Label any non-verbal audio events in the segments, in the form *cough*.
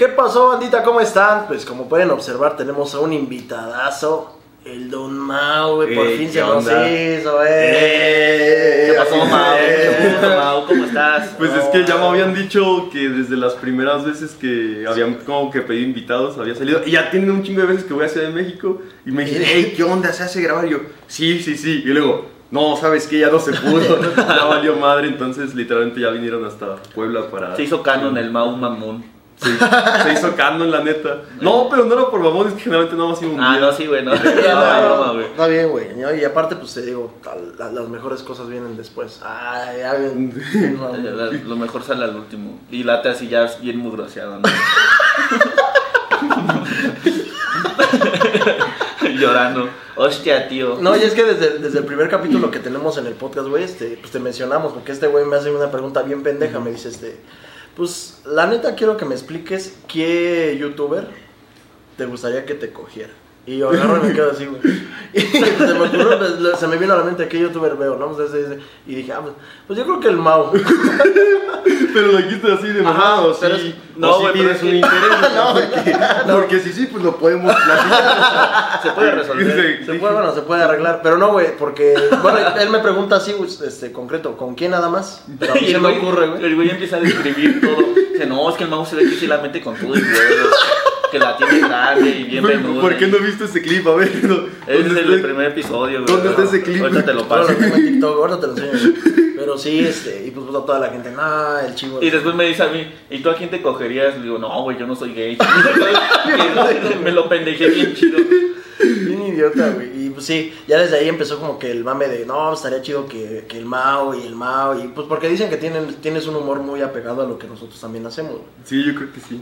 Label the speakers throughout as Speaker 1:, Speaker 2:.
Speaker 1: ¿Qué pasó, bandita? ¿Cómo están? Pues como pueden observar, tenemos a un invitadazo. El Don Mau, güey, por
Speaker 2: Ey,
Speaker 1: fin
Speaker 2: ¿qué
Speaker 1: se nos
Speaker 2: onda?
Speaker 1: hizo, eh.
Speaker 2: ¿Qué pasó, Mau?
Speaker 1: Eh.
Speaker 2: Mucho gusto, Mau. ¿Cómo estás?
Speaker 3: Pues es que ya me habían dicho que desde las primeras veces que habían como que pedido invitados había salido. Y ya tienen un chingo de veces que voy a Ciudad de México y me dicen, hey, ¿qué onda? ¿Se hace grabar? Y yo, sí, sí, sí. Y luego, no, ¿sabes qué? Ya no se pudo. *laughs* ya valió madre. Entonces, literalmente ya vinieron hasta Puebla para.
Speaker 2: Se hizo canon el Mau Mamón.
Speaker 3: Sí, se hizo canon, la neta. No, pero no era por mamón, es que generalmente nada más iba un
Speaker 2: Ah,
Speaker 3: día.
Speaker 2: no, sí, güey, no. *laughs*
Speaker 1: No,
Speaker 2: güey.
Speaker 1: Está bien, güey. ¿no? Y aparte, pues te digo, la- las mejores cosas vienen después. Ay, ya bien. no,
Speaker 2: La- Lo mejor sale al último. Y late así ya bien mugroseado, ¿no? *laughs* Llorando. Hostia, tío.
Speaker 1: No, y es que desde, desde el primer capítulo que tenemos en el podcast, güey, este, pues te mencionamos, porque este güey me hace una pregunta bien pendeja, me dice, este, pues, la neta quiero que me expliques qué youtuber te gustaría que te cogiera. Y yo agarro y me quedo así, güey. *laughs* Y se me ocurrió, pues, se me vino a la mente qué youtuber veo, ¿no? Pues, ese- ese. y dije, ah, pues, pues yo creo que el Mau. *laughs*
Speaker 3: Pero lo dijiste así de mamado,
Speaker 2: pero
Speaker 3: sí.
Speaker 2: es- no,
Speaker 3: o
Speaker 2: güey,
Speaker 3: tienes
Speaker 2: es
Speaker 3: un
Speaker 2: que-
Speaker 3: interés. *laughs* o sea, porque, porque si sí, pues lo podemos platicar.
Speaker 2: Se puede resolver.
Speaker 3: Sí,
Speaker 1: Se puede, bueno, se puede arreglar, pero no, güey, porque, bueno, él me pregunta así, güey, este, concreto, ¿con quién nada más? Pero a mí
Speaker 2: Y
Speaker 1: se
Speaker 2: el
Speaker 1: me
Speaker 2: güey,
Speaker 1: ocurre, güey.
Speaker 2: el güey empieza a describir todo. Dice, no, es que el Mau se ve que sí la mete con todo y huevos. Que la tiene grande y bien venuda.
Speaker 3: ¿Por qué no viste ese clip? A ver, ¿no?
Speaker 2: Es
Speaker 3: ¿dónde
Speaker 2: el primer episodio, güey.
Speaker 3: ¿Dónde está ese clip?
Speaker 2: Ahorita te lo
Speaker 1: Ahora
Speaker 2: paso.
Speaker 1: lo tengo en TikTok, ahora te lo enseño. güey. Pero sí, este, y pues puta, toda la gente, no, el chivo.
Speaker 2: Y después me dice a mí, ¿y tú a quién te cogerías? Le digo, no, güey, yo no soy gay. *laughs* *laughs* me lo pendejé bien chido.
Speaker 1: Bien idiota, güey. Y pues sí, ya desde ahí empezó como que el mame de, no, estaría chido que, que el Mao y el Mao. Y pues porque dicen que tienen, tienes un humor muy apegado a lo que nosotros también hacemos, güey.
Speaker 3: Sí, yo creo que sí.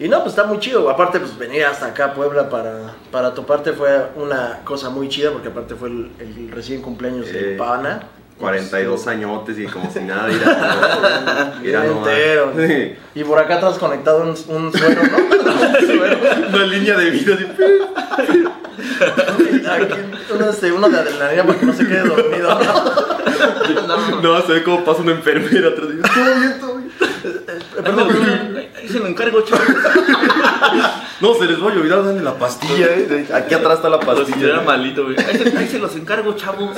Speaker 1: Y no, pues está muy chido. Aparte, pues venir hasta acá a Puebla para, para toparte fue una cosa muy chida, porque aparte fue el, el recién cumpleaños del
Speaker 3: Eh,
Speaker 1: Pana.
Speaker 3: 42 añotes y como si nada, mira.
Speaker 1: Mira,
Speaker 3: nomás.
Speaker 1: entero.
Speaker 3: Sí.
Speaker 1: Y por acá atrás conectado un, un suero, ¿no? *laughs* Un suero.
Speaker 3: Una línea de vida. así.
Speaker 1: Aquí, uno, este, uno de adrenalina para que no se quede dormido.
Speaker 3: No, *laughs* se ve como pasa una enfermera atrás. Todo bien, todo bien.
Speaker 1: Perdón, *laughs* *laughs*
Speaker 2: se lo encargo, chaval. *laughs*
Speaker 3: No, se les va a olvidar darle la pastilla, eh. Aquí atrás está la
Speaker 2: si
Speaker 3: pastilla.
Speaker 2: malito, güey. Ahí se, ahí se los encargo, chavos.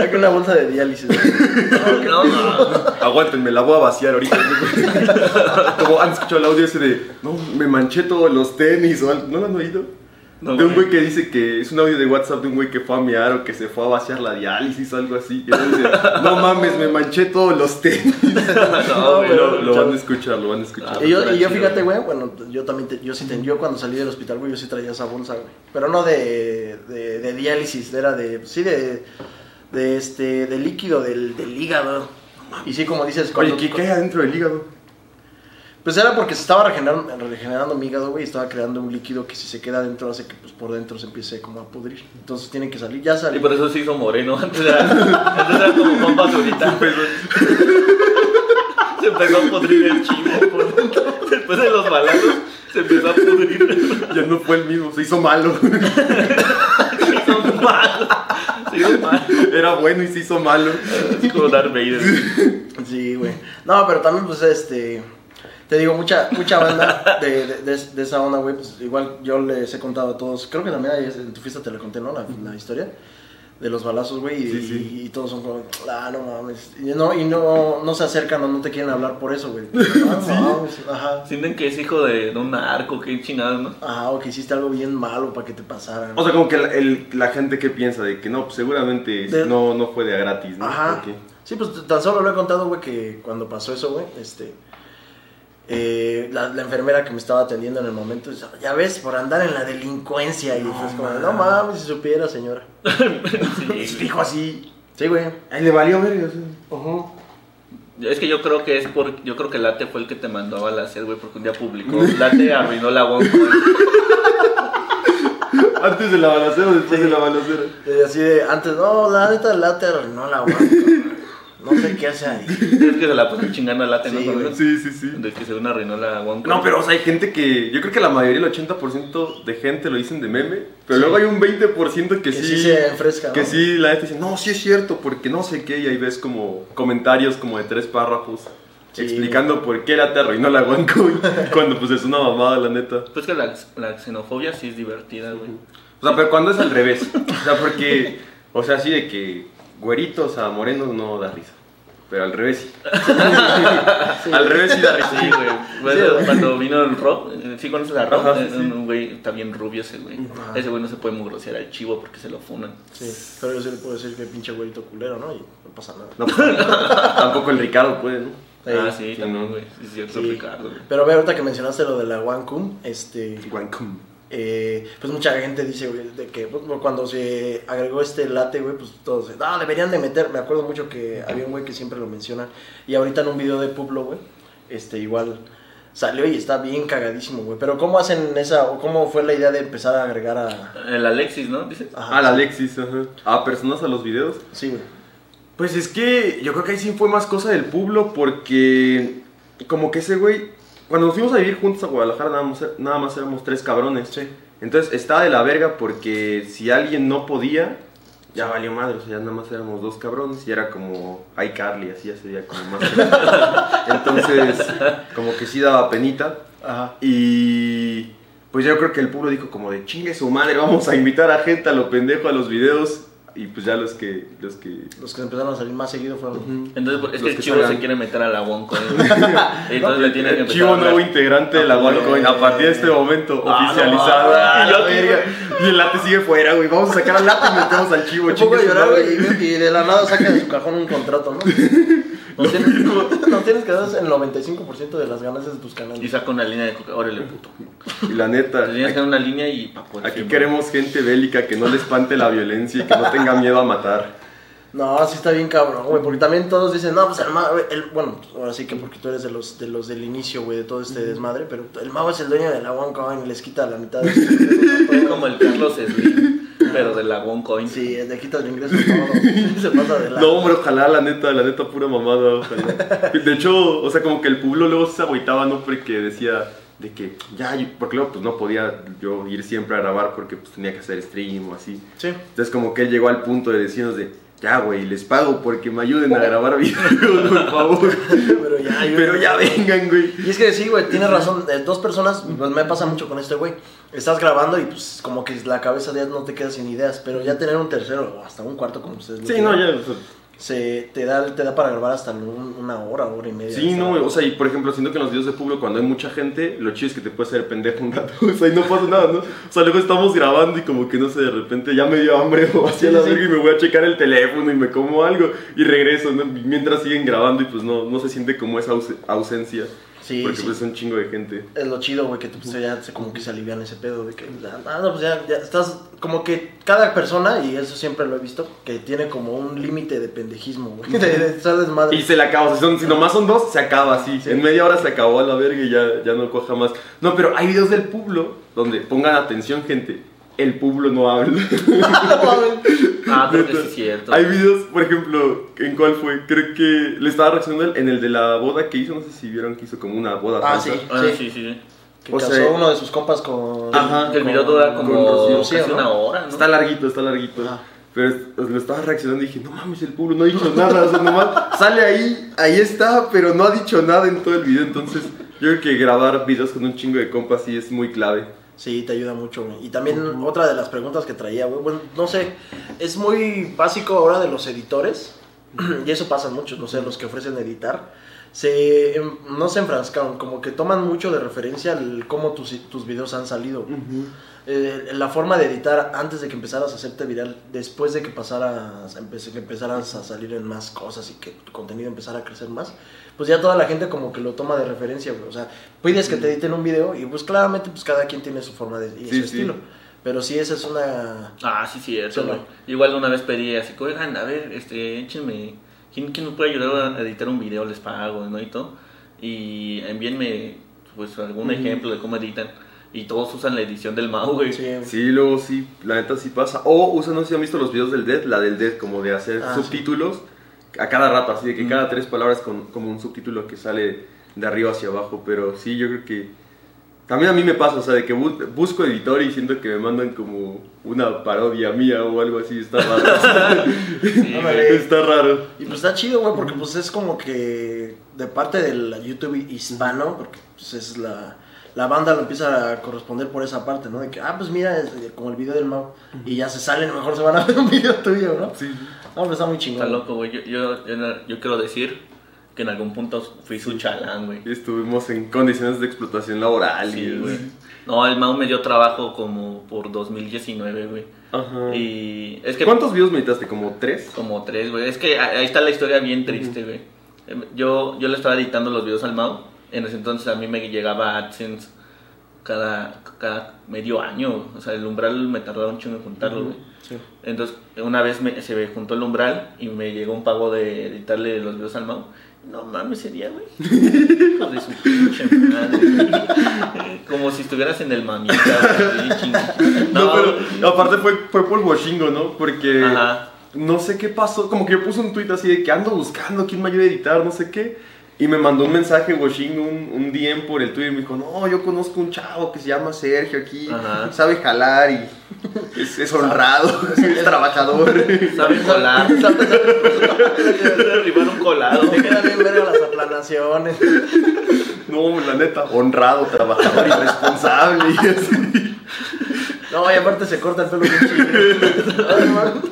Speaker 1: Aquí una bolsa de diálisis. *laughs*
Speaker 2: No, no.
Speaker 3: Aguántenme, la voy a vaciar ahorita. Como han escuchado el audio ese de, no, me manché todos los tenis o algo. ¿No lo han oído?
Speaker 2: No,
Speaker 3: de un
Speaker 2: güey.
Speaker 3: que dice que es un audio de WhatsApp de un güey que fue a mear o que se fue a vaciar la diálisis o algo así. Y él dice, no mames, me manché todos los tenis. *laughs*
Speaker 2: No, güey.
Speaker 3: lo, lo van a escuchar, lo van a escuchar.
Speaker 1: Y yo, y yo
Speaker 2: Chido,
Speaker 1: fíjate,
Speaker 2: güey.
Speaker 1: bueno, yo también, te- yo sí ten- yo cuando salí del hospital, güey, yo sí traía esa bolsa, güey. Pero no de, de, de diálisis, era de, sí, de, de este, de líquido del, del hígado. Y sí, como dices,
Speaker 3: Oye,
Speaker 1: cuando,
Speaker 3: ¿qué, ¿qué hay adentro del hígado?
Speaker 1: Pues era porque se estaba regenerando, regenerando mi hígado, güey, y estaba creando un líquido que si se queda adentro hace que pues por dentro se empiece como a pudrir. Entonces tienen que salir, ya
Speaker 2: Y
Speaker 1: salí.
Speaker 2: por eso se hizo moreno. Antes era, antes era como con basurita. Se empezó a pudrir el chivo por dentro. Después de los balazos, se empezó a pudrir.
Speaker 3: Ya no fue el mismo, se hizo malo.
Speaker 2: Se hizo mal. Se hizo mal.
Speaker 3: Era bueno y se hizo malo.
Speaker 2: Es como Darth Vader.
Speaker 1: Sí, güey. No, pero también, pues, este. Te digo, mucha, mucha banda de, de, de- de esa onda, güey. Pues igual yo les he contado a todos. Creo que también ahí en tu fiesta te la conté, ¿no? La, la historia de los balazos, güey. Y,
Speaker 3: Sí, sí.
Speaker 1: y todos son como, ah, no mames. Y no, y no, no se acercan o no te quieren hablar por eso, güey. *laughs* Ah, mames, Ajá.
Speaker 2: Sienten que es hijo de, de un narco, qué chingado, ¿no?
Speaker 1: Ajá, o que hiciste algo bien malo para que te pasara.
Speaker 3: O sea, como que la, el- la gente que piensa de que no, pues seguramente
Speaker 1: De-
Speaker 3: no, no fue de a gratis, ¿no?
Speaker 1: Ajá. Sí, pues tan solo lo he contado, güey, que cuando pasó eso, güey, este. Eh, la, la enfermera que me estaba atendiendo en el momento, dice, ya ves, por andar en la delincuencia. Y fue como, no mames, si supiera, señora. Y dijo así, Sí, güey.
Speaker 3: Ahí le valió verga.
Speaker 2: Es que yo creo que es por. Yo creo que Late fue el que te mandó a balacer, güey, porque un día publicó. *laughs* Late arruinó la OneCoin. *laughs*
Speaker 3: Antes de la balacera o después de la balacera.
Speaker 1: Eh, así de, antes, no, la neta, el late no la aguanto. No sé qué hace ahí.
Speaker 2: Es que se la pasan chingando a Late,
Speaker 1: Sí,
Speaker 2: ¿no?
Speaker 1: güey.
Speaker 3: Sí, sí, sí.
Speaker 2: De que según arruinó la OneCoin.
Speaker 3: No, pero o sea, hay gente que. Yo creo que la mayoría, el 80% de gente lo dicen de meme. Pero luego hay un 20% que,
Speaker 1: Que
Speaker 3: sí.
Speaker 1: sí se enfresca,
Speaker 3: Que
Speaker 1: ¿no?
Speaker 3: sí, la gente dice, no, sí es cierto, porque no sé qué. Y ahí ves como comentarios como de tres párrafos
Speaker 1: Sí.
Speaker 3: explicando por qué la te arruinó la OneCoin. *laughs* cuando pues es una mamada, la neta.
Speaker 2: Pues que la, la xenofobia sí es divertida, güey.
Speaker 3: O sea, pero cuando es al revés. O sea, porque. O sea, así de que güeritos a morenos no da risa. Pero al revés sí. *laughs* Al revés sí da risa.
Speaker 2: Sí, güey. Bueno,
Speaker 1: Sí, güey.
Speaker 2: cuando vino el Rob, eh, ¿sí conoces a Rob?
Speaker 3: Ajá, sí.
Speaker 2: un güey, está bien rubio ese güey.
Speaker 1: Ajá.
Speaker 2: Ese güey no se puede mugrosear al chivo porque se lo funan.
Speaker 1: Sí, pero yo sí le puedo decir que pinche güerito culero, ¿no? Y no pasa nada.
Speaker 3: No, pues, *laughs* tampoco el Ricardo puede, ¿no?
Speaker 2: ah,
Speaker 1: Sí,
Speaker 2: también,
Speaker 3: no.
Speaker 2: güey. Sí, es cierto,
Speaker 1: Sí.
Speaker 2: Ricardo, güey.
Speaker 1: Pero a ver, ahorita que mencionaste lo de la Wancum, este,
Speaker 3: Guancum.
Speaker 1: Eh, pues mucha gente dice, güey, de que pues, cuando se agregó este late, güey, pues todos, no, deberían de meter, me acuerdo mucho que había un güey que siempre lo menciona, y ahorita en un video de Publo, güey, este, igual salió y está bien cagadísimo, güey, pero ¿cómo hacen esa, o cómo fue la idea de empezar a agregar a...
Speaker 2: El Alexis, ¿no? Dices.
Speaker 1: Ajá,
Speaker 3: Ah, la Alexis, ajá. A personas a los videos.
Speaker 1: Sí, güey.
Speaker 3: Pues es que yo creo que ahí sí fue más cosa del pueblo porque como que ese güey, cuando nos fuimos a vivir juntos a Guadalajara nada más, nada más éramos tres cabrones.
Speaker 1: Sí.
Speaker 3: Entonces estaba de la verga porque si alguien no podía, ya valió madre, o sea, ya nada más éramos dos cabrones y era como iCarly, así ya sería como más... *laughs* Entonces, como que sí daba penita.
Speaker 1: Ajá.
Speaker 3: Y pues yo creo que el pueblo dijo como de chingue su madre, vamos a invitar a gente a lo pendejo a los videos. Y pues ya los que... Los que...
Speaker 1: Los que empezaron a salir más seguido fueron...
Speaker 2: Entonces, pues, es
Speaker 3: Los
Speaker 2: que el chivo
Speaker 3: salgan.
Speaker 2: se quiere meter a la OneCoin. *laughs* *laughs* Entonces le tiene que
Speaker 3: chivo nuevo integrante de la
Speaker 2: Ah,
Speaker 3: OneCoin a partir de este momento
Speaker 2: Ah,
Speaker 3: oficializado.
Speaker 1: no,
Speaker 3: y,
Speaker 1: ah,
Speaker 3: el late sigue fuera, güey. Vamos a sacar al late y metemos al chivo.
Speaker 1: Llorar, güey, y, y de la nada saca de su cajón un contrato, ¿no? *laughs* *laughs* No tienes, no tienes que dar el 95% de las ganancias de tus
Speaker 2: Y
Speaker 1: canales.
Speaker 2: saca una línea de coca. Órale, puto.
Speaker 3: Y la neta,
Speaker 2: Te tienes que dar una línea y pa' poder
Speaker 3: aquí
Speaker 2: siempre.
Speaker 3: queremos gente bélica que no le espante la violencia y que no tenga miedo a matar.
Speaker 1: No, sí está bien cabrón, güey, porque también todos dicen, no, pues el mago, el- bueno, ahora sí que porque tú eres de los, de los del inicio, güey, de todo este desmadre, pero el mago es el dueño de la OneCoin y les quita la mitad de *laughs*
Speaker 2: como el Carlos Slim, pero de la OneCoin.
Speaker 1: Sí, le quita el ingreso todo, *laughs* se pasa de la...
Speaker 3: No, hombre, ojalá, la neta, la neta, pura mamada, ojalá. De hecho, o sea, como que el pueblo luego se agüitaba, ¿no? Porque decía de que, ya, porque luego pues no podía yo ir siempre a grabar porque pues tenía que hacer stream o así.
Speaker 1: Sí.
Speaker 3: Entonces como que él llegó al punto de decirnos de, ya, güey, les pago porque me ayuden a grabar videos, por *laughs* favor.
Speaker 1: Pero ya, yo-
Speaker 3: Pero ya vengan, güey.
Speaker 1: Y es que sí, güey, tienes razón. eh, dos personas, pues me pasa mucho con este güey. Estás grabando y pues como que la cabeza ya no te queda sin ideas, pero ya tener un tercero o hasta un cuarto como ustedes
Speaker 3: Sí, no, ya.
Speaker 1: Se te da, te da para grabar hasta un- una hora, hora y media.
Speaker 3: Sí, no, o sea, y por ejemplo, siento que en los videos de público cuando hay mucha gente, lo chido es que te puedes hacer pendejo un rato, *laughs* o sea, y no pasa nada, ¿no? O sea, luego estamos grabando y como que, no sé, de repente ya me dio hambre o así a la verga y me voy a checar el teléfono y me como algo y regreso, ¿no? Mientras siguen grabando y pues no, no se siente como esa aus- ausencia,
Speaker 1: Sí,
Speaker 3: porque
Speaker 1: sí.
Speaker 3: pues es un chingo de gente.
Speaker 1: Es lo chido, güey, que tú, pues, ya se, como que se alivian ese pedo de que, ah, no, pues ya, ya estás, como que cada persona, y eso siempre lo he visto, que tiene como un límite de pendejismo, güey, *laughs* de, de estar desmadre.
Speaker 3: Y se le acaba, o sea, son- si nomás son dos, se acaba así. En media hora se acabó a la verga y ya, ya no coja más. No, pero hay videos del pueblo donde pongan atención, gente. El pueblo no habla. *laughs*
Speaker 2: Ah, que sí es cierto.
Speaker 3: Hay videos, por ejemplo, ¿en cuál fue? Creo que le estaba reaccionando él en el de la boda que hizo. No sé si vieron que hizo como una boda
Speaker 1: Ah,
Speaker 3: falsa.
Speaker 1: sí.
Speaker 2: Ah, sí, sí. sí.
Speaker 1: que
Speaker 3: o
Speaker 1: casó
Speaker 3: sea-
Speaker 1: uno de sus compas con...
Speaker 3: Ajá.
Speaker 2: El
Speaker 1: con-
Speaker 2: video dura
Speaker 3: con
Speaker 2: como
Speaker 3: Rocío,
Speaker 2: casi
Speaker 1: ¿no?
Speaker 2: una hora, ¿no?
Speaker 3: Está larguito, está larguito.
Speaker 1: Ajá.
Speaker 3: Pero lo estaba reaccionando y dije, no mames, el pueblo no ha dicho nada. O sea, nomás sale ahí, ahí está, pero no ha dicho nada en todo el video. Entonces, yo creo que grabar videos con un chingo de compas sí es muy clave.
Speaker 1: Sí, te ayuda mucho, güey. Y también otra de las preguntas que traía, güey, bueno, no sé, es muy básico ahora de los editores, y eso pasa mucho, no sé, los que ofrecen editar, se, em, no se enfrascan, como que toman mucho de referencia el cómo tus, tus videos han salido. Eh, la forma de editar antes de que empezaras a hacerte viral, después de que pasaras, que empezaras a salir en más cosas y que tu contenido empezara a crecer más, pues ya toda la gente como que lo toma de referencia, güey. O sea, pides que te editen un video y pues claramente pues cada quien tiene su forma de, y
Speaker 3: Sí,
Speaker 1: su
Speaker 3: sí.
Speaker 1: estilo. Pero sí, esa es una...
Speaker 2: Ah, sí, cierto,
Speaker 1: Sí,
Speaker 2: güey.
Speaker 1: no.
Speaker 2: Igual una vez pedí así, oigan, a ver, este, échenme, ¿quién, quién me puede ayudar a editar un video? Les pago, ¿no? Y todo. Y envíenme, pues, algún ejemplo de cómo editan. Y todos usan la edición del Mau, güey.
Speaker 1: Sí,
Speaker 3: Sí, luego sí, la neta sí pasa. O usan, no sé si han visto los videos del Dead, la del Dead, como de hacer
Speaker 1: Ah,
Speaker 3: subtítulos a cada rato, así de que cada tres palabras con como un subtítulo que sale de arriba hacia abajo. Pero sí, yo creo que también a mí me pasa, o sea, de que bu- busco editor y siento que me mandan como una parodia mía o algo así, está raro. *laughs*
Speaker 2: Sí, *laughs*
Speaker 3: está raro.
Speaker 1: Y pues está chido, güey, porque pues es como que de parte del YouTube hispano, porque pues es la, la banda lo empieza a corresponder por esa parte, ¿no? De que, ah, pues mira, es como el video del Mau, y ya se salen, a lo mejor se van a ver un video tuyo, ¿no?
Speaker 3: Sí.
Speaker 1: No, pero está muy chingón.
Speaker 2: Está loco, güey. Yo, yo, yo, yo quiero decir que en algún punto fui su chalán, güey.
Speaker 3: Y estuvimos en condiciones de explotación laboral y
Speaker 2: Sí, güey. No, el Mau me dio trabajo como por 2019, güey.
Speaker 3: Ajá.
Speaker 2: Y es que...
Speaker 3: ¿Cuántos videos meditaste? ¿Como tres?
Speaker 2: Como tres, güey. Es que ahí está la historia bien triste, güey. Em, Yo, yo le estaba editando los videos al Mau. En ese entonces a mí me llegaba AdSense cada, cada medio año. O sea, el umbral me tardaba un chingo en juntarlo, güey.
Speaker 1: Sí.
Speaker 2: Entonces, una vez me- se me juntó el umbral y me llegó un pago de editarle los videos al Mau. No mames, sería, güey. Hijo de su pinche madre. Como si estuvieras en el mamita, güey.
Speaker 3: No,
Speaker 2: No,
Speaker 3: pero aparte fue, fue por Washingo, ¿no? Porque
Speaker 2: Ajá.
Speaker 3: no sé qué pasó, como que yo puse un tweet así de que ando buscando quién me ayude a editar, no sé qué. Y me mandó un mensaje Washingo, un, un DM por el Twitter y me dijo, no, yo conozco un chavo que se llama Sergio aquí,
Speaker 2: Ajá.
Speaker 3: sabe jalar y *laughs* es, es honrado, es trabajador. *laughs*
Speaker 2: Sabe *laughs* colar. Sabe derribar un colado.
Speaker 1: Te quedan bien verga las aplanaciones.
Speaker 3: No, la neta, honrado, trabajador y responsable y así.
Speaker 1: No, y aparte se corta el pelo bien chido.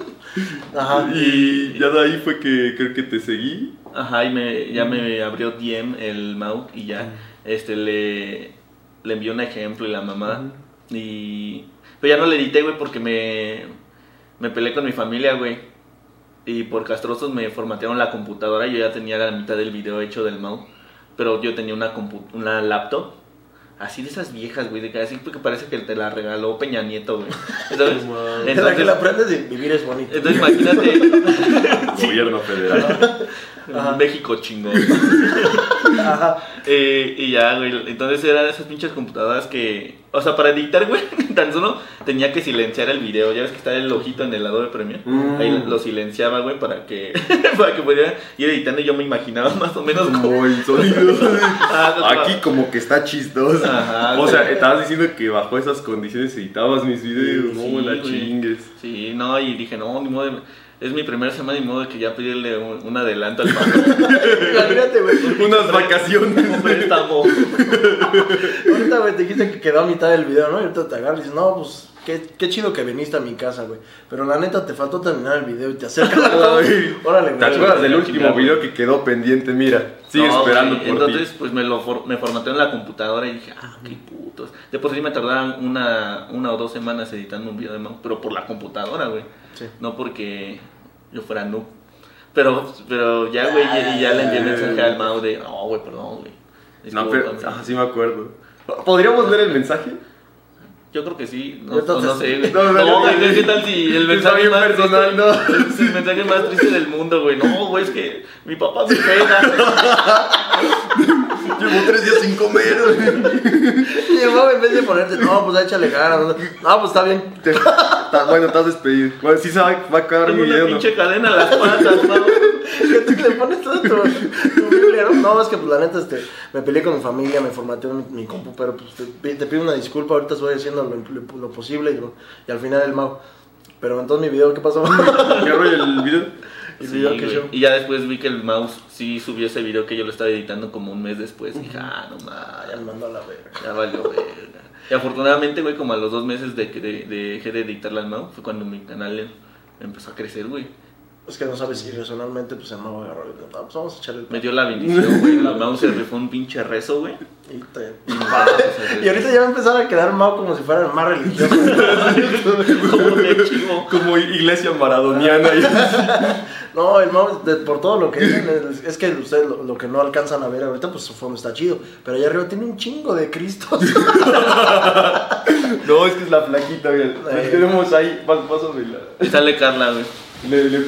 Speaker 1: Ajá.
Speaker 3: Y ya de ahí fue que creo que te seguí.
Speaker 2: Ajá, y me, ya me abrió DM el Mau y ya este le, le envió un ejemplo y la mamá. Y. Pero ya no le edité, güey, porque me, me peleé con mi familia, güey. Y por castrosos me formatearon la computadora. Yo ya tenía la mitad del video hecho del Mau. Pero yo tenía una, compu- una laptop. Así de esas viejas, güey, de que así porque parece que te la regaló Peña Nieto, güey. *laughs* Entonces,
Speaker 1: Es la que la aprendes y vivir es bonito.
Speaker 2: entonces imagínate, *laughs*
Speaker 3: Gobierno federal. *laughs*
Speaker 1: Ajá.
Speaker 2: México chingón.
Speaker 1: Ajá.
Speaker 2: Eh, y ya, güey. Entonces eran esas pinches computadoras que. O sea, para editar, güey, *laughs* tan solo tenía que silenciar el video. Ya ves que está el ojito en el lado de Premiere.
Speaker 3: Mm.
Speaker 2: Ahí lo silenciaba, güey, para que *laughs* para que pudiera ir editando. Y yo me imaginaba *laughs* más o menos como.
Speaker 3: Como el sonido.
Speaker 2: Ah,
Speaker 3: Aquí como que está chistoso.
Speaker 2: Ajá,
Speaker 3: o sea, estabas diciendo que bajo esas condiciones editabas mis videos.
Speaker 2: Sí,
Speaker 3: no, la chingues.
Speaker 2: Sí, no, y dije, no, ni modo. de- Es mi primera semana, ni modo que ya pedirle un, un adelanto al pago.
Speaker 1: Imagínate, güey. *laughs*
Speaker 3: Unas vacaciones.
Speaker 2: Un *laughs* préstamo.
Speaker 1: Ahorita, güey, te dijiste que quedó a mitad del video, ¿no? Y ahorita te agarras y dices, no, pues, qué, qué chido que viniste a mi casa, güey. Pero la neta, te faltó terminar el video y te acercas *laughs* a la. Órale,
Speaker 3: ¿Te
Speaker 1: güey.
Speaker 3: acuerdas del último video que quedó pendiente? Mira, sigue
Speaker 2: No,
Speaker 3: esperando
Speaker 2: güey,
Speaker 3: por
Speaker 2: Entonces, pues me lo for- me formateó en la computadora y dije, ah, qué putos. De por sí me tardaban una, una o dos semanas editando un video de Mau, pero por la computadora, güey.
Speaker 1: Sí.
Speaker 2: No porque yo fuera noob. Pero, pero ya, güey, y ya le envié mensaje al Mau de, no, güey, perdón, güey.
Speaker 3: No, pero,
Speaker 2: Discúlpame".
Speaker 3: ah, sí me acuerdo. ¿Podríamos ver el mensaje?
Speaker 2: Yo creo que sí, no,
Speaker 1: Entonces-
Speaker 2: no sé, güey. *laughs*
Speaker 3: No,
Speaker 2: No,
Speaker 3: no,
Speaker 2: güey,
Speaker 3: no.
Speaker 2: ¿qué tal si el mensaje más
Speaker 3: personal,
Speaker 2: triste,
Speaker 3: ¿no? *laughs*
Speaker 2: el mensaje más triste del mundo, güey? No, güey, es que mi papá me pega. *laughs*
Speaker 3: Llevo tres días sin comer.
Speaker 1: Güey, *laughs* en vez de ponerte, no, pues échale ganas. No, No, pues está bien.
Speaker 3: Te- está- bueno, estás despedido. Bueno, sí se va, va a acabar
Speaker 2: Tengo
Speaker 3: mi
Speaker 2: una
Speaker 3: video. ¿no?
Speaker 2: pinche cadena en las patas, Mau.
Speaker 1: Que tú le pones todo tu, tu Biblia, ¿no? No, es que pues la neta, este, me peleé con mi familia, me formateó mi, mi compu, pero pues te, te pido una disculpa, ahorita estoy haciendo lo, lo- lo posible y, al final el Mau. Pero entonces mi video, ¿qué pasó?
Speaker 3: ¿Qué rollo el video?
Speaker 1: El
Speaker 2: Sí,
Speaker 1: video que
Speaker 2: güey.
Speaker 1: yo-
Speaker 2: Y ya después vi que el mouse sí subió ese video que yo lo estaba editando como un mes después. Dije, ah, no mames,
Speaker 1: ya me mandó a la verga.
Speaker 2: ya valió verga. Y afortunadamente, güey, como a los dos meses de que de- de- dejé de editarle al mouse, fue cuando mi canal em- empezó a crecer, güey.
Speaker 1: Es que no sabes si racionalmente, pues el mago agarró y dijo, "Ah, pues vamos a echarle el
Speaker 2: Me dio la bendición, *laughs* güey. El Mau se rifó un pinche rezo, güey.
Speaker 1: Y, te-
Speaker 2: Y
Speaker 1: ahorita ya va a empezar a quedar mago como si fuera el más religioso. *laughs*
Speaker 2: Como.
Speaker 3: Como iglesia maradoniana. y- *laughs*
Speaker 1: No, el de- por todo lo que dicen, es, es que ustedes lo, lo que no alcanzan a ver ahorita, pues su fondo está chido. Pero allá arriba tiene un chingo de cristos.
Speaker 3: No, es que es la flaquita, güey.
Speaker 1: Eh.
Speaker 3: La tenemos ahí, pas- pásamela.
Speaker 2: Sale Carla, güey.
Speaker 3: Le, le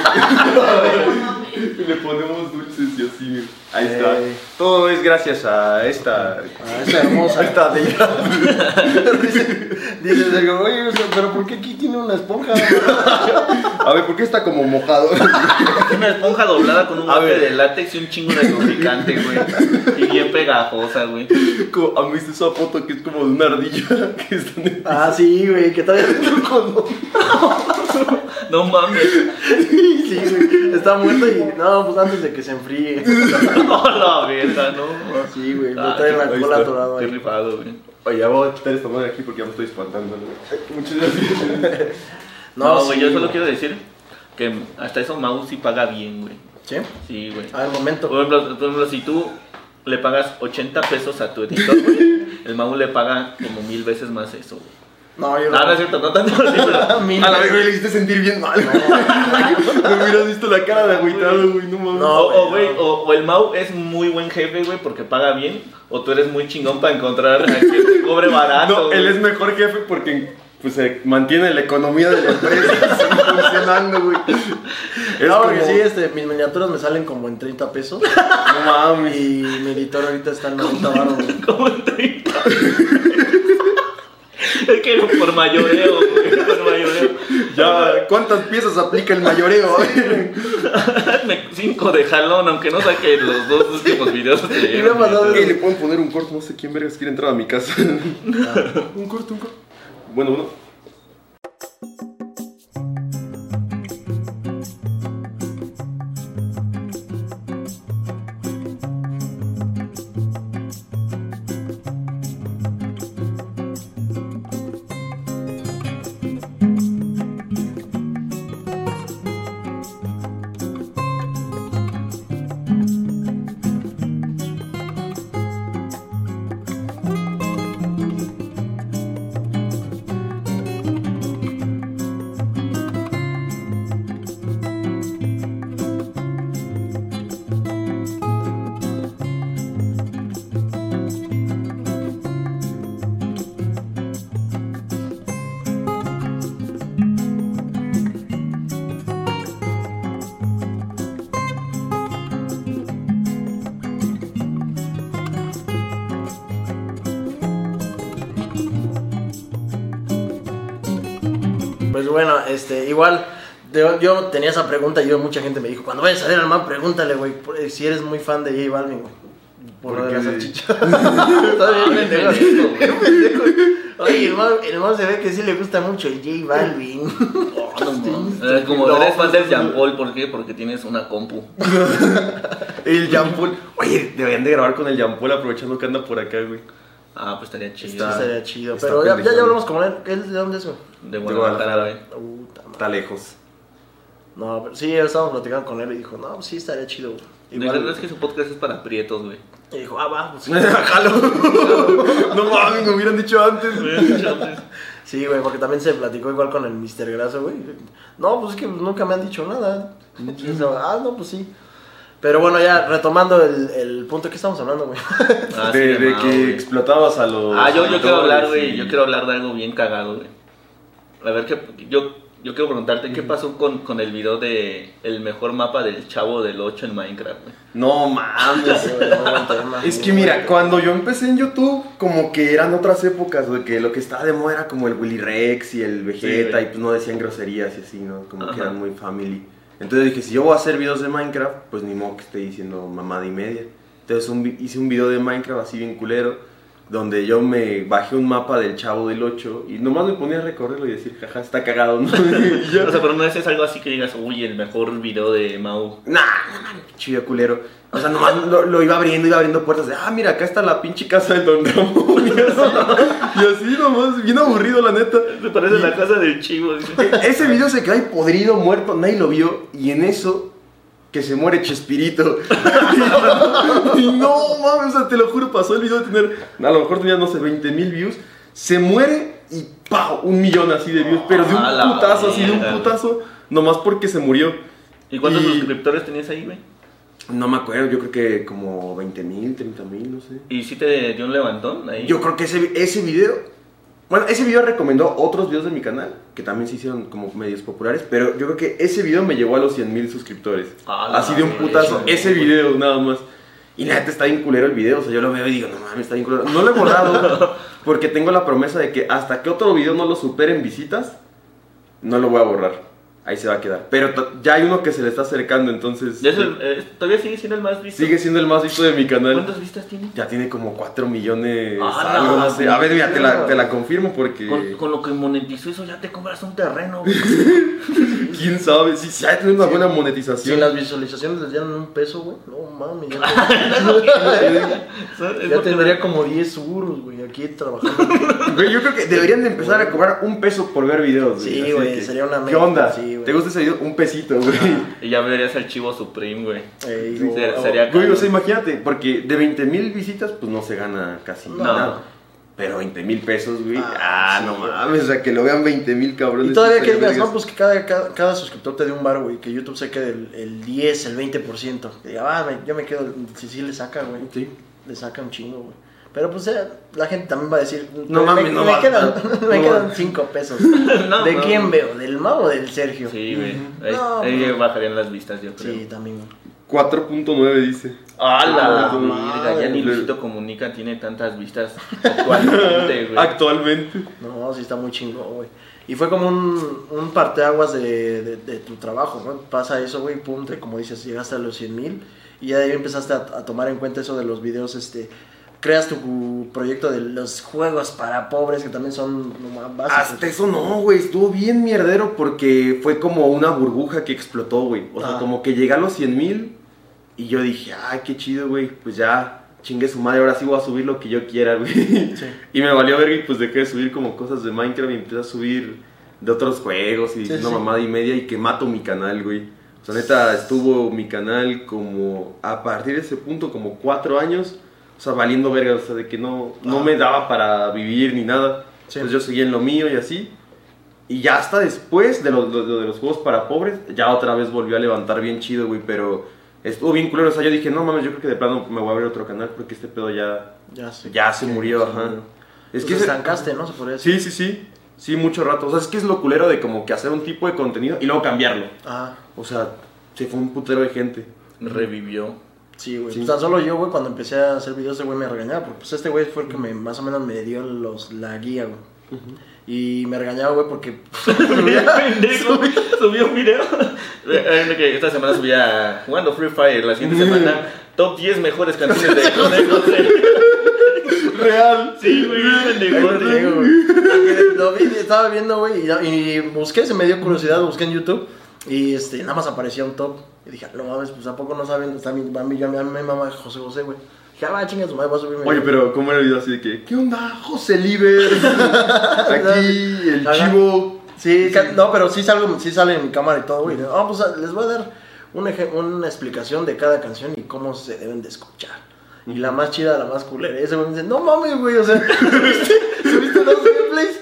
Speaker 3: *laughs* le ponemos dulces y así, güey. Ahí está.
Speaker 1: Eh.
Speaker 3: Todo es gracias a esta.
Speaker 1: Ah, esa hermosa. *laughs*
Speaker 3: Esta de
Speaker 1: dice, dice, digo, oye, pero ¿por qué aquí tiene una esponja? *laughs*
Speaker 3: A ver, ¿por qué está como mojado?
Speaker 2: Una esponja doblada con un
Speaker 3: A
Speaker 2: golpe
Speaker 3: ver.
Speaker 2: de látex y un chingo de lubricante, güey. Y bien pegajosa, güey.
Speaker 3: Como- ¿Han visto esa foto que es como de una ardilla que está en el-
Speaker 1: Ah, sí, güey, que todavía cuando...
Speaker 2: No mames.
Speaker 1: Sí, güey, está muerto y no, pues antes de que se enfríe. *laughs*
Speaker 2: No, la verga, no.
Speaker 1: Sí, güey, me
Speaker 2: Ah,
Speaker 1: trae la cola atorado
Speaker 2: Qué rifado, güey.
Speaker 3: Oye, ya voy a quitar esta madre aquí porque ya me estoy espantando. ¿no? *laughs* Muchas gracias.
Speaker 2: No, güey,
Speaker 1: sí,
Speaker 2: yo solo quiero decir que hasta eso Mau sí paga bien, güey.
Speaker 1: ¿Sí?
Speaker 2: Sí, güey.
Speaker 1: A ver, momento.
Speaker 2: Por ejemplo, por ejemplo, si tú le pagas 80 pesos a tu editor, güey, el Mau le paga como mil veces más eso, güey.
Speaker 1: No, yo
Speaker 2: No, no es cierto, no tanto así, pero... *laughs*
Speaker 1: Mil
Speaker 3: A la vez, güey, le hiciste sentir bien mal. *laughs* Me hubieras visto la cara de agüitado, güey, no mames.
Speaker 1: No,
Speaker 2: O,
Speaker 1: güey,
Speaker 2: güey, o, o el Mau es muy buen jefe, güey, porque paga bien, o tú eres muy chingón para encontrar a quien te cobre *laughs* barato.
Speaker 3: No, él
Speaker 2: güey.
Speaker 3: es mejor jefe porque pues se mantiene la economía de la empresa funcionando, güey. Es
Speaker 1: No, porque
Speaker 3: como-
Speaker 1: sí, este, mis miniaturas me salen como en 30 pesos.
Speaker 3: No mames.
Speaker 1: Y mi editor ahorita está en 90 baros, güey.
Speaker 2: Como en 30. Es que por mayoreo, güey, por mayoreo.
Speaker 3: Ya, ¿cuántas piezas aplica el mayoreo?
Speaker 2: Cinco de jalón, aunque no saque los dos últimos videos. de-
Speaker 1: Y
Speaker 3: le pueden poner un corto, no sé quién vergas quiere entrar a mi casa. un corto, un corto. Bueno, uno.
Speaker 1: Igual, yo, yo tenía esa pregunta y yo, mucha gente me dijo, cuando vayas a ver al man, pregúntale, güey, eh, si eres muy fan de J Balvin, güey. Por lo de la salchicha. *laughs* Está. Oye, el man, el man se ve que sí le gusta mucho el J Balvin. *laughs*
Speaker 2: Eh, Como
Speaker 1: No,
Speaker 2: eres fan del Jean Paul, ¿por qué? Porque tienes una compu. *laughs*
Speaker 3: El Jean Paul. Oye, deberían de grabar con el Jean Paul aprovechando que anda por acá, güey.
Speaker 2: Ah, pues estaría chido.
Speaker 1: estaría chido.
Speaker 3: está
Speaker 1: Pero ya, ya, hablamos con él. ¿Él de dónde es, güey?
Speaker 2: De Guadalajara, güey.
Speaker 1: Puta madre.
Speaker 3: Está lejos.
Speaker 1: No, pero sí, ya estábamos platicando con él y dijo, no, pues sí, estaría chido, güey.
Speaker 2: La verdad es que su podcast es para prietos, güey.
Speaker 1: Y dijo, ah, va, pues sí. *laughs*
Speaker 3: Jalo. *laughs* no mames, me hubieran dicho antes.
Speaker 1: Sí, güey, porque también se platicó igual con el Mr. Graso, güey. No, pues es que nunca me han dicho nada. Ah, no, pues sí. Pero bueno, ya retomando el, el punto que estamos hablando, güey. *laughs*
Speaker 2: Ah, sí,
Speaker 3: de, que explotabas a los.
Speaker 2: Ah, yo, yo quiero hablar, güey.
Speaker 3: y-
Speaker 2: Yo quiero hablar de algo bien cagado, güey. A ver, ¿qué, yo, yo quiero preguntarte qué pasó con, con el video de el mejor mapa del chavo del 8 en Minecraft, güey.
Speaker 3: No mames. *laughs* Es que mira, cuando yo empecé en YouTube, como que eran otras épocas, güey, que lo que estaba de moda era como el Willy Rex y el Vegeta, y pues no decían groserías y así, ¿no? Como que eran muy family. Entonces dije, si yo voy a hacer videos de Minecraft, pues ni modo que esté diciendo mamada y media. Entonces un hice un video de Minecraft así bien culero, donde yo me bajé un mapa del Chavo del 8 y nomás me ponía a recorrerlo y decir, jaja, está cagado, ¿no? *laughs* y. *laughs*
Speaker 2: O sea, pero no es algo así que digas, uy, el mejor video de Mau.
Speaker 3: Nah, nah, chido culero. O sea, nomás lo, lo iba abriendo, iba abriendo puertas de, ah, mira, acá está la pinche casa de Don Ramón. *laughs* Y así, y nomás, bien aburrido, la neta.
Speaker 2: Se parece a la casa del chivo.
Speaker 3: Ese video se quedó ahí podrido, muerto, nadie lo vio. Y en eso, que se muere Chespirito. *laughs* y no, mames, o sea, te lo juro, pasó el video de tener, a lo mejor tenía, no sé, 20 mil views. Se muere y ¡pau! Un millón así de views. Pero de un putazo, así de un putazo, nomás porque se murió.
Speaker 2: ¿Y cuántos
Speaker 3: Y-
Speaker 2: suscriptores tenías ahí, güey?
Speaker 3: No me acuerdo, yo creo que como 20 mil, 30 mil, no sé.
Speaker 2: ¿Y si te dio un levantón ahí?
Speaker 3: Yo creo que ese, ese video. Bueno, ese video recomendó otros videos de mi canal, que también se hicieron como medios populares, pero yo creo que ese video me llevó a los 100 mil suscriptores.
Speaker 2: Ah,
Speaker 3: Así de un putazo, ese video nada más. Y la neta está bien culero el video, o sea, yo lo veo y digo, no mames, está bien culero. No lo he borrado, *laughs* porque tengo la promesa de que hasta que otro video no lo supere en visitas, no lo voy a borrar. Ahí se va a quedar. Pero ya hay uno que se le está acercando, entonces...
Speaker 2: Es el- eh, ¿Todavía sigue siendo el más visto?
Speaker 3: Sigue siendo el más visto de mi canal.
Speaker 2: ¿Cuántas vistas tiene?
Speaker 3: Ya tiene como 4 millones.
Speaker 2: Ah,
Speaker 3: algo,
Speaker 2: no,
Speaker 3: no sé. A ver, mira, te la, te la confirmo porque.
Speaker 2: Con, con lo que monetizó eso ya te compras un terreno, güey. *laughs*
Speaker 3: ¿Quién sabe? Si si hay tener una buena
Speaker 1: Si
Speaker 3: monetización.
Speaker 1: las visualizaciones les dieran un peso, güey. No mames, ya, *laughs* ya tendría como 10 euros, güey, aquí trabajando.
Speaker 3: Güey, yo creo que deberían de empezar a cobrar un peso por ver videos.
Speaker 1: Sí,
Speaker 3: Así
Speaker 1: güey,
Speaker 3: que,
Speaker 1: sería una
Speaker 3: ¿Qué onda?
Speaker 1: sí, güey.
Speaker 3: ¿Te gusta ese video? Un pesito, güey.
Speaker 2: Y ya verías al chivo Supreme, güey.
Speaker 1: Ey,
Speaker 2: Sí, sería
Speaker 3: Güey, o sea, imagínate, porque de 20 mil visitas, pues no se gana casi
Speaker 1: No.
Speaker 3: nada. Pero 20 mil pesos, güey. Ah,
Speaker 1: Ah,
Speaker 3: no
Speaker 1: sí, güey.
Speaker 3: mames, o sea, que lo vean 20 mil cabrones.
Speaker 1: Y todavía
Speaker 3: sí
Speaker 1: que digas, no, pues que cada, cada, cada suscriptor te dé un bar, güey, que YouTube se quede el, el 10, el 20%. Que diga, ah, me- yo me quedo, si sí le saca, güey.
Speaker 3: Sí.
Speaker 1: Le saca un chingo, güey. Pero pues eh, la gente también va a decir,
Speaker 3: No
Speaker 1: me-
Speaker 3: mames,
Speaker 1: me,
Speaker 3: no
Speaker 1: me
Speaker 3: va-
Speaker 1: quedan, *laughs* me
Speaker 3: no
Speaker 1: quedan. 5 pesos. *laughs*
Speaker 2: No,
Speaker 1: ¿De
Speaker 2: no.
Speaker 1: quién veo? ¿Del Mau o del Sergio?
Speaker 2: Sí, güey. Ahí,
Speaker 1: No,
Speaker 2: ahí
Speaker 1: no.
Speaker 2: bajarían las vistas, yo creo.
Speaker 1: Sí, también. güey.
Speaker 3: 4.9 dice.
Speaker 2: ¡Ah, la
Speaker 1: Ah!
Speaker 2: Ya ni. Luisito Comunica tiene tantas vistas actualmente, *laughs* güey.
Speaker 3: Actualmente.
Speaker 1: No, sí está muy chingón, güey. Y fue como un, un parteaguas de, de, de tu trabajo, ¿no? Pasa eso, güey, pum, te- como dices, llegaste a los 100 mil y ya de ahí empezaste a, a tomar en cuenta eso de los videos, este... Creas tu proyecto de los juegos para pobres, que también son básicos.
Speaker 3: Hasta eso no, güey, estuvo bien mierdero porque fue como una burbuja que explotó, güey. O sea,
Speaker 1: Ah.
Speaker 3: como que llegué a los 100 mil y yo dije, ay, qué chido, güey, pues ya chingue su madre, ahora sí voy a subir lo que yo quiera, güey.
Speaker 1: Sí. *laughs*
Speaker 3: Y me valió verga y pues dejé de subir como cosas de Minecraft y empecé a subir de otros juegos y
Speaker 1: Sí,
Speaker 3: una
Speaker 1: sí.
Speaker 3: mamada y media y que mato mi canal, güey. O sea, neta, estuvo mi canal como a partir de ese punto, como cuatro años, o sea, valiendo verga, o sea, de que no, no
Speaker 1: Ah.
Speaker 3: me daba para vivir ni nada.
Speaker 1: Sí.
Speaker 3: Entonces yo seguía en lo mío y así. Y ya hasta después de los, de, de los juegos para pobres, ya otra vez volvió a levantar bien chido, güey, pero estuvo bien culero. O sea, yo dije, no mames, yo creo que de plano me voy a abrir otro canal porque este pedo ya,
Speaker 1: Ya,
Speaker 3: ya se murió, ajá.
Speaker 1: Es
Speaker 3: Es
Speaker 1: que
Speaker 3: que
Speaker 1: estancaste, ¿no? Se podría decir.
Speaker 3: Sí, sí, sí. Sí, mucho rato. O sea, es que es lo culero de como que hacer un tipo de contenido y luego cambiarlo.
Speaker 1: Ah,
Speaker 3: O sea, se fue un putero de gente.
Speaker 2: Revivió.
Speaker 1: Sí, güey.
Speaker 3: Sí.
Speaker 1: Pues tan solo yo, güey, cuando empecé a hacer videos, ese güey me regañaba, porque pues este güey fue el que me, más o menos me dio los, la guía, güey. Y me regañaba, güey, porque... *laughs* *laughs*
Speaker 2: Pendejo, Subió *laughs* un video. Eh, eh, Esta semana subía jugando Free Fire. La siguiente semana, top 10 mejores canciones de José.
Speaker 3: Real.
Speaker 2: Sí, güey, pendejo.
Speaker 1: Estaba viendo, güey, y, y busqué, se me dio curiosidad, busqué en YouTube y este, nada más aparecía un top. Y dije, no mames, pues a poco no saben, está mi, va mi, yo, mi, mi mamá José José, güey. Dije, ah, va, chinga su madre, voy a subirme.
Speaker 3: Oye, pero ¿cómo era el video así de que, ¿qué onda? José Liber. *laughs* Aquí, el
Speaker 1: Ajá.
Speaker 3: chivo.
Speaker 1: Sí, no, pero sí, salgo, sí sale en mi cámara y todo, güey. Ah, pues ah, les voy a dar un eje- una explicación de cada canción y cómo se deben de escuchar. Y la más chida, la más culera. Y ese güey me dice, no mames, güey, o sea, *laughs* ¿subiste, subiste dos gameplays?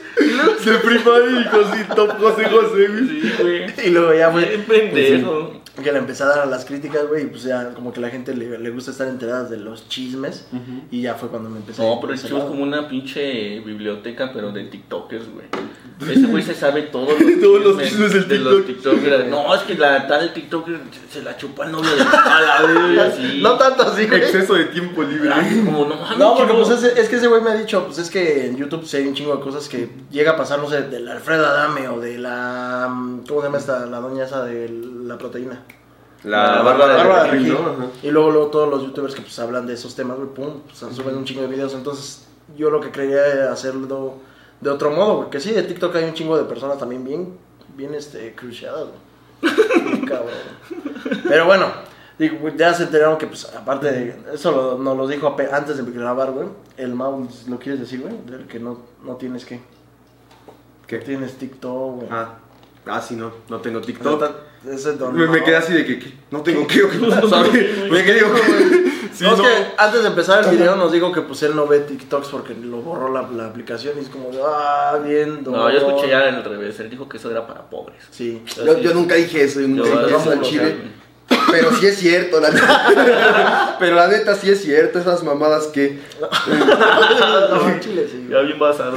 Speaker 1: Y luego,
Speaker 3: Se Free Fire y José, top José José, güey.
Speaker 2: Sí, güey. *laughs*
Speaker 1: y luego ya fue...
Speaker 2: Bien pendejo.
Speaker 1: que le empecé a dar a las críticas, güey, y pues ya como que la gente le, le gusta estar enterada de los chismes. Y ya fue cuando me empecé
Speaker 2: No,
Speaker 1: a
Speaker 2: pero el chivo es como una pinche biblioteca, pero de TikTokers, güey. *laughs* Ese güey se sabe todos los *laughs*
Speaker 3: Todos los chismes del
Speaker 2: de los
Speaker 3: TikTok.
Speaker 2: TikTokers. No, es que la tal TikToker se la chupa el novio de la así.
Speaker 1: No tanto así, güey.
Speaker 3: Exceso de tiempo libre.
Speaker 2: Ay, Como no mames,
Speaker 1: No, porque pues es, es que ese güey me ha dicho, pues es que en YouTube sí hay un chingo de cosas que llega a pasar, no sé, del Alfredo Adame o de la... mm, ¿Cómo se llama esta? La doña esa de la proteína.
Speaker 3: La
Speaker 2: La
Speaker 3: barba de
Speaker 1: de.
Speaker 3: ¿no?
Speaker 1: Y luego, luego todos los youtubers que pues hablan de esos temas, güey, pum, pues, suben un chingo de videos. Entonces, yo lo que quería era hacerlo de otro modo, porque sí, de TikTok hay un chingo de personas también bien, bien, este, cruciadas, cabrón. Pero bueno, digo, pues, ya se enteraron que, pues, aparte de, eso lo- nos lo dijo antes de grabar, güey, el Mau, ¿lo quieres decir, güey? Del que no, no tienes que,
Speaker 3: ¿Qué?
Speaker 1: tienes TikTok, güey.
Speaker 3: Ah, ah, sí, no, no tengo TikTok.
Speaker 1: Está- don
Speaker 3: Me, me quedé así de que, ¿qué? no tengo qué, o qué ¿sabes? Me quedé, *laughs* sí,
Speaker 1: no, es
Speaker 3: no.
Speaker 1: que antes de empezar el video nos dijo que pues él no ve TikToks porque lo borró la, la aplicación y es como, de, ah, bien, don.
Speaker 2: No, yo escuché ya al revés. Él dijo que eso era para pobres.
Speaker 1: Sí.
Speaker 3: Yo, yo nunca dije eso, yo nunca
Speaker 2: Yo-
Speaker 3: dije eso chile. Pero sí es cierto, la neta. *laughs* Pero la neta sí es cierto, esas mamadas que. *laughs*
Speaker 1: no, *laughs* Chile sí.
Speaker 2: Ya bien basado.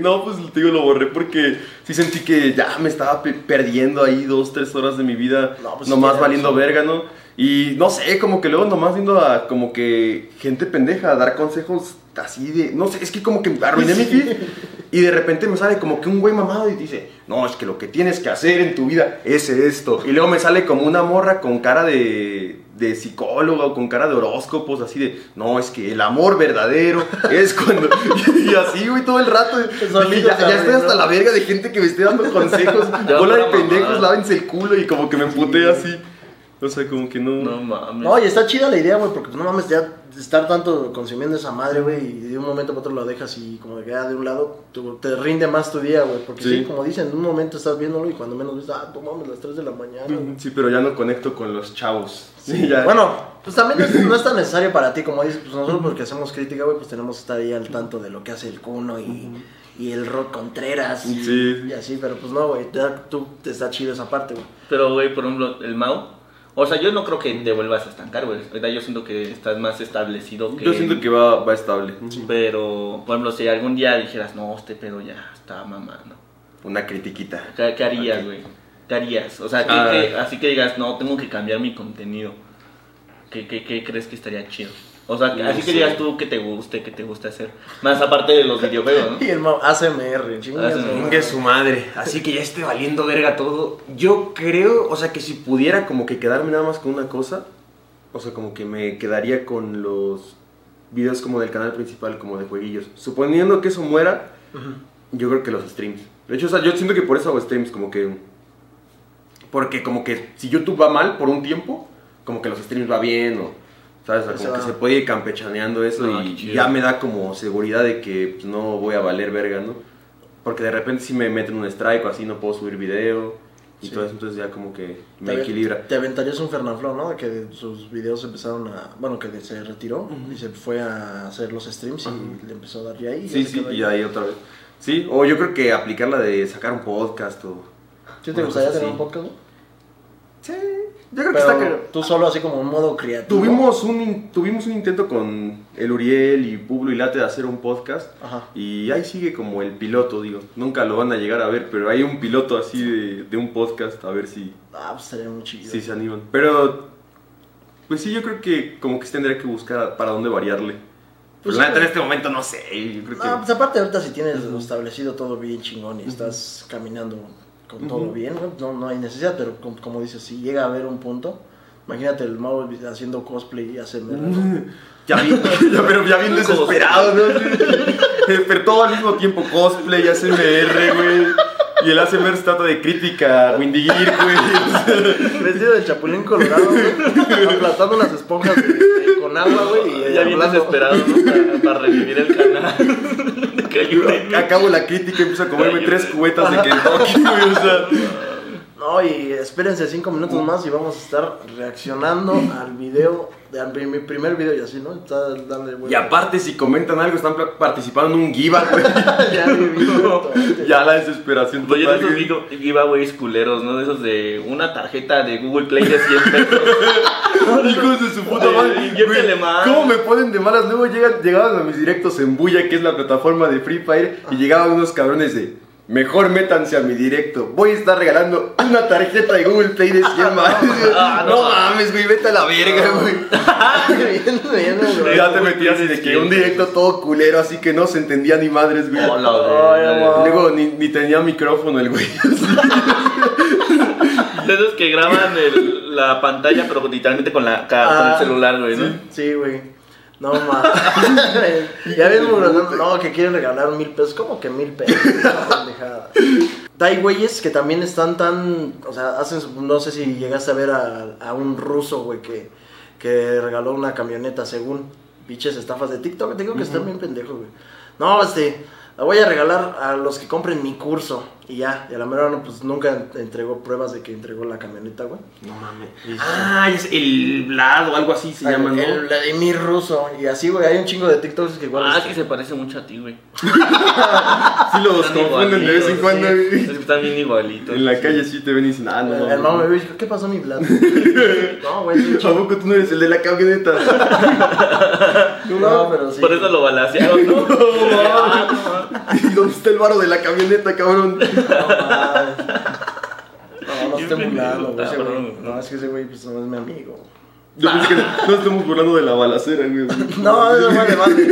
Speaker 3: No, pues te digo, lo borré porque sí sentí que ya me estaba pe- perdiendo ahí dos, tres horas de mi vida,
Speaker 1: No, pues,
Speaker 3: nomás
Speaker 1: sí,
Speaker 3: valiendo
Speaker 1: sí.
Speaker 3: verga, ¿no? Y no sé, como que luego nomás viendo a como que gente pendeja a dar consejos así de, no sé, es que como que arruiné mi feed y de repente me sale como que un güey mamado y dice, no, es que lo que tienes que hacer en tu vida es esto. Y luego me sale como una morra con cara de, de psicóloga o con cara de horóscopos, así de, no, es que el amor verdadero es cuando... *laughs* y así, güey, todo el rato. *laughs* Ya, ya estoy hasta la verga de gente que me esté dando consejos. *laughs*
Speaker 2: Ya,
Speaker 3: Bola de pendejos, lávense el culo y como que me emputé así. O sea, como que no...
Speaker 2: No mames.
Speaker 1: No, y está chida la idea, güey, porque pues, no mames, ya estar tanto consumiendo esa madre, güey, y de un momento para otro lo dejas y como que ya de un lado tu- te rinde más tu día, güey, porque sí.
Speaker 3: Sí.
Speaker 1: como dicen, en un momento estás viéndolo y cuando menos ves, ah, no mames, las 3 de la mañana.
Speaker 3: Sí, pero ya no conecto con los chavos. Sí, *laughs* ya.
Speaker 1: Bueno, pues también es- no es tan necesario para ti, como dices, pues nosotros porque hacemos crítica, güey, pues tenemos que estar ahí al tanto de lo que hace el Cuno y, y el Rod Contreras y,
Speaker 3: Sí.
Speaker 1: y así, pero pues no, güey, tú te está chido esa parte, güey.
Speaker 2: Pero, güey, por ejemplo, el Mau. O sea, yo no creo que te vuelvas a estancar, güey. Ahorita yo siento que estás más establecido que.
Speaker 3: Yo siento que va, va estable.
Speaker 2: Pero, por ejemplo, si algún día dijeras, no, este pedo ya está mamando.
Speaker 3: Una critiquita.
Speaker 2: ¿Qué, qué harías, güey? ¿Qué harías? O sea, ¿qué-
Speaker 3: Ah.
Speaker 2: qué- así que digas, no, tengo que cambiar mi contenido. ¿Qué, qué, qué crees que estaría chido? O sea,
Speaker 3: No
Speaker 2: así que
Speaker 3: sé.
Speaker 2: digas tú que te guste, que te guste hacer. Más aparte de los videojuegos, ¿no? *laughs*
Speaker 1: Y el ACMR.
Speaker 3: Chingue su madre. Así que ya esté valiendo verga todo. Yo creo, o sea, que si pudiera como que quedarme nada más con una cosa, o sea, como que me quedaría con los videos como del canal principal, como de jueguillos. Suponiendo que eso muera, yo creo que los streams. De hecho, o sea, yo siento que por eso hago streams, como que... Porque como que si YouTube va mal por un tiempo, como que los streams va bien o... ¿Sabes? O sea,
Speaker 1: Se
Speaker 3: como que se puede ir campechaneando eso
Speaker 2: No,
Speaker 3: y ya me da como seguridad de que pues, no voy a valer verga, ¿no? Porque de repente si me meten un strike o así no puedo subir video y
Speaker 1: Sí.
Speaker 3: todo eso, entonces ya como que
Speaker 1: Te
Speaker 3: me
Speaker 1: ave-
Speaker 3: equilibra.
Speaker 1: Te aventarías un Fernanfloo, ¿no? Que sus videos empezaron a. Bueno, que se retiró y se fue a hacer los streams y
Speaker 3: Ujú.
Speaker 1: le empezó a dar ya ahí. y
Speaker 3: Sí, sí, y ahí otra vez. Sí, o yo creo que aplicar la de sacar un podcast o...
Speaker 1: ¿Sí te gustaría tener
Speaker 3: así.
Speaker 1: un podcast? no?
Speaker 3: Sí, yo creo que está...
Speaker 1: Tú solo así como un modo creativo.
Speaker 3: Tuvimos un, in- tuvimos un intento con el Uriel y Publo y Late de hacer un podcast
Speaker 1: Ajá.
Speaker 3: y ahí sigue como el piloto, digo. Nunca lo van a llegar a ver, pero hay un piloto así de, de un podcast, a ver si,
Speaker 1: Ah, pues estaría muy chido.
Speaker 3: si se animan. Pero, pues sí, yo creo que como que sí tendría que buscar para dónde variarle.
Speaker 1: Pues
Speaker 3: la
Speaker 1: sí,
Speaker 3: neta en este momento no sé, yo creo que...
Speaker 1: No, pues aparte ahorita si tienes establecido todo bien chingón y estás caminando con todo bien, ¿no? no, no hay necesidad, pero como, como dices, si llega a haber un punto, imagínate el Mau haciendo cosplay y hace *laughs*
Speaker 3: Ya vi, *laughs* ya, pero ya bien desesperado, ¿no? *laughs* Pero todo al mismo tiempo, cosplay, ASMR, güey. *laughs* Y el ASMR se trata de crítica, Windy Gear, güey. *laughs*
Speaker 1: Vestido de chapulín colorado, güey, aplastando unas esponjas de- de- con agua, güey, y
Speaker 2: Ya bien desesperado, ¿no? Para, para revivir el canal. Que ayude.
Speaker 3: Acabo la crítica y empiezo a comerme tres cubetas de Kentucky, güey. O sea,
Speaker 1: No, y espérense cinco minutos más y vamos a estar reaccionando *laughs* al video, de, a mi primer video y así, ¿no? Está dándole
Speaker 3: y aparte, si comentan algo, están participando en un giveaway. *laughs*
Speaker 1: ya viví *laughs* esto.
Speaker 3: ya la desesperación
Speaker 2: yo de esos giveaways culeros, ¿no? De esos de una tarjeta de Google Play de 100 pesos.
Speaker 3: Hijos de su puta madre. Güey. ¿Cómo me ponen de malas? Luego llegan, llegaban a mis directos en Buya, que es la plataforma de Free Fire, y llegaban unos cabrones de. Mejor métanse a mi directo. Voy a estar regalando una tarjeta de Google Play de 100 *laughs* más.
Speaker 2: Ah,
Speaker 3: no,
Speaker 2: no
Speaker 3: mames, güey, vete a la verga, güey. *laughs*
Speaker 1: Bien, güey.
Speaker 3: Ya te metí así de que un directo todo culero, así que no se entendía ni madres, güey. Luego ni, ni tenía micrófono el güey. *laughs*
Speaker 2: De esos que graban el- la pantalla, pero literalmente con, la, con
Speaker 1: Ah,
Speaker 2: el celular, güey, ¿no?
Speaker 1: Sí, güey. No mames. *laughs* ya ves, no, que quieren regalar mil pesos. ¿Cómo que mil pesos? *laughs* Hay güeyes que también están tan. O sea, hacen. No sé si llegaste a ver a, a un ruso, güey, que, que regaló una camioneta según pinches estafas de TikTok. Te digo que están bien pendejos, güey. No, este. La voy a regalar a los que compren mi curso. Y ya. Y a la mera no, pues nunca entregó pruebas de que entregó la camioneta, güey.
Speaker 3: No mames. Ah, es el Vlad o algo así se llama, ¿no?
Speaker 1: El Vladimir ruso. Y así, güey, hay un chingo de TikToks que igual.
Speaker 2: Ah, que se parece mucho a ti, güey. *laughs*
Speaker 3: Sí los confunden de vez en cuando.
Speaker 2: sí.
Speaker 3: güey.
Speaker 2: Es que Están bien igualitos.
Speaker 3: En la calle sí te ven y dicen, ah, no.
Speaker 1: El
Speaker 3: no,
Speaker 1: hermano me dijo, ¿qué pasó mi Vlad? *laughs* no, güey,
Speaker 3: ¿A poco tú no eres el de la camioneta? *laughs*
Speaker 1: No, pero sí.
Speaker 2: Por eso lo balasearon, ¿no?
Speaker 3: ¿Y dónde está el varo de la camioneta, cabrón?
Speaker 1: No, mames. *laughs* no, no estoy burlando, güey. ese
Speaker 2: pendejo,
Speaker 1: güey.
Speaker 2: cabrón.
Speaker 1: No, es que ese güey pues, no es mi amigo.
Speaker 3: Yo pensé que no estamos burlando de la balacera, güey. *laughs*
Speaker 1: No, eso es madre madre. *laughs*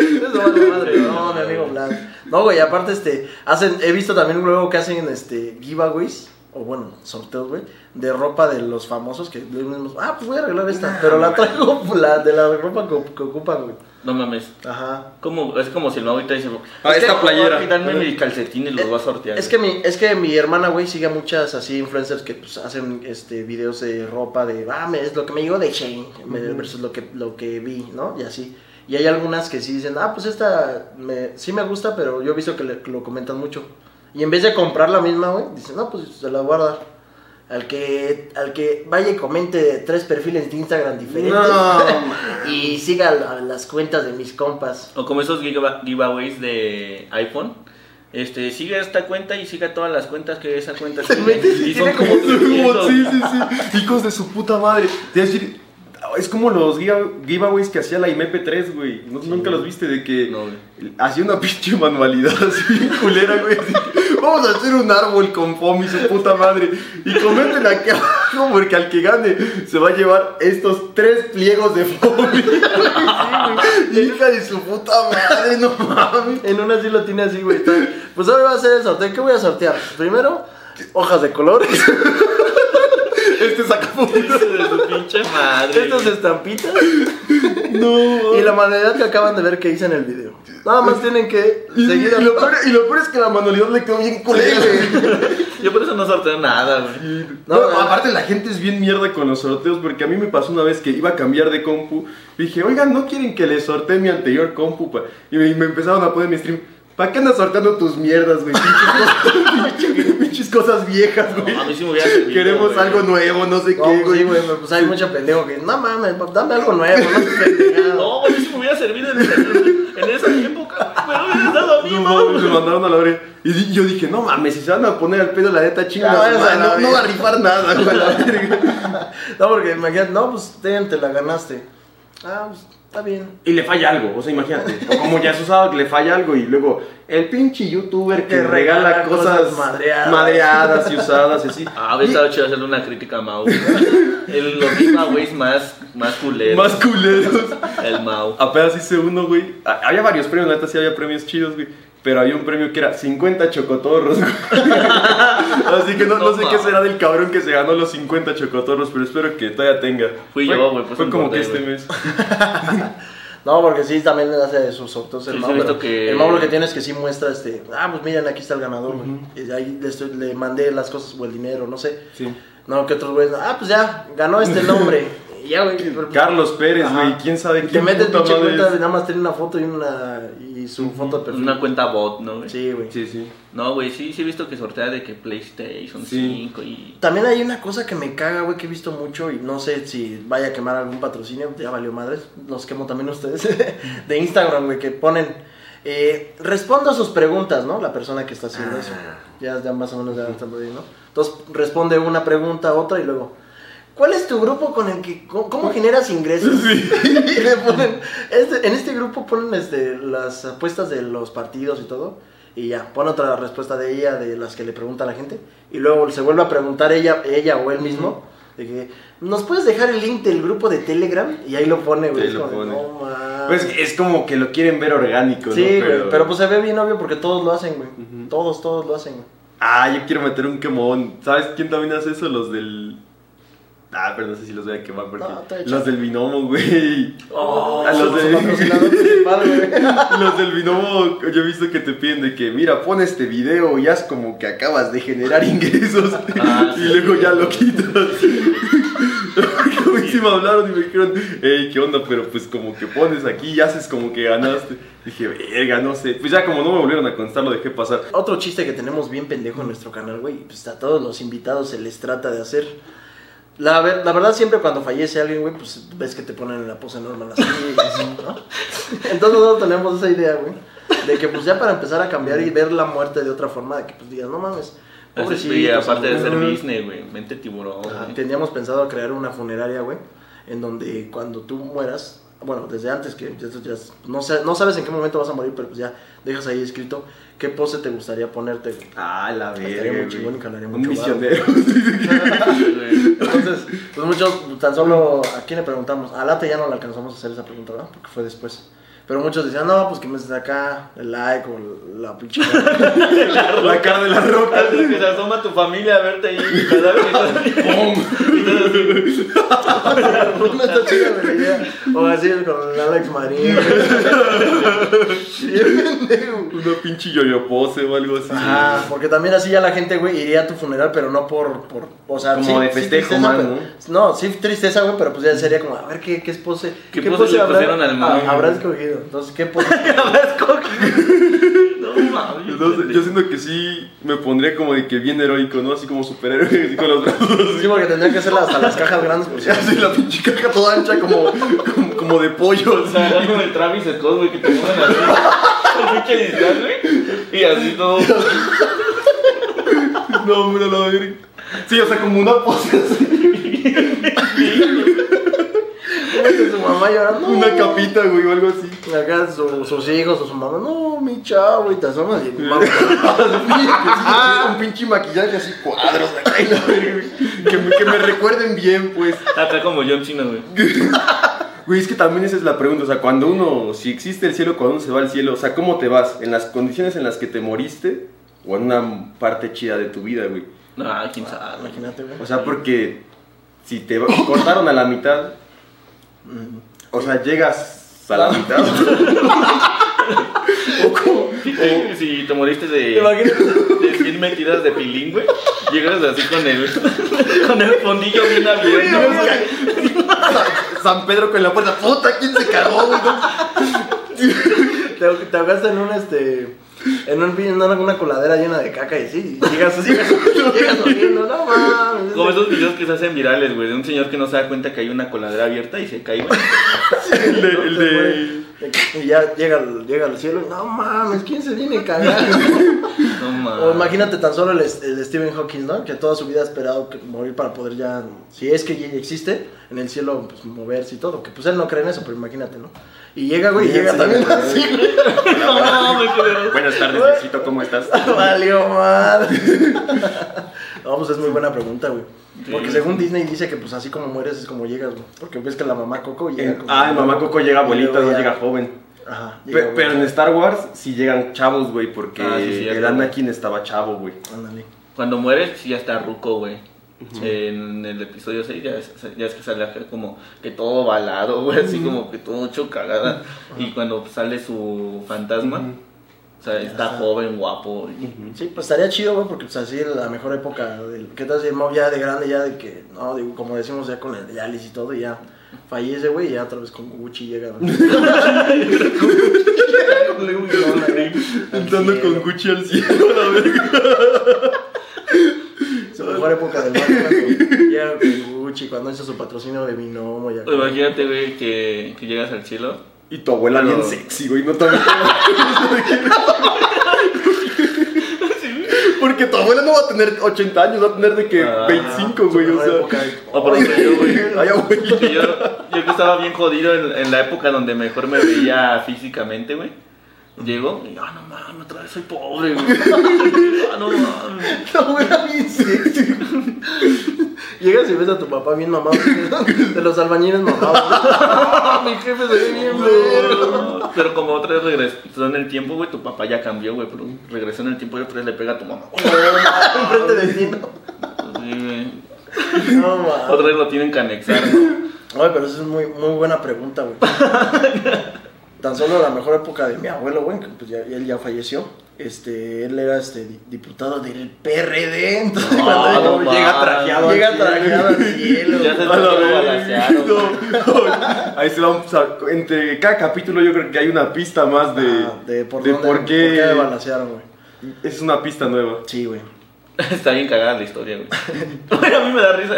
Speaker 1: Eso es madre madre. No, mi amigo Vlad. No, güey, aparte, este, hacen, he visto también luego que hacen, este, giveaways, o bueno, sorteos, güey, de ropa de los famosos que mismos, ah, pues voy a arreglar esta, pero la traigo *laughs* la, de la ropa que, que ocupan, güey.
Speaker 2: No mames.
Speaker 1: Ajá.
Speaker 2: Como, es como si el ahorita dice,
Speaker 3: Ah,
Speaker 2: es
Speaker 3: esta
Speaker 2: que,
Speaker 3: playera.
Speaker 2: Dame mis calcetines, los voy a sortear.
Speaker 1: Es que mi, es que mi hermana, güey, sigue a muchas así influencers que pues hacen este videos de ropa de ah, me- es lo que me llegó de Shane versus lo que lo que vi, ¿no? Y así. Y hay algunas que sí dicen, ah, pues esta me, sí me gusta, pero yo he visto que, le- que lo comentan mucho. Y en vez de comprar la misma, güey, dicen, no, pues se la voy a dar. Al que, al que vaya y comente tres perfiles de Instagram diferentes.
Speaker 3: No, *laughs*
Speaker 1: y siga las cuentas de mis compas.
Speaker 2: O como esos giveaways de iPhone. Este, sigue esta cuenta y siga todas las cuentas que esa cuenta *laughs* tiene.
Speaker 1: metes y
Speaker 2: son
Speaker 1: tiene
Speaker 2: como
Speaker 1: como
Speaker 2: 300.
Speaker 3: Sí, sí, sí. *laughs* Hijos de su puta madre. Es como los giveaways que hacía la IMP3, güey. ¿No- Nunca los viste de que
Speaker 2: No, güey.
Speaker 3: hacía una pinche manualidad así culera, güey. Vamos a hacer un árbol con foamy, su puta madre. Y comenten aquí abajo porque al que gane se va a llevar estos tres pliegos de güey. *laughs* Hija de su puta madre, no mames.
Speaker 1: En una sí lo tiene así, güey. Pues ahora va a ser el sorteo. ¿Qué voy a sortear? Primero, hojas de colores. *laughs*
Speaker 3: Este saca
Speaker 2: Hijo de su pinche madre.
Speaker 1: Estas estampitas.
Speaker 3: No.
Speaker 1: Y la manualidad que acaban de ver que hice en el video. Nada más tienen que
Speaker 3: Y,
Speaker 1: seguir
Speaker 3: y lo peor, y lo peor es que la manualidad le quedó bien culera, güey. *laughs*
Speaker 2: Yo por eso no sorteo nada, güey.
Speaker 1: No,
Speaker 3: No,
Speaker 1: no,
Speaker 3: aparte la gente es bien mierda con los sorteos porque a mí me pasó una vez que iba a cambiar de compu dije, oigan, ¿no quieren que les sortee mi anterior compu? pa?" Y me, me empezaron a poner mi stream, ¿para qué andas sorteando tus mierdas, güey? Pinches cosas, *laughs* viejas, güey.
Speaker 2: No, a mí sí me hubiera servido,
Speaker 3: Queremos
Speaker 2: güey.
Speaker 3: algo nuevo, no sé
Speaker 1: No,
Speaker 3: qué,
Speaker 1: pues sí,
Speaker 3: güey.
Speaker 1: güey, pues hay mucho pendejo que, no mames, pues, dame algo nuevo, no.
Speaker 2: No, güey, sí me hubiera servido en, esa- en esa época. Pero hubiera dado a mí,
Speaker 3: No me mandaron a la verga. Y yo dije, no mames, si se van a poner al pedo la neta chinga, no, no
Speaker 1: verga.
Speaker 3: va a rifar nada, güey, a la verga. *laughs*
Speaker 1: No, porque imagínate, no, pues ten, te la ganaste. Ah, pues está bien.
Speaker 3: Y le falla algo, o sea, imagínate. O como ya se usaba que le falla algo y luego el pinche youtuber que
Speaker 1: Que
Speaker 3: regala
Speaker 1: regala
Speaker 3: cosas,
Speaker 1: cosas madreadas.
Speaker 3: madreadas y usadas y así.
Speaker 2: Ah, hubiera estado chido hacerle una crítica a Mau. *laughs* El, los giveaways más, más culeros.
Speaker 3: Más culeros.
Speaker 2: El Mau.
Speaker 3: Apenas hice uno, güey. Había varios premios, la neta sí había premios chidos, güey. Pero había un premio que era 50 chocotorros. *laughs* Así que no, no
Speaker 2: No
Speaker 3: sé qué será del cabrón que se ganó los 50 chocotorros, pero espero que todavía tenga.
Speaker 2: Fui
Speaker 3: Fue-
Speaker 2: yo, güey, pues
Speaker 3: Fue como que este mes. *laughs*
Speaker 1: No, porque sí, también le hace sus sorteos el
Speaker 2: Sí, sí,
Speaker 1: Mau,
Speaker 2: he visto
Speaker 1: pero
Speaker 2: que-
Speaker 1: El Mau lo que tiene es que sí muestra este. Ah, pues miren, aquí está el ganador, güey. De ahí le, estoy- le mandé las cosas o el dinero, no sé.
Speaker 3: Sí.
Speaker 1: No, que otros güeyes. Ah, pues ya, ganó este nombre. *laughs* Güey. pero-
Speaker 3: Carlos Pérez, güey. ¿Quién sabe
Speaker 1: Y te
Speaker 3: quién
Speaker 1: metes pinche cuenta,
Speaker 3: es?
Speaker 1: de nada más tiene una foto y una y su foto de perfil.
Speaker 2: Una cuenta bot, ¿no, güey?
Speaker 1: Sí, güey.
Speaker 3: Sí, sí.
Speaker 2: No, güey, sí, sí he visto que sortea de que PlayStation
Speaker 3: Sí.
Speaker 2: 5 y...
Speaker 1: También hay una cosa que me caga, güey, que he visto mucho y no sé si vaya a quemar algún patrocinio, ya valió madres, los quemo también ustedes, *laughs* de Instagram, güey, que ponen, eh, respondo a sus preguntas, ¿no? La persona que está haciendo eso. Ya, ya más o menos ya están ahí, ¿no? Entonces responde una pregunta, otra y luego, ¿cuál es tu grupo con el que, cómo, cómo generas ingresos? *laughs* *laughs* y le ponen, este- en este grupo ponen este, las apuestas de los partidos y todo. Y ya, pone otra respuesta de ella, de las que le pregunta a la gente. Y luego se vuelve a preguntar ella, ella o él mismo. De que, ¿nos puedes dejar el link del grupo de Telegram? Y ahí lo pone, güey.
Speaker 3: Lo pone.
Speaker 1: No.
Speaker 3: Pues es como que lo quieren ver orgánico,
Speaker 1: sí,
Speaker 3: ¿no?
Speaker 1: güey. Pero... pues se ve bien obvio porque todos lo hacen, güey. Todos, todos lo hacen, güey.
Speaker 3: Ah, yo quiero meter un quemón. ¿Sabes quién también hace eso? Los del. Ah, pero no sé si los voy a quemar porque.
Speaker 1: No,
Speaker 3: los del binomo, güey.
Speaker 1: Oh,
Speaker 3: A los
Speaker 1: somos
Speaker 3: de-
Speaker 1: su patrocinador principal, güey. *laughs*
Speaker 3: Los del binomo, yo he visto que te piden de que, mira, pon este video y haz como que acabas de generar ingresos
Speaker 2: Ah, *laughs*
Speaker 3: y
Speaker 2: sí.
Speaker 3: luego ya lo quitas. *laughs* Como si me hablaron y me dijeron, hey, ¿qué onda? Pero pues como que pones aquí y haces como que ganaste. Dije, verga, no sé. Pues ya como no me volvieron a contestar, lo dejé pasar.
Speaker 1: Otro chiste que tenemos bien pendejo en nuestro canal, güey, pues a todos los invitados se les trata de hacer. La, ver- la verdad, siempre cuando fallece alguien, güey, pues ves que te ponen en la pose normal así, ¿no? *laughs* Entonces nosotros tenemos esa idea, güey, de que pues ya para empezar a cambiar y ver la muerte de otra forma, de que pues digas, no mames, pobrecito.
Speaker 2: Y aparte de ser. Disney, güey. Mente tiburón,
Speaker 1: Ajá. Teníamos pensado crear una funeraria, güey, en donde cuando tú mueras, bueno, desde antes que ya- ya- no, sé, no sabes en qué momento vas a morir, pero pues ya dejas ahí escrito qué pose te gustaría ponerte. güey.
Speaker 3: Ah, la
Speaker 1: Estaría
Speaker 3: verga.
Speaker 1: muy chingón y ganaría
Speaker 3: Un
Speaker 1: mucho varo.
Speaker 3: misionero. *laughs*
Speaker 1: Entonces, pues muchos, tan solo, ¿a quién le preguntamos? A Late ya no le alcanzamos a hacer esa pregunta, ¿verdad? Porque fue después. Pero muchos decían, no, pues que me acá el like o la pinche. *laughs*
Speaker 3: la cara de la roca.
Speaker 2: Que se asoma tu familia a verte ahí.
Speaker 1: no *laughs* *laughs* está chida la idea. O así con el Alex Marín.
Speaker 3: Una pinche yoyo pose o algo así.
Speaker 1: Ajá, porque también así ya la gente, güey, iría a tu funeral, pero no por, por o sea,
Speaker 3: Como de festejo
Speaker 1: pero- no, sí tristeza, güey, pero pues ya sería como, a ver, ¿qué, qué pose?
Speaker 2: ¿Qué pose le
Speaker 1: habrá-
Speaker 2: pusieron al man?
Speaker 1: ah, habrá escogido? Entonces, ¿qué? *laughs* *laughs*
Speaker 2: No mames.
Speaker 3: Entonces, yo siento que sí me pondría como de que bien heroico, ¿no? Así como superhéroe, *laughs* así con los brazos
Speaker 1: Sí, porque tendrían que hacer hasta las cajas grandes, por si
Speaker 3: así. La pinche caja toda ancha como, como, como de pollo.
Speaker 2: O sea,
Speaker 3: así.
Speaker 2: algo de Travis Scott, güey, que te pongan así. Pinche güey. Y así todo.
Speaker 3: No, hombre, la verga. Sí, o sea, como una pose así.
Speaker 1: Su mamá llorando.
Speaker 3: Una capita, güey, o algo así.
Speaker 1: Acá su- sus hijos o su mamá, no, mi chavo, y te asomas y mamá. *laughs*
Speaker 3: Ah, un pinche maquillaje así, cuadros güey. que, me, que me recuerden bien, pues.
Speaker 2: Acá como John Cena, güey. *laughs*
Speaker 3: Güey, es que también esa es la pregunta, o sea, cuando uno, si existe el cielo, cuando uno se va al cielo, o sea, ¿cómo te vas? ¿En las condiciones en las que te moriste o en una parte chida de tu vida, güey?
Speaker 2: No, quién sabe.
Speaker 1: Imagínate, güey.
Speaker 3: O sea, porque si te cortaron a la mitad, o sea, llegas a la mitad. *laughs* o como,
Speaker 2: Si te, si te moriste de, de 100 metidas de pilín, güey, llegas así con el, *laughs* con el fondillo bien abierto.
Speaker 3: San Pedro con la puerta, puta, ¿quién se cagó, güey? *laughs*
Speaker 1: Te, te ahogaste en un este. En, un, en una, coladera llena de caca y sí, y llegas así, llegas oliendo, no mames.
Speaker 2: Como esos videos que se hacen virales, güey, de un señor que no se da cuenta que hay una coladera abierta y se cae, güey. *laughs*
Speaker 3: El de, el de-
Speaker 1: Y ya llega, al- llega al cielo, no mames, ¿quién se viene a cagar? *laughs*
Speaker 2: No
Speaker 1: O imagínate tan solo el, el Stephen Hawking, ¿no? Que toda su vida ha esperado que- morir para poder ya, si es que ya existe, en el cielo pues, moverse y todo. Que pues él no cree en eso, pero imagínate, ¿no? Y llega, güey, y llega
Speaker 3: sí,
Speaker 1: también
Speaker 3: sí.
Speaker 1: así, güey. *laughs*
Speaker 2: No mames, qué
Speaker 3: Buenas tardes, Diosito, ¿cómo estás? *laughs*
Speaker 1: Valió mal. No, pues es muy buena pregunta, güey.
Speaker 2: Sí.
Speaker 1: Porque según Disney dice que pues así como mueres es como llegas, güey. Porque ves que la mamá Coco llega como...
Speaker 3: Ah, el mamá Coco llega abuelita, no llega joven.
Speaker 1: Ajá.
Speaker 3: Pe- pero en. Star Wars sí llegan chavos, güey, porque
Speaker 2: Ah, sí,
Speaker 3: el Anakin estaba chavo, güey.
Speaker 1: Ándale.
Speaker 2: Cuando mueres, sí, ya está ruco, güey. En el episodio 6 ya es, ya es que sale como que todo balado, güey, así como que todo hecho cagada. Y cuando sale su fantasma, o sea, está
Speaker 1: Ajá.
Speaker 2: joven, guapo. y-
Speaker 1: Sí, pues estaría chido, güey, porque pues así la mejor época del... ¿Qué tal si ya de grande, ya de que, no, digo, como decimos ya con el diálisis y todo, y ya fallece, güey, y ya otra vez con Gucci llega. *laughs*
Speaker 3: Entrando con Gucci al cielo, la verga.
Speaker 1: Su mejor época del cuando llega con Gucci, cuando hizo su patrocinio de Binomo, ya.
Speaker 2: Imagínate, güey, que, que llegas al cielo.
Speaker 3: Y tu abuela bien sexy, güey, no también. *laughs* *laughs* Porque tu abuela no va a tener 80 años, va a tener de que
Speaker 2: Ah,
Speaker 3: 25, güey, o sea.
Speaker 1: época.
Speaker 2: O por ejemplo, yo, güey.
Speaker 3: Ay,
Speaker 2: yo que estaba bien jodido en, en la época donde mejor me veía físicamente, güey. Llego y, ah, no mames, otra vez soy pobre, güey. *laughs* Ah, no mames.
Speaker 1: La abuela bien sexy. Llegas y ves a tu papá bien mamado. De los albañiles mamados. *laughs* Mi jefe se ve bien verga.
Speaker 2: Pero como otra vez regresó en el tiempo, güey, tu papá ya cambió, güey, pero regresó en el tiempo y otra vez le pega a tu mamá. *laughs*
Speaker 1: Enfrente de ti, ¿no?
Speaker 2: Sí, güey.
Speaker 1: No, mames.
Speaker 2: Otra vez lo tienen que anexar, ¿no?
Speaker 1: Oye, pero esa es muy, muy buena pregunta, güey. Tan solo la mejor época de mi abuelo, güey, que pues ya, él ya falleció. Este, él era este di- diputado del PRD, entonces
Speaker 2: No,
Speaker 1: cuando
Speaker 2: no
Speaker 1: llega
Speaker 2: mames.
Speaker 1: trajeado, llega trajeado al cielo.
Speaker 2: Ya se lo
Speaker 3: verga. Ahí se vamos a- entre cada capítulo yo creo que hay una pista más de,
Speaker 1: Ah, de por,
Speaker 3: de
Speaker 1: dónde,
Speaker 3: por
Speaker 1: por qué
Speaker 3: qué
Speaker 1: me balancearon, güey.
Speaker 3: es una pista nueva.
Speaker 1: Sí, güey. *laughs*
Speaker 2: Está bien cagada la historia, güey. *laughs* A mí me da risa.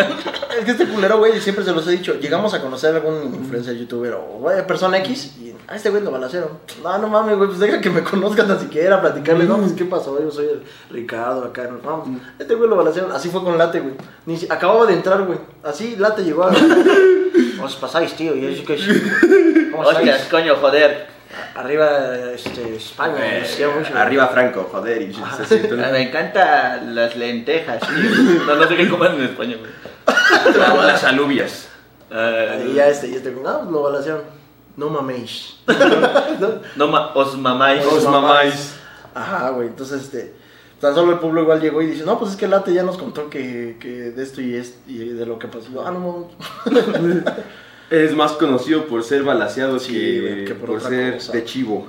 Speaker 1: Es que este culero, güey, siempre se los he dicho. Llegamos a conocer a algún influencer, youtuber o güey, persona X y a este güey lo balacearon. No, no mames, güey, pues deja que me conozcan tan siquiera, platicarle. No, pues qué pasó, yo soy el Ricardo acá. No, pues, este güey lo balacearon. Así fue con Late, güey. Ni si- Acababa de entrar, güey. Así Late llegó a. ¿Cómo os pasáis, tío? Y yo, ¿qué *laughs* ¿Cómo
Speaker 2: Hostias, coño, joder.
Speaker 1: Arriba, este, España. quiero mucho.
Speaker 3: Arriba Franco, joder. Y
Speaker 2: Me encantan las lentejas, tío. *laughs* No, no sé qué coman en España, güey. *laughs*
Speaker 3: las alubias.
Speaker 2: Ah,
Speaker 1: Y ya este, y este, no, pues lo balacearon. No maméis. *laughs*
Speaker 2: no, ma- os mamáis.
Speaker 3: Os mamáis.
Speaker 1: Ajá, güey, entonces este. Tan solo el pueblo igual llegó y dice, no, pues es que Late ya nos contó que, que de esto y, es, y de lo que pasó. Ah, no,
Speaker 3: Es más conocido por ser balaseado
Speaker 1: Sí,
Speaker 3: que,
Speaker 1: por
Speaker 3: ser
Speaker 1: cosa.
Speaker 3: de chivo.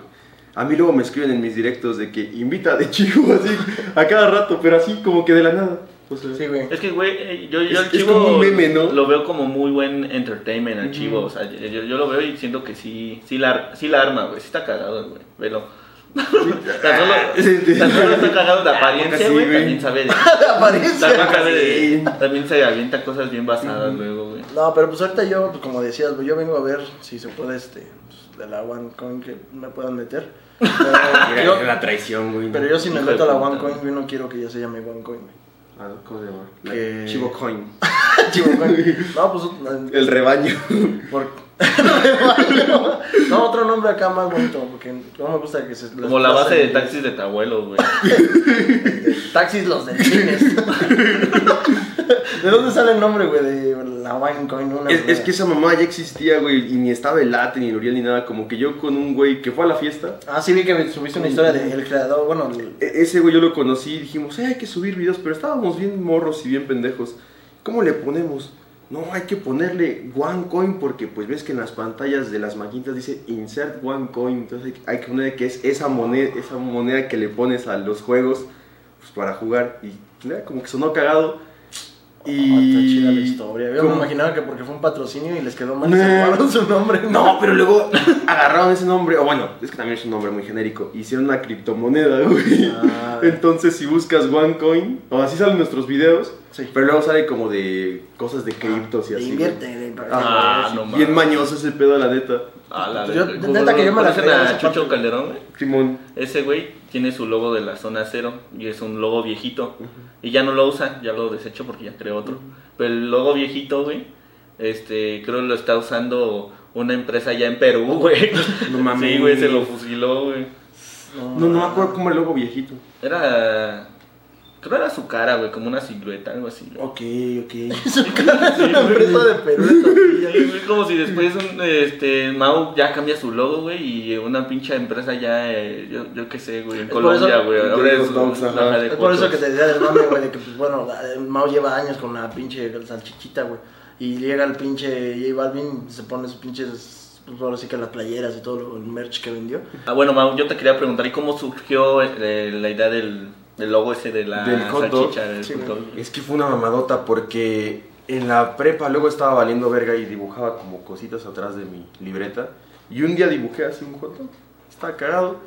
Speaker 3: A mí luego me escriben en mis directos de que invita de chivo *laughs* así a cada rato, pero así como que de la nada. O sea,
Speaker 1: sí, güey.
Speaker 2: Es que, güey, eh, yo, yo
Speaker 3: Es-
Speaker 2: al
Speaker 3: es
Speaker 2: chivo
Speaker 3: como un meme, ¿no?
Speaker 2: lo veo como muy buen entertainment al chivo. O sea, yo, yo lo veo y siento que sí, sí, la, sí la arma, güey. Sí está cagado, güey. Velo. Tan solo, tan solo está cagado de apariencia,
Speaker 3: sí,
Speaker 2: güey. También sabe *laughs* de...
Speaker 1: Apariencia.
Speaker 2: También, sabe de-
Speaker 3: Sí.
Speaker 2: también se avienta cosas bien basadas luego, güey.
Speaker 1: No, pero pues ahorita yo, pues, como decías, yo vengo a ver si se puede, este, pues, de la OneCoin que me puedan meter. *laughs* Pero yo,
Speaker 3: la traición, güey.
Speaker 1: pero yo si me meto a la OneCoin, yo no quiero que ya se llame OneCoin, güey.
Speaker 3: Ah, ¿Cómo se llama? La
Speaker 1: Que-
Speaker 3: Chivo Coin. *laughs*
Speaker 1: Chivo Coin. No, pues... *laughs* eh,
Speaker 3: El rebaño.
Speaker 1: Por... *laughs* no, otro nombre acá más bonito, porque no me gusta que se...
Speaker 2: Como la base de taxis de tu abuelo, güey.
Speaker 1: Taxis los delfines. ¿De dónde sale el nombre, güey, de la Winecoin? Una
Speaker 3: Es, es que esa mamá ya existía, güey, y ni estaba el late, ni el Uriel, ni nada. Como que yo con un güey que fue a la fiesta,
Speaker 1: Ah, sí, vi que subiste una historia del creador, bueno... el-
Speaker 3: e- ese güey yo lo conocí y dijimos, eh, hay que subir videos, pero estábamos bien morros y bien pendejos. ¿Cómo le ponemos? No, hay que ponerle one coin porque pues ves que en las pantallas de las maquinitas dice insert one coin, entonces hay, que poner que es esa moneda, esa moneda que le pones a los juegos pues, para jugar y mira, como que sonó cagado.
Speaker 1: Ah,
Speaker 3: Y
Speaker 1: está chida la historia. Yo me
Speaker 3: como-
Speaker 1: imaginaba que porque fue un patrocinio y les quedó mal y se robaron su nombre.
Speaker 3: No, pero luego agarraron ese nombre, o bueno, es que también es un nombre muy genérico, hicieron una criptomoneda, güey.
Speaker 1: Ah.
Speaker 3: Entonces, si buscas OneCoin, o así salen nuestros videos,
Speaker 1: Sí.
Speaker 3: pero luego sale como de cosas de criptos y
Speaker 1: Ah,
Speaker 3: así.
Speaker 1: Invierte.
Speaker 3: güey.
Speaker 1: de-
Speaker 2: Ah, no
Speaker 3: Bien mañoso ese pedo, la neta.
Speaker 2: Ah, la
Speaker 1: yo-
Speaker 2: verga.
Speaker 1: neta que yo me la
Speaker 2: ¿Conocen
Speaker 1: creía
Speaker 2: a Chucho
Speaker 1: parte.
Speaker 2: Calderón, güey?
Speaker 3: Simón.
Speaker 2: Ese güey tiene su logo de la zona cero y es un logo viejito. Y ya no lo usa, ya lo desechó porque ya creó otro. Pero el logo viejito, güey, este, creo que lo está usando una empresa ya en Perú, *laughs* güey.
Speaker 3: No mames.
Speaker 2: Sí, güey, se lo fusiló, güey.
Speaker 3: No, no me acuerdo cómo el logo viejito.
Speaker 2: Era. Creo era su cara, güey, como una silueta, algo así. güey.
Speaker 3: Ok, ok. *laughs*
Speaker 1: Su cara es una empresa de Perú. de
Speaker 2: güey, como si después un, este, Mau ya cambia su logo, güey, y una pinche empresa ya, eh, yo, yo qué sé, güey, en
Speaker 1: Es por
Speaker 2: Colombia,
Speaker 1: eso-
Speaker 2: güey.
Speaker 3: de
Speaker 2: Ahora
Speaker 3: los
Speaker 2: es
Speaker 3: dogs,
Speaker 2: una
Speaker 3: ajá.
Speaker 2: hoja de
Speaker 1: Es por eso que te decía del mame, *laughs* güey, de que, pues, bueno, el Mao lleva años con la pinche salchichita, güey. Y llega el pinche J Balvin, se pone sus pinches, pues ahora sí que las playeras y todo lo- el merch que vendió.
Speaker 2: Ah, bueno, Mau, yo te quería preguntar, ¿y cómo surgió eh, la idea del, del logo ese de la
Speaker 3: Del hot dog?
Speaker 2: salchicha? del
Speaker 1: Sí,
Speaker 2: hot
Speaker 1: güey.
Speaker 2: dog?
Speaker 3: Es que fue una mamadota porque en la prepa luego estaba valiendo verga y dibujaba como cositas atrás de mi libreta. Y un día dibujé así un hot dog. Estaba cagado.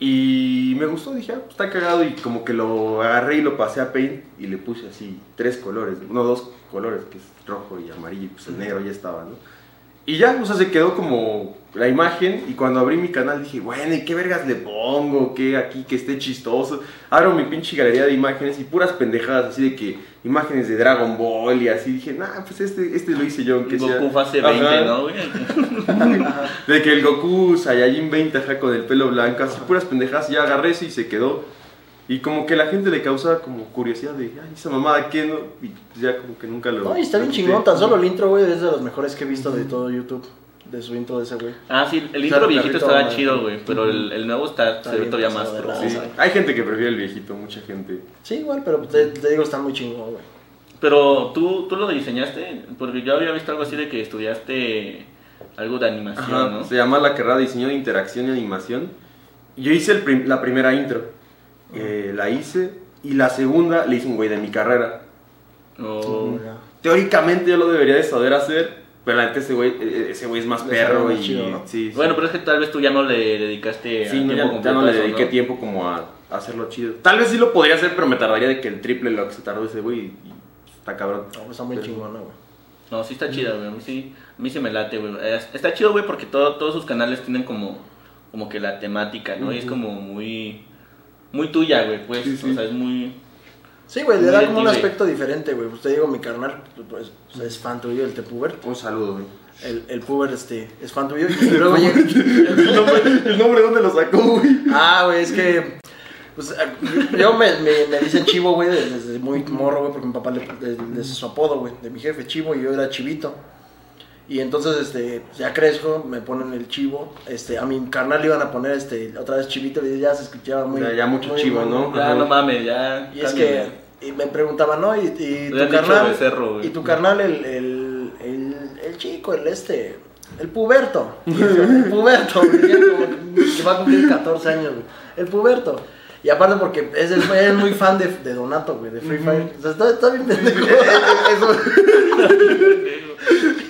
Speaker 3: Y me gustó, dije, ah, pues está cagado. Y como que lo agarré y lo pasé a Paint y le puse así tres colores. No, dos colores, que es rojo y amarillo. Y pues el negro ya estaba, ¿no? Y ya, o sea, se quedó como la imagen. Y cuando abrí mi canal dije, bueno, ¿y qué vergas le pongo? ¿Qué aquí que esté chistoso? Abro mi pinche galería de imágenes y puras pendejadas, así de que imágenes de Dragon Ball y así. Dije, nah, pues este, este lo hice yo, aunque sea.
Speaker 2: Goku fase 20,
Speaker 3: Ajá.
Speaker 2: ¿no, güey? *laughs*
Speaker 3: De que el Goku Saiyajin 20, ajá, con el pelo blanco, así puras pendejadas. Ya agarré ese y se quedó. Y como que la gente le causaba como curiosidad de, ay, esa mamada, ¿qué no? Y pues ya como que nunca lo.
Speaker 1: No, y está bien chingón, tan solo el intro, güey, es de los mejores que he visto de todo YouTube. De su intro de ese güey.
Speaker 2: Ah, sí, el intro viejito estaba chido, güey, pero el, el nuevo está,
Speaker 1: Está
Speaker 2: se ve todavía más pro.
Speaker 3: Sí, hay gente que prefiere el viejito, mucha gente.
Speaker 1: Sí, igual, pero te, te digo, está muy chingón, güey.
Speaker 2: Pero tú, tú lo diseñaste, porque yo había visto algo así de que estudiaste algo de animación,
Speaker 3: Ajá,
Speaker 2: ¿no?
Speaker 3: Se llama la carrera de diseño de interacción y animación. Yo hice el prim- la primera intro. Eh, la hice. Y la segunda le hice un güey de mi carrera.
Speaker 2: O-
Speaker 3: Teóricamente yo lo debería de saber hacer. Pero la neta ese güey, eh, ese güey es más perro y...
Speaker 1: más chido, ¿no?
Speaker 3: sí, sí.
Speaker 2: Bueno, pero es que tal vez tú ya no le dedicaste
Speaker 3: Sí,
Speaker 2: a
Speaker 3: no,
Speaker 2: tiempo
Speaker 3: ya, ya no le
Speaker 2: eso,
Speaker 3: dediqué
Speaker 2: ¿no?
Speaker 3: tiempo como a, a hacerlo chido. Tal vez sí lo podría hacer, pero me tardaría de que el triple lo que se tardó ese güey. Y, y está cabrón.
Speaker 1: No, pues está muy
Speaker 3: Pero-
Speaker 1: chingona, güey.
Speaker 2: No, sí está chida, güey. A mí sí, a mí sí me late, güey. Es- Está chido, güey, porque todo- todos sus canales tienen como, como que la temática, ¿no? Y es como muy, muy tuya, güey, pues.
Speaker 3: Sí, sí.
Speaker 2: O sea, es muy...
Speaker 1: Sí, güey, le da como un aspecto diferente, güey. Pues te digo, mi carnal, pues, es fan tuyo, el Tepuber.
Speaker 3: Un saludo, güey.
Speaker 1: El, el Puber, este, es fan tuyo. Y luego llega...
Speaker 3: ¿El nombre, ¿El nombre dónde lo sacó, güey?
Speaker 1: Ah, güey, es que. Pues yo me, me, me dicen chivo, güey, desde, muy morro, güey, porque mi papá le, es su apodo, güey, de mi jefe, chivo, y yo era chivito. Y entonces, este, ya crezco, me ponen el chivo, este, a mi carnal le iban a poner, este, otra vez chivito, y ya se escuchaba muy...
Speaker 3: Ya- ya mucho
Speaker 1: muy-
Speaker 3: chivo,
Speaker 1: muy-
Speaker 3: ¿no?
Speaker 2: Ya, no mames, ya...
Speaker 1: Y es que, y me preguntaban, ¿no? Y, y tu carnal,
Speaker 2: becerro,
Speaker 1: y tu carnal, el, el, el, el chico, el este, el puberto, el puberto, que va a cumplir 14 años, el puberto. Y aparte porque es, el- es muy fan de, de Donato, güey, de Free Fire. O sea, está, está bien pendejo. *laughs* Eso,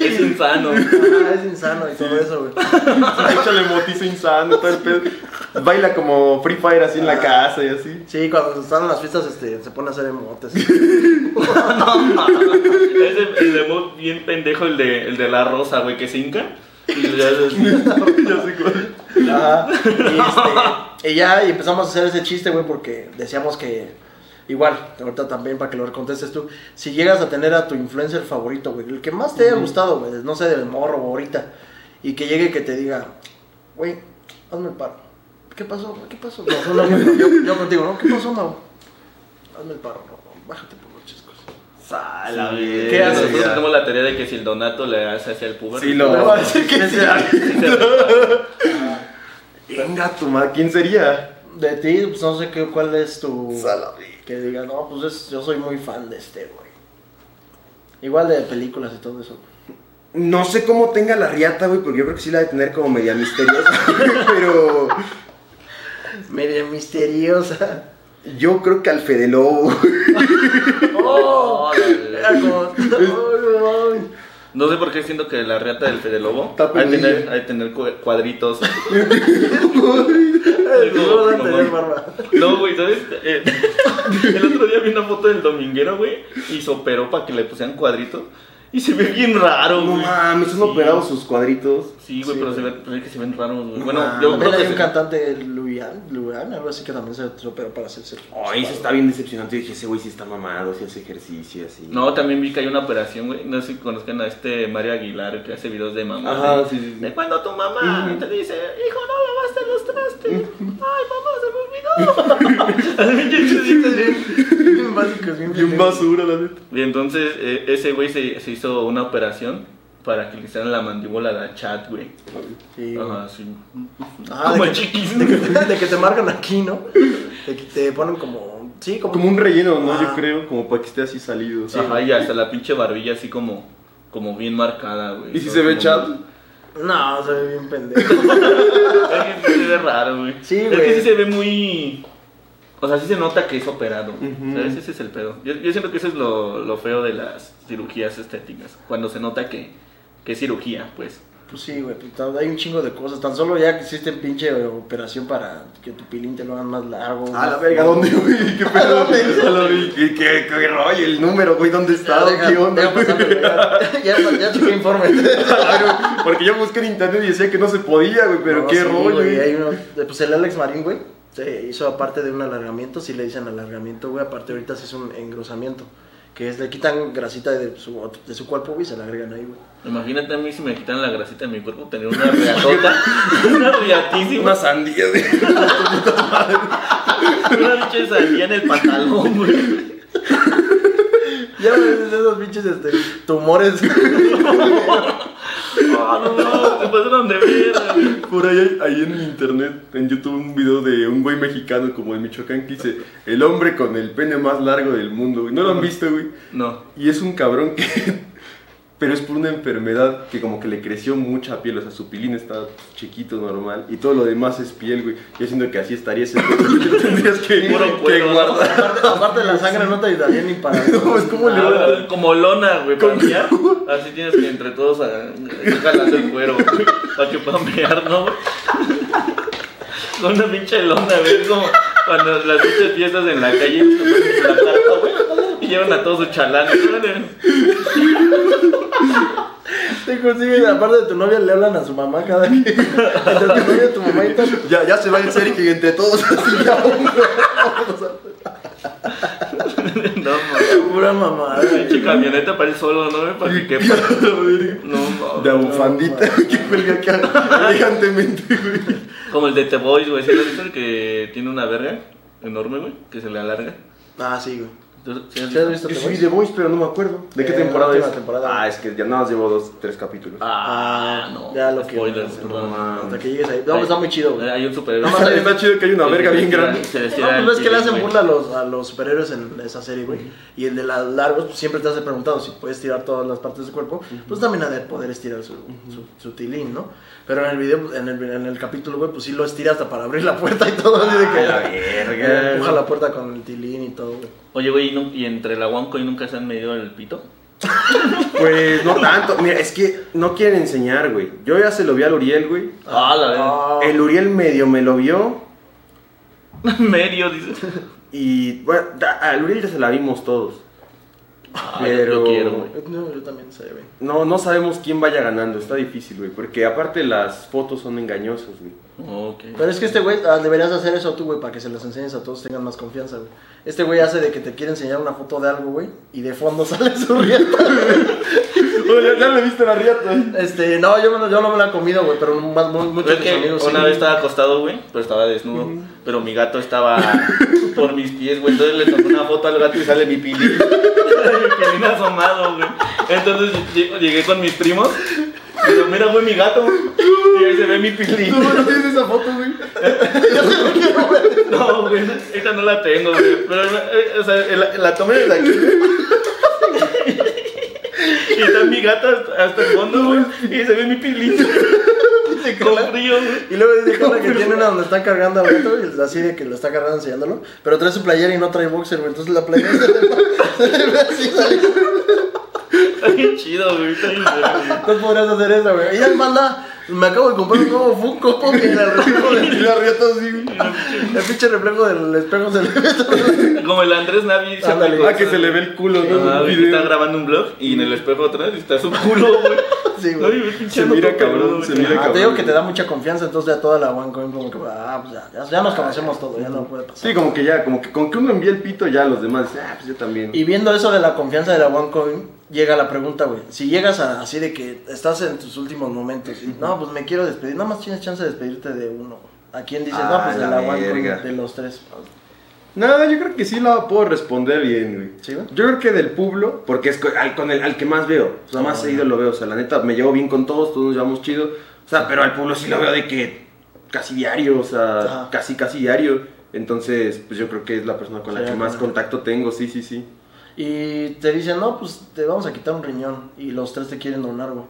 Speaker 2: Es insano. *laughs*
Speaker 1: Es insano y todo eso, güey. *laughs*
Speaker 3: Échale motizo insano, todo el pedo. Baila como Free Fire así en la casa y así.
Speaker 1: Sí, cuando están en las fiestas este, se pone a hacer emotes.
Speaker 2: No. *laughs* Es el, el emote bien pendejo, el de, el de la rosa, güey, que se hinca. Y ya es-
Speaker 3: Ya sé cuál.
Speaker 1: Ajá. Y, este, y ya y empezamos a hacer ese chiste, güey, porque decíamos que, igual, ahorita también para que lo contestes tú, si llegas a tener a tu influencer favorito, güey, el que más te haya gustado, güey, no sé, del morro o ahorita, y que llegue y que te diga, güey, hazme el paro. ¿Qué pasó? güey? ¿Qué pasó? No, no, no, yo, yo *laughs* contigo, ¿no? ¿Qué pasó, Mau? Hazme el paro, no, no, bájate por los chescos.
Speaker 3: Sala,
Speaker 2: Sí,
Speaker 1: ¿Qué haces?
Speaker 2: Nosotros tenemos la teoría de que si el Donato le hace hacia el puber.
Speaker 3: Sí, lo-
Speaker 1: va a decir que *laughs* sí. *laughs*
Speaker 3: Venga, tu madre. ¿Quién sería?
Speaker 1: De ti, pues no sé qué, cuál es tu...
Speaker 3: Sala,
Speaker 1: Que diga, no, pues es- yo soy muy fan de este, güey. Igual de películas y todo eso.
Speaker 3: No sé cómo tenga la riata, güey, porque yo creo que sí la de tener como media misteriosa. *laughs* pero
Speaker 1: Media misteriosa.
Speaker 3: yo creo que al Fede Lobo.
Speaker 1: ¡Oh! Como...
Speaker 2: No sé por qué siento que la reata del Fede Lobo
Speaker 3: Está
Speaker 2: hay que tener, hay que tener cu- cuadritos. *laughs*
Speaker 1: No
Speaker 2: No,
Speaker 1: tener
Speaker 2: no.
Speaker 1: barba.
Speaker 2: No, güey, ¿sabes? Eh, *laughs* el otro día vi una foto del dominguero, güey, y se operó para que le pusieran cuadritos. Y se ve bien raro,
Speaker 3: No
Speaker 2: güey.
Speaker 3: mames, son
Speaker 2: Sí.
Speaker 3: operados sus cuadritos.
Speaker 2: Sí, güey,
Speaker 1: Sí,
Speaker 2: pero se,
Speaker 1: güey.
Speaker 2: ve, pero es que se ven raros, güey.
Speaker 3: No
Speaker 2: Bueno,
Speaker 3: mames.
Speaker 2: yo creo
Speaker 1: hay
Speaker 2: que
Speaker 1: un
Speaker 2: se-
Speaker 1: cantante, Luian, Luian, algo así que también se operó para hacerse.
Speaker 3: Ay, eso está bien decepcionante. Yo dije, ese güey sí está mamado, sí hace ejercicio, así.
Speaker 2: No, también vi que hay una operación, güey. No sé si conozcan a este Mario Aguilar que hace videos de mamá.
Speaker 3: Ajá, sí, sí, sí.
Speaker 2: De cuando tu mamá te dice, hijo, no lavaste los trastes. Ay, mamá, se me olvidó. *laughs* Así bien
Speaker 3: basura, la neta.
Speaker 2: Y entonces eh, ese güey se, se hizo una operación para que le hicieran la mandíbula de chat, güey.
Speaker 1: Sí.
Speaker 2: Ajá, sí.
Speaker 1: Ah,
Speaker 2: Como
Speaker 1: de,
Speaker 2: el
Speaker 1: que,
Speaker 2: chiquis.
Speaker 1: de, que te, de que te marcan aquí, ¿no? De que te ponen como. Sí, como.
Speaker 3: Como un relleno, ¿no?
Speaker 1: Ah.
Speaker 3: Yo creo, como para que esté así salido.
Speaker 2: Ajá, y hasta la pinche barbilla así como, como bien marcada, güey.
Speaker 3: ¿Y si se ve chat?
Speaker 1: No, se ve bien pendejo. *laughs*
Speaker 2: Es que se ve raro, güey.
Speaker 1: Sí,
Speaker 2: Es
Speaker 1: güey.
Speaker 2: que sí se ve muy. O sea, sí se nota que es operado. ¿Sabes? Ese es el pedo. Yo, yo siento que eso es lo, lo feo de las cirugías estéticas. Cuando se nota que, que cirugía, pues.
Speaker 1: Pues sí, güey, pues, hay un chingo de cosas. Tan solo ya que existe pinche operación para que tu pilín te lo hagan más largo.
Speaker 3: A la verga, ¿dónde, güey? ¿Qué pedo? *laughs* ¿Qué, *laughs* qué, qué rollo? ¿El número, güey? ¿Dónde está?
Speaker 1: Ya, deja-
Speaker 3: ¿Qué onda?
Speaker 1: ya, *laughs* ya, ya chequé informe.
Speaker 3: Porque yo busqué en internet y decía que no se podía, güey, pero
Speaker 1: No,
Speaker 3: qué
Speaker 1: sí,
Speaker 3: rollo,
Speaker 1: güey, hay uno, pues el Alex Marín, güey, se hizo aparte de un alargamiento, si le dicen alargamiento, güey, aparte ahorita se hizo un engrosamiento, que es le quitan grasita de su, de su cuerpo, y se la agregan ahí, güey.
Speaker 2: Imagínate a mí si me quitan la grasita de mi cuerpo, tener una riatota. *laughs* una riatísima.
Speaker 3: Una sandía, güey. *laughs*
Speaker 2: Una pinche sandía en el pantalón, güey.
Speaker 1: Ya ves esos pinches este, tumores. *laughs*
Speaker 2: Ah, no, no, se pasaron de güey.
Speaker 3: Por ahí, hay- ahí en internet, en YouTube, un video de un güey mexicano como de Michoacán que dice: El hombre con el pene más largo del mundo, güey. ¿No lo han visto, güey?
Speaker 2: No.
Speaker 3: Y es un cabrón que. Pero es por una enfermedad que como que le creció mucha piel, o sea, su pilín está chiquito, normal, y todo lo demás es piel, güey. Yo siento que así estaría ese *laughs* tendrías que,
Speaker 2: Puro
Speaker 3: que
Speaker 2: cuero, ¿no?
Speaker 3: guardar.
Speaker 1: Aparte, aparte de la sangre no te ayudaría ni para. *laughs*
Speaker 3: No, es como
Speaker 2: Ah, como lona, güey, para mear. Así tienes que entre todos jalando el cuero, güey, para que puedan mear, ¿no? Con una pinche lona, güey, es como cuando las pinches fiestas en la calle la güey, y llevan a todos sus chalanes, güey.
Speaker 1: Te consiguen, aparte de tu novia, le hablan a su mamá cada que. *laughs* Entre tu novia, tu mamá y tal.
Speaker 3: Ya, ya se va en serio que entre todos *laughs* así ya.
Speaker 2: No, mames.
Speaker 1: Pura mamada.
Speaker 2: Pinche camioneta para ir solo, ¿no? Para que quepa. *laughs* No, mames.
Speaker 3: De bufandita que cuelga acá elegantemente, güey.
Speaker 2: Como el de The Boys, güey. ¿Sí lo has visto? El que tiene una verga enorme, güey, que se le alarga.
Speaker 1: Ah, sí, güey.
Speaker 2: ¿Sí has
Speaker 1: ¿Sí has
Speaker 2: visto?
Speaker 1: visto
Speaker 3: Yo
Speaker 1: The
Speaker 3: soy
Speaker 1: Voice?
Speaker 3: The Voice, pero no me acuerdo. ¿De qué
Speaker 1: Eh,
Speaker 3: temporada es?
Speaker 1: temporada.
Speaker 3: Ah, es que ya nada más llevo dos, tres capítulos.
Speaker 2: Ah, no.
Speaker 1: Ya lo que.
Speaker 2: Spoilers,
Speaker 1: no,
Speaker 2: perdón.
Speaker 1: Hasta que llegues ahí. No, pues está muy chido, güey.
Speaker 2: Hay un superhéroe.
Speaker 1: No, más
Speaker 3: Está, está chido que hay una verga bien grande.
Speaker 2: Se les
Speaker 1: No, pues
Speaker 2: el
Speaker 1: que le hacen burla a los, a los superhéroes en esa serie, güey. Y el de las largos, pues siempre te hace preguntado si puedes tirar todas las partes del cuerpo. Pues también ha de poder estirar su, su, su tilín, ¿no? Pero en el video, en el, en el capítulo, güey, pues sí lo estira hasta para abrir la puerta y todo. Así de que
Speaker 3: Ah, la verga.
Speaker 1: empuja la puerta con el tilín y todo, güey.
Speaker 2: Oye, güey, ¿y, no- y entre la Wanco y nunca se han medido el pito? *laughs*
Speaker 3: Pues no tanto. Mira, es que no quieren enseñar, güey. Yo ya se lo vi al Uriel, güey.
Speaker 2: Ah, la verdad.
Speaker 1: Ah,
Speaker 3: El Uriel medio me lo vio. *laughs*
Speaker 2: Medio, dices.
Speaker 3: Y bueno, al Uriel ya se la vimos todos.
Speaker 2: Ah,
Speaker 3: Pero-
Speaker 2: yo quiero, güey.
Speaker 1: No, yo también sé, güey.
Speaker 3: No, no sabemos quién vaya ganando. Está difícil, güey. Porque aparte las fotos son engañosas, güey.
Speaker 2: Ok.
Speaker 1: Pero es que este güey, ah, deberías hacer eso tú, güey, para que se los enseñes a todos, tengan más confianza, güey. Este güey hace de que te quiere enseñar una foto de algo, güey, y de fondo *laughs* sale su rieta.
Speaker 3: Oye, ya le viste la riata.
Speaker 1: Este, no, yo, me lo- yo no me la he comido, güey, pero más, muy, muchos
Speaker 2: que
Speaker 1: amigos
Speaker 2: una
Speaker 1: sí.
Speaker 2: vez estaba acostado, güey, pero estaba desnudo. Pero mi gato estaba *laughs* por mis pies, güey. Entonces le tomé una foto al gato y sale mi pili. *laughs* mi pilín asomado, güey. Entonces lle- llegué con mis primos. Y digo, mira, güey, mi gato. Y ahí se ve mi pilín.
Speaker 3: ¿Tú no tienes esa foto, güey?
Speaker 2: No, güey, esta no la tengo, güey. Pero, eh, o sea, la, la tomé desde aquí. Y está mi gato hasta, hasta el fondo, güey. Y se ve mi pilín. Con frío, güey.
Speaker 1: Y luego dice que tiene una donde está cargando al gato, y así de que lo está cargando enseñándolo, pero trae su playera y no trae boxer, güey, entonces la playera se le, se le ve así saliendo.
Speaker 2: Está bien chido, güey. Está bien chido, güey.
Speaker 1: No podrías hacer eso, güey. Y manda, me acabo de comprar un nuevo Funko Pop *laughs* y en el reflejo de la rieta así, güey. El pinche reflejo del espejo se le ve todo.
Speaker 2: Como el Andrés Navi. se
Speaker 1: Ándale.
Speaker 3: Ah, que se le ve el culo, ¿no?
Speaker 2: Ah, güey, está grabando un vlog y en el espejo atrás está su culo, güey.
Speaker 1: Sí, güey.
Speaker 2: Ay, pinche
Speaker 3: Se mira cabrón,
Speaker 2: güey.
Speaker 3: se mira
Speaker 1: Ah,
Speaker 3: cabrón.
Speaker 1: te digo que te da mucha confianza, entonces ya toda la OneCoin como que, ah, pues ya, ya, ya nos conocemos todo, ya no puede pasar.
Speaker 3: Sí, como que ya, como que con que uno envía el pito, ya los demás dicen, ah, pues yo también.
Speaker 1: Y viendo eso de la confianza de la OneCoin, llega la pregunta, güey. Si llegas a, así de que estás en tus últimos momentos y no, pues me quiero despedir, nada más tienes chance de despedirte de uno. ¿A quién dices? no,
Speaker 3: Ah,
Speaker 1: pues de
Speaker 3: la
Speaker 1: la de los tres.
Speaker 3: No, yo creo que sí la puedo responder bien, güey.
Speaker 1: ¿Sí, güey?
Speaker 3: Yo creo que del Pueblo, porque es al, con el, al que más veo. O sea, más
Speaker 1: Ah,
Speaker 3: seguido lo veo. O sea, la neta, me llevo bien con todos, todos nos llevamos chido. O sea, pero al Pueblo sí lo veo de que casi diario, o sea, casi, casi diario. Entonces, pues yo creo que es la persona con la que más contacto tengo, sí, sí, sí.
Speaker 1: Y te dicen, no, pues te vamos a quitar un riñón y los tres te quieren donar, güey.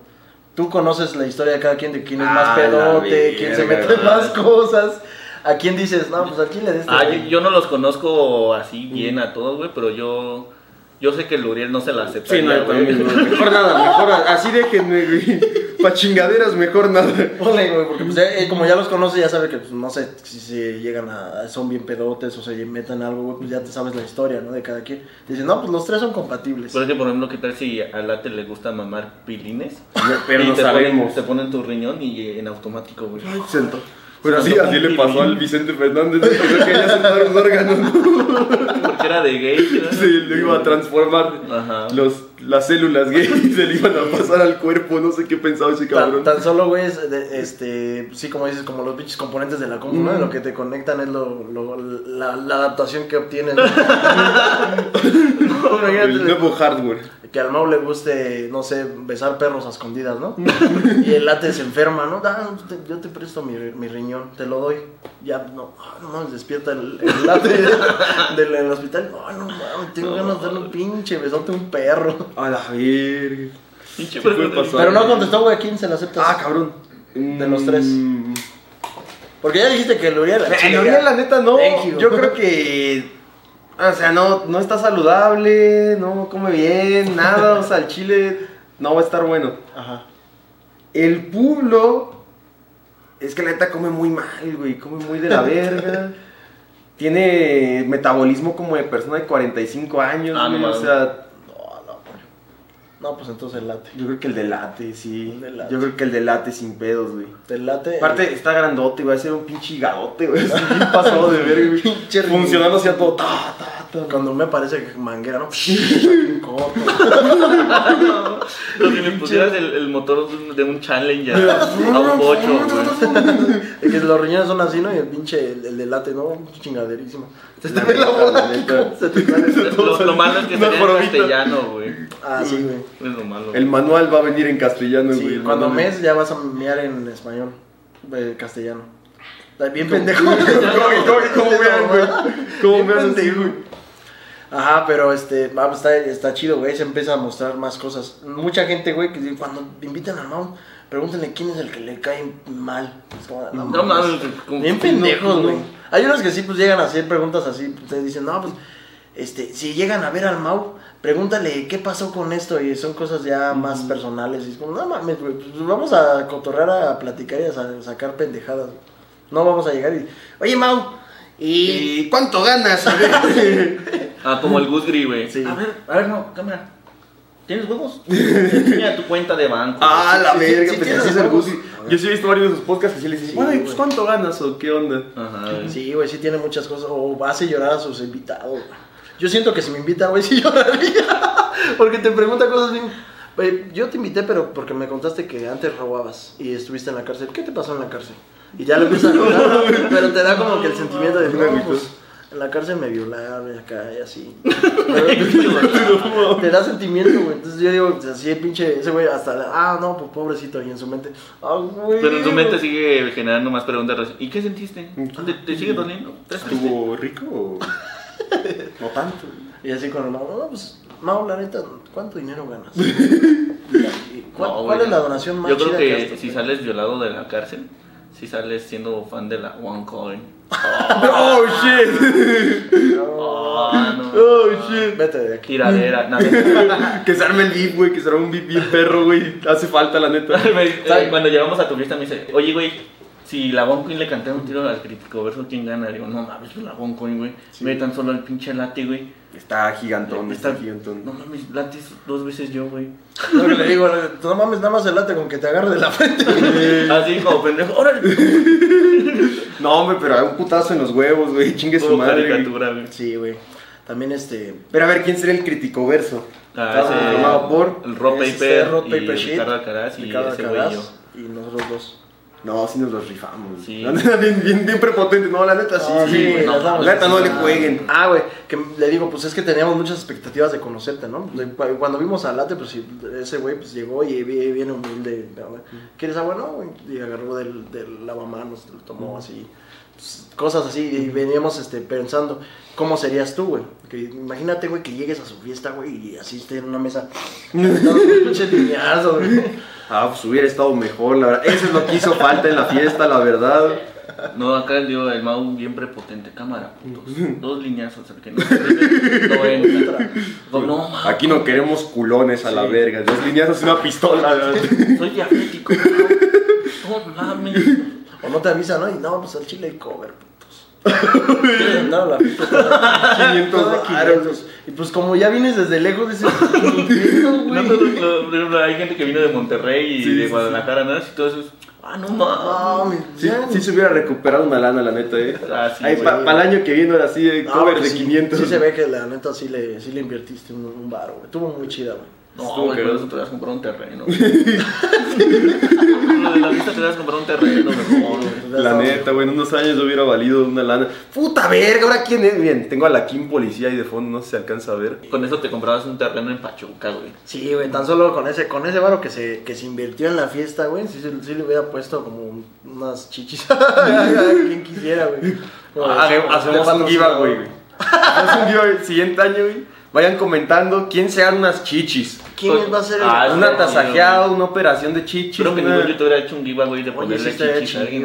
Speaker 1: Tú conoces la historia de cada quien, de quién es
Speaker 3: Ah,
Speaker 1: más
Speaker 3: la
Speaker 1: pedote, quién se mete en más cosas. ¿A quién dices, no, pues aquí le des este
Speaker 2: Ah, yo,
Speaker 1: güey"?
Speaker 2: yo no los conozco así bien a todos, güey, pero yo yo sé que el Uriel no se la acepta.
Speaker 3: Sí, no, yo también, güey. Mejor nada, mejor así déjenme, güey. *laughs* Pa' chingaderas, mejor nada.
Speaker 1: Ole, güey, porque pues, ya, eh, como ya los conoce, ya sabe que, pues, no sé, si se llegan a, son bien pedotes o se meten en algo, güey, pues ya te sabes la historia, ¿no? De cada quien. Dicen, no, pues los tres son compatibles.
Speaker 2: Pero es que, por ejemplo, ¿qué tal si a Late le gusta mamar pilines?
Speaker 3: Pero
Speaker 2: Y
Speaker 3: no
Speaker 2: te
Speaker 3: sabemos.
Speaker 2: Ponen, te ponen tu riñón y en automático, güey.
Speaker 3: Sento. Pues así, así le pasó al Vicente Fernández, que ya se dar un órgano.
Speaker 2: Porque era de gay, ¿no?
Speaker 3: Se lo iba a transformar.
Speaker 2: Ajá.
Speaker 3: Los, las células gay *laughs* se le iban a pasar al cuerpo. No sé qué pensaba ese cabrón.
Speaker 1: tan solo, güey, es de- este, sí, como dices, como los pinches componentes de la compu, ¿no?
Speaker 3: Mm.
Speaker 1: Lo que te conectan es lo, lo- la, la adaptación que obtienes. ¿no? *laughs* *laughs* No,
Speaker 3: El nuevo hardware.
Speaker 1: Que al Mau le guste, no sé, besar perros a escondidas, ¿no? *laughs* y el late se enferma, ¿no? Ah, te- yo te presto mi, mi riñón, te lo doy. Ya, no, ah, no mames, despierta el, el late *laughs* del, del hospital. No, no mames, tengo ganas de darle un pinche besote a un perro.
Speaker 3: A la verga.
Speaker 2: Pinche
Speaker 3: Sí pasar.
Speaker 1: Pero no contestó, güey, ¿a quién se la aceptas?
Speaker 3: Ah, cabrón.
Speaker 1: De los tres.
Speaker 3: Mm.
Speaker 1: Porque ya dijiste que el Uriel
Speaker 3: no,
Speaker 1: ya.
Speaker 3: la neta no.
Speaker 1: Thank you.
Speaker 3: Yo creo que. O sea, no, no está saludable, no come bien, nada. O sea, el chile no va a estar bueno.
Speaker 1: Ajá.
Speaker 3: El pueblo. Es que la neta come muy mal, güey. Come muy de la *laughs* verga. Tiene metabolismo como de persona de 45 años,
Speaker 2: Ah, no
Speaker 3: o sea.
Speaker 1: No, pues entonces el late.
Speaker 3: yo creo que el de late, sí.
Speaker 1: El de late.
Speaker 3: Yo creo que el de late sin pedos, güey.
Speaker 1: El late.
Speaker 3: Aparte, está grandote, va a ser un pinche higadote, güey. Un pasado de ver, güey.
Speaker 1: Pinche
Speaker 3: Funcionando hacia todo. Ta, ta, ta.
Speaker 1: Cuando me parece que manguera, ¿no? Un coto.
Speaker 2: Lo que le pusieras el, el motor de un- de un Challenger a un bocho, güey.
Speaker 1: Es que los riñones son así, ¿no? Y el pinche, el, el de late, ¿no? Chingaderísimo. *laughs* Se te ve la bola. te.
Speaker 2: Lo, lo malo es que *laughs* sería en castellano, güey.
Speaker 1: Ah, sí, güey.
Speaker 2: Es lo malo.
Speaker 3: El manual va a venir en castellano, güey.
Speaker 1: Sí, cuando
Speaker 3: manual.
Speaker 1: mes ya vas a mear en español. eh, castellano. Está bien pendejo. *laughs*
Speaker 3: ¿Cómo, cómo, cómo vean, güey? ¿Cómo
Speaker 1: Bien
Speaker 3: vean güey?
Speaker 1: Ajá, pero este, ah, pues, está, está chido, güey, se empieza a mostrar más cosas. Mucha gente, güey, que cuando invitan al Mau, pregúntenle quién es el que le cae mal. No,
Speaker 2: mames,
Speaker 1: Bien pendejos,
Speaker 2: no.
Speaker 1: güey. Hay unos que sí, pues llegan a hacer preguntas así. Ustedes dicen, no, pues, este, si llegan a ver al Mau, pregúntale qué pasó con esto. Y son cosas ya más personales. Y es como, no mames, güey, pues vamos a cotorrear, a platicar y a sa- sacar pendejadas. No vamos a llegar y, oye, Mau, y.
Speaker 3: ¿Y cuánto ganas? A ver. *laughs*
Speaker 2: Ah, como el Gus Gris, güey.
Speaker 1: Sí.
Speaker 2: A ver, a ver, no, cámara. ¿Tienes huevos? *laughs* Enseña tu cuenta de banco.
Speaker 3: ah, la verga,
Speaker 1: sí,
Speaker 3: pues así es el. Gusi. Yo sí he visto varios de sus podcasts que sí le dicen, bueno, ¿y pues cuánto ganas o qué onda?
Speaker 2: Ajá.
Speaker 1: Sí, güey, sí tiene muchas cosas. O hace llorar a sus invitados. Yo siento que si me invita, güey, *laughs* sí lloraría. Porque te pregunta cosas bien. Yo te invité, pero porque me contaste que antes robabas y estuviste en la cárcel. ¿Qué te pasó en la cárcel? Y ya le empiezas a contar, *laughs* pero te da como que el sentimiento de, no, pues, en la cárcel me violaron y acá y así. *laughs* Pero te da sentimiento, güey. Entonces yo digo, así pinche, ese güey hasta, ah, no, pues pobrecito, y en su mente, ah, güey.
Speaker 2: Pero en tu mente sigue generando más preguntas. ¿Y qué sentiste? ¿Te, te sigue doliendo?
Speaker 3: ¿Estuvo rico o *laughs* no tanto?
Speaker 1: Y así con el Mau, no, pues, Mau, la neta, ¿cuánto dinero ganas? *laughs* ¿Y ¿Cuál,
Speaker 2: No,
Speaker 1: cuál es la donación más
Speaker 2: Yo creo
Speaker 1: chida
Speaker 2: que,
Speaker 1: tenido?
Speaker 2: si sales violado de la cárcel, si sales siendo fan de la OneCoin.
Speaker 3: ¡Oh, shit!
Speaker 2: Ah, no.
Speaker 3: ¡Oh, shit!
Speaker 1: Vete de aquí.
Speaker 2: Tiradera. nada. *laughs*
Speaker 3: Que se arme el beat, güey, que se arme un beat bien perro, güey. Hace falta, la neta. *laughs*
Speaker 2: Me- eh, Cuando llegamos a tu fiesta me dice, oye, güey, si la OneCoin le canté un tiro al crítico, verso quién gana. Digo, no mames, pues la OneCoin, güey. Ve tan solo el pinche late, güey.
Speaker 3: Está gigantón, está,
Speaker 2: Está-
Speaker 3: gigantón.
Speaker 2: No mames, late dos veces yo, güey.
Speaker 1: Que le digo, no mames, nada más el late con que te agarre de la frente. *laughs*
Speaker 2: Así como pendejo, órale. *laughs*
Speaker 3: No, hombre, pero hay un putazo en los huevos, güey. Chingue su madre.
Speaker 2: caricatura, güey.
Speaker 1: Sí, güey. También este.
Speaker 3: Pero a ver, ¿quién sería el crítico verso?
Speaker 2: Ah, ese-
Speaker 3: formado por.
Speaker 2: El Rob Paper, y Ricardo Alcaraz y
Speaker 1: Ricardo
Speaker 2: ese güey y
Speaker 1: Alcaraz
Speaker 2: yo.
Speaker 1: y nosotros dos.
Speaker 3: No, sí nos los rifamos.
Speaker 2: Sí.
Speaker 3: La neta, bien, bien, bien prepotente. No, la neta, sí.
Speaker 1: Sí, güey,
Speaker 2: no,
Speaker 3: la neta, no le jueguen.
Speaker 1: Ah, güey, que le digo, pues es que teníamos muchas expectativas de conocerte, ¿no? Cuando vimos a Late, pues sí, ese güey pues llegó y bien humilde. ¿verdad? ¿Quieres agua? No, güey. Y agarró del, del lavamanos, lo tomó así. pues, cosas así. Y veníamos este, pensando, ¿cómo serías tú, güey? Que imagínate, güey, que llegues a su fiesta, güey, y así esté en una mesa. *laughs* lineazos, güey.
Speaker 3: Ah, pues hubiera estado mejor, la verdad. Eso es lo que hizo falta en la fiesta, la verdad.
Speaker 2: No, acá dio el Mau bien prepotente, cámara, putos. Dos lineazos, el que no. No entra. No, no,
Speaker 3: Aquí no queremos culones a la verga. Dos líneas y una pistola. ¿verdad?
Speaker 2: soy diabético. No mames.
Speaker 1: O no te avisa, ¿no? Y no, pues al chile hay cover, putos. A la fiesta.
Speaker 3: 500
Speaker 1: Cada
Speaker 3: varos.
Speaker 1: 500. Y pues como ya vienes desde lejos, dices, "¿Qué pedo, *laughs*
Speaker 2: No,
Speaker 1: güey?"
Speaker 2: no, no, hay gente que vino de Monterrey y
Speaker 3: Sí,
Speaker 2: de
Speaker 3: sí,
Speaker 2: Guadalajara, ¿no? Y todo eso es, ah, no
Speaker 1: No,
Speaker 2: mames.
Speaker 3: Sí, sí se hubiera recuperado una lana, la neta, eh.
Speaker 2: Ah, sí,
Speaker 3: Ahí para el año que viene, ahora sí, eh,
Speaker 1: No,
Speaker 3: cover de
Speaker 1: sí,
Speaker 3: 500.
Speaker 1: Sí se ve que la neta sí le, sí le invertiste un, un baro, güey. Estuvo muy chida, güey.
Speaker 2: No, güey, pero eso te vas a comprar un terreno. *laughs* Lo de la vista te vas a comprar un terreno mejor, güey.
Speaker 3: La neta, güey, en unos años hubiera valido una lana. Puta verga, ahora quién es. Bien, tengo a la Kim Policía ahí de fondo, no sé si se alcanza a ver.
Speaker 2: Con eso te comprabas un terreno en Pachuca, güey.
Speaker 1: Sí, güey, tan solo con ese, con ese varo que se, que se invirtió en la fiesta, güey, sí, sí le hubiera puesto como unas chichis *laughs* a quien quisiera, güey.
Speaker 3: Hacemos un giveaway, güey. Hacemos un giveaway siguiente año, güey. Vayan comentando quién se dan unas chichis.
Speaker 1: ¿Quién va a ser el
Speaker 2: Ah,
Speaker 3: Una tasajeada, una operación de chichis.
Speaker 2: Creo que
Speaker 3: una-
Speaker 2: ningún youtuber ha hecho un giveaway de
Speaker 1: sí
Speaker 2: ponerle chichis a alguien.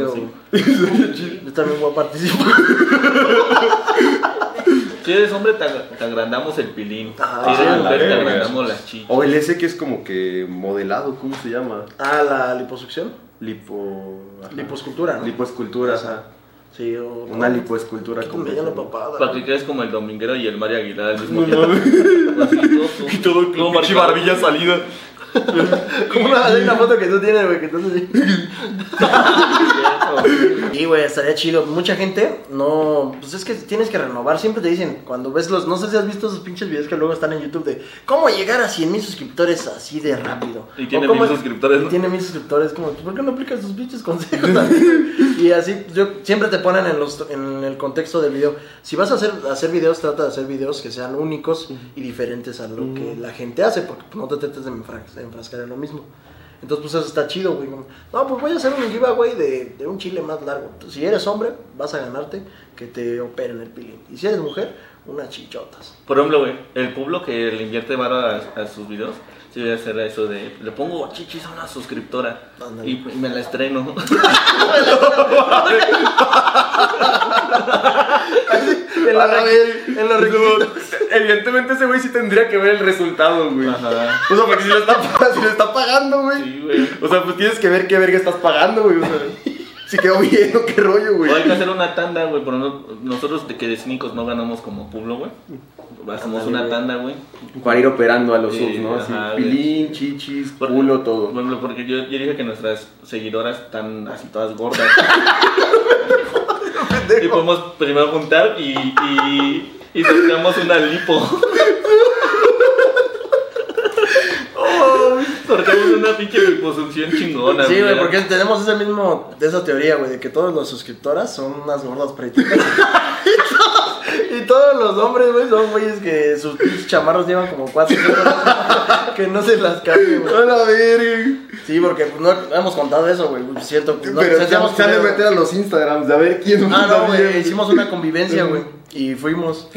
Speaker 2: *laughs*
Speaker 1: Yo también voy a participar. *laughs*
Speaker 2: Si eres hombre, te, ag- te agrandamos el pilín.
Speaker 1: Ah,
Speaker 2: si eres mujer, te agrandamos las chichis.
Speaker 3: O el ese que es como que modelado, ¿cómo se llama?
Speaker 1: Ah, la liposucción.
Speaker 3: Lipo... ajá.
Speaker 1: Liposcultura, ¿no?
Speaker 3: Lipoescultura, ajá.
Speaker 1: Sí, o...
Speaker 3: Una lipoescultura
Speaker 1: ya la papada.
Speaker 2: Para que quedes como el dominguero y el Mario Aguilar al mismo
Speaker 3: No
Speaker 2: tiempo.
Speaker 3: mames.
Speaker 2: Así, todo, *laughs*
Speaker 3: Y todo con
Speaker 2: todo
Speaker 3: pinche barbilla salida. *laughs*
Speaker 1: Como una, hay una foto que tú tienes, güey, que tú así. *laughs* Sí, güey, estaría chido. Mucha gente no. Pues es que tienes que renovar. Siempre te dicen, cuando ves los. No sé si has visto esos pinches videos que luego están en YouTube de cómo llegar a 100 mil suscriptores así de rápido.
Speaker 2: Y tiene mil suscriptores,
Speaker 1: Y
Speaker 2: ¿no?
Speaker 1: tiene mil suscriptores. Como, ¿por qué no aplicas tus pinches consejos también? *laughs* y así, yo, siempre te ponen en, los, en el contexto del video. Si vas a hacer, hacer videos, trata de hacer videos que sean únicos y diferentes a lo que la gente hace, porque no te trates de enfra- de enfrascar en lo mismo. Entonces, pues eso está chido, güey. No, pues voy a hacer un giveaway de, de un chile más largo. Si eres hombre, vas a ganarte que te operen el pilín. Y si eres mujer, unas chichotas.
Speaker 2: Por ejemplo, güey, el pueblo que le invierte varo a, a sus videos, sí debe hacer eso de, le pongo chichis a una suscriptora y, y me la estreno. *laughs*
Speaker 1: En la en los.
Speaker 3: Evidentemente ese güey sí tendría que ver el resultado, güey.
Speaker 2: Ajá.
Speaker 3: O sea, porque si lo está, si lo está pagando, güey.
Speaker 2: Sí, güey.
Speaker 3: O sea, pues tienes que ver qué verga estás pagando, güey. O sea, *laughs* si quedó bien o qué rollo, güey.
Speaker 2: O hay que hacer una tanda, güey, por no- nosotros de que de cínicos no ganamos como pueblo, güey. Hacemos una
Speaker 1: güey.
Speaker 2: tanda, güey.
Speaker 3: Para ir operando a los
Speaker 2: Sí,
Speaker 3: subs, ¿no? Así,
Speaker 2: ajá, güey.
Speaker 3: pilín, chichis,
Speaker 2: Por-
Speaker 3: culo, todo.
Speaker 2: Ejemplo, porque yo, yo dije que nuestras seguidoras están así todas gordas. *laughs* y podemos primero juntar y, y, y sorteamos una lipo. Una pinche liposucción chingona.
Speaker 1: Sí, güey, porque tenemos ese mismo, de esa teoría, güey, de que todas las suscriptoras son unas gordas pretitas. *laughs* y todos los hombres, güey, son güeyes que sus pinches chamarros llevan como cuatro horas *laughs* que no se las cambien, güey.
Speaker 3: A la verga.
Speaker 1: Sí, porque pues, no no hemos contado eso, güey. Siento que no
Speaker 3: Pero
Speaker 1: hacíamos
Speaker 3: se han de meter a los Instagrams de a ver quién
Speaker 1: Ah, no, güey, hicimos una convivencia, güey. Y fuimos.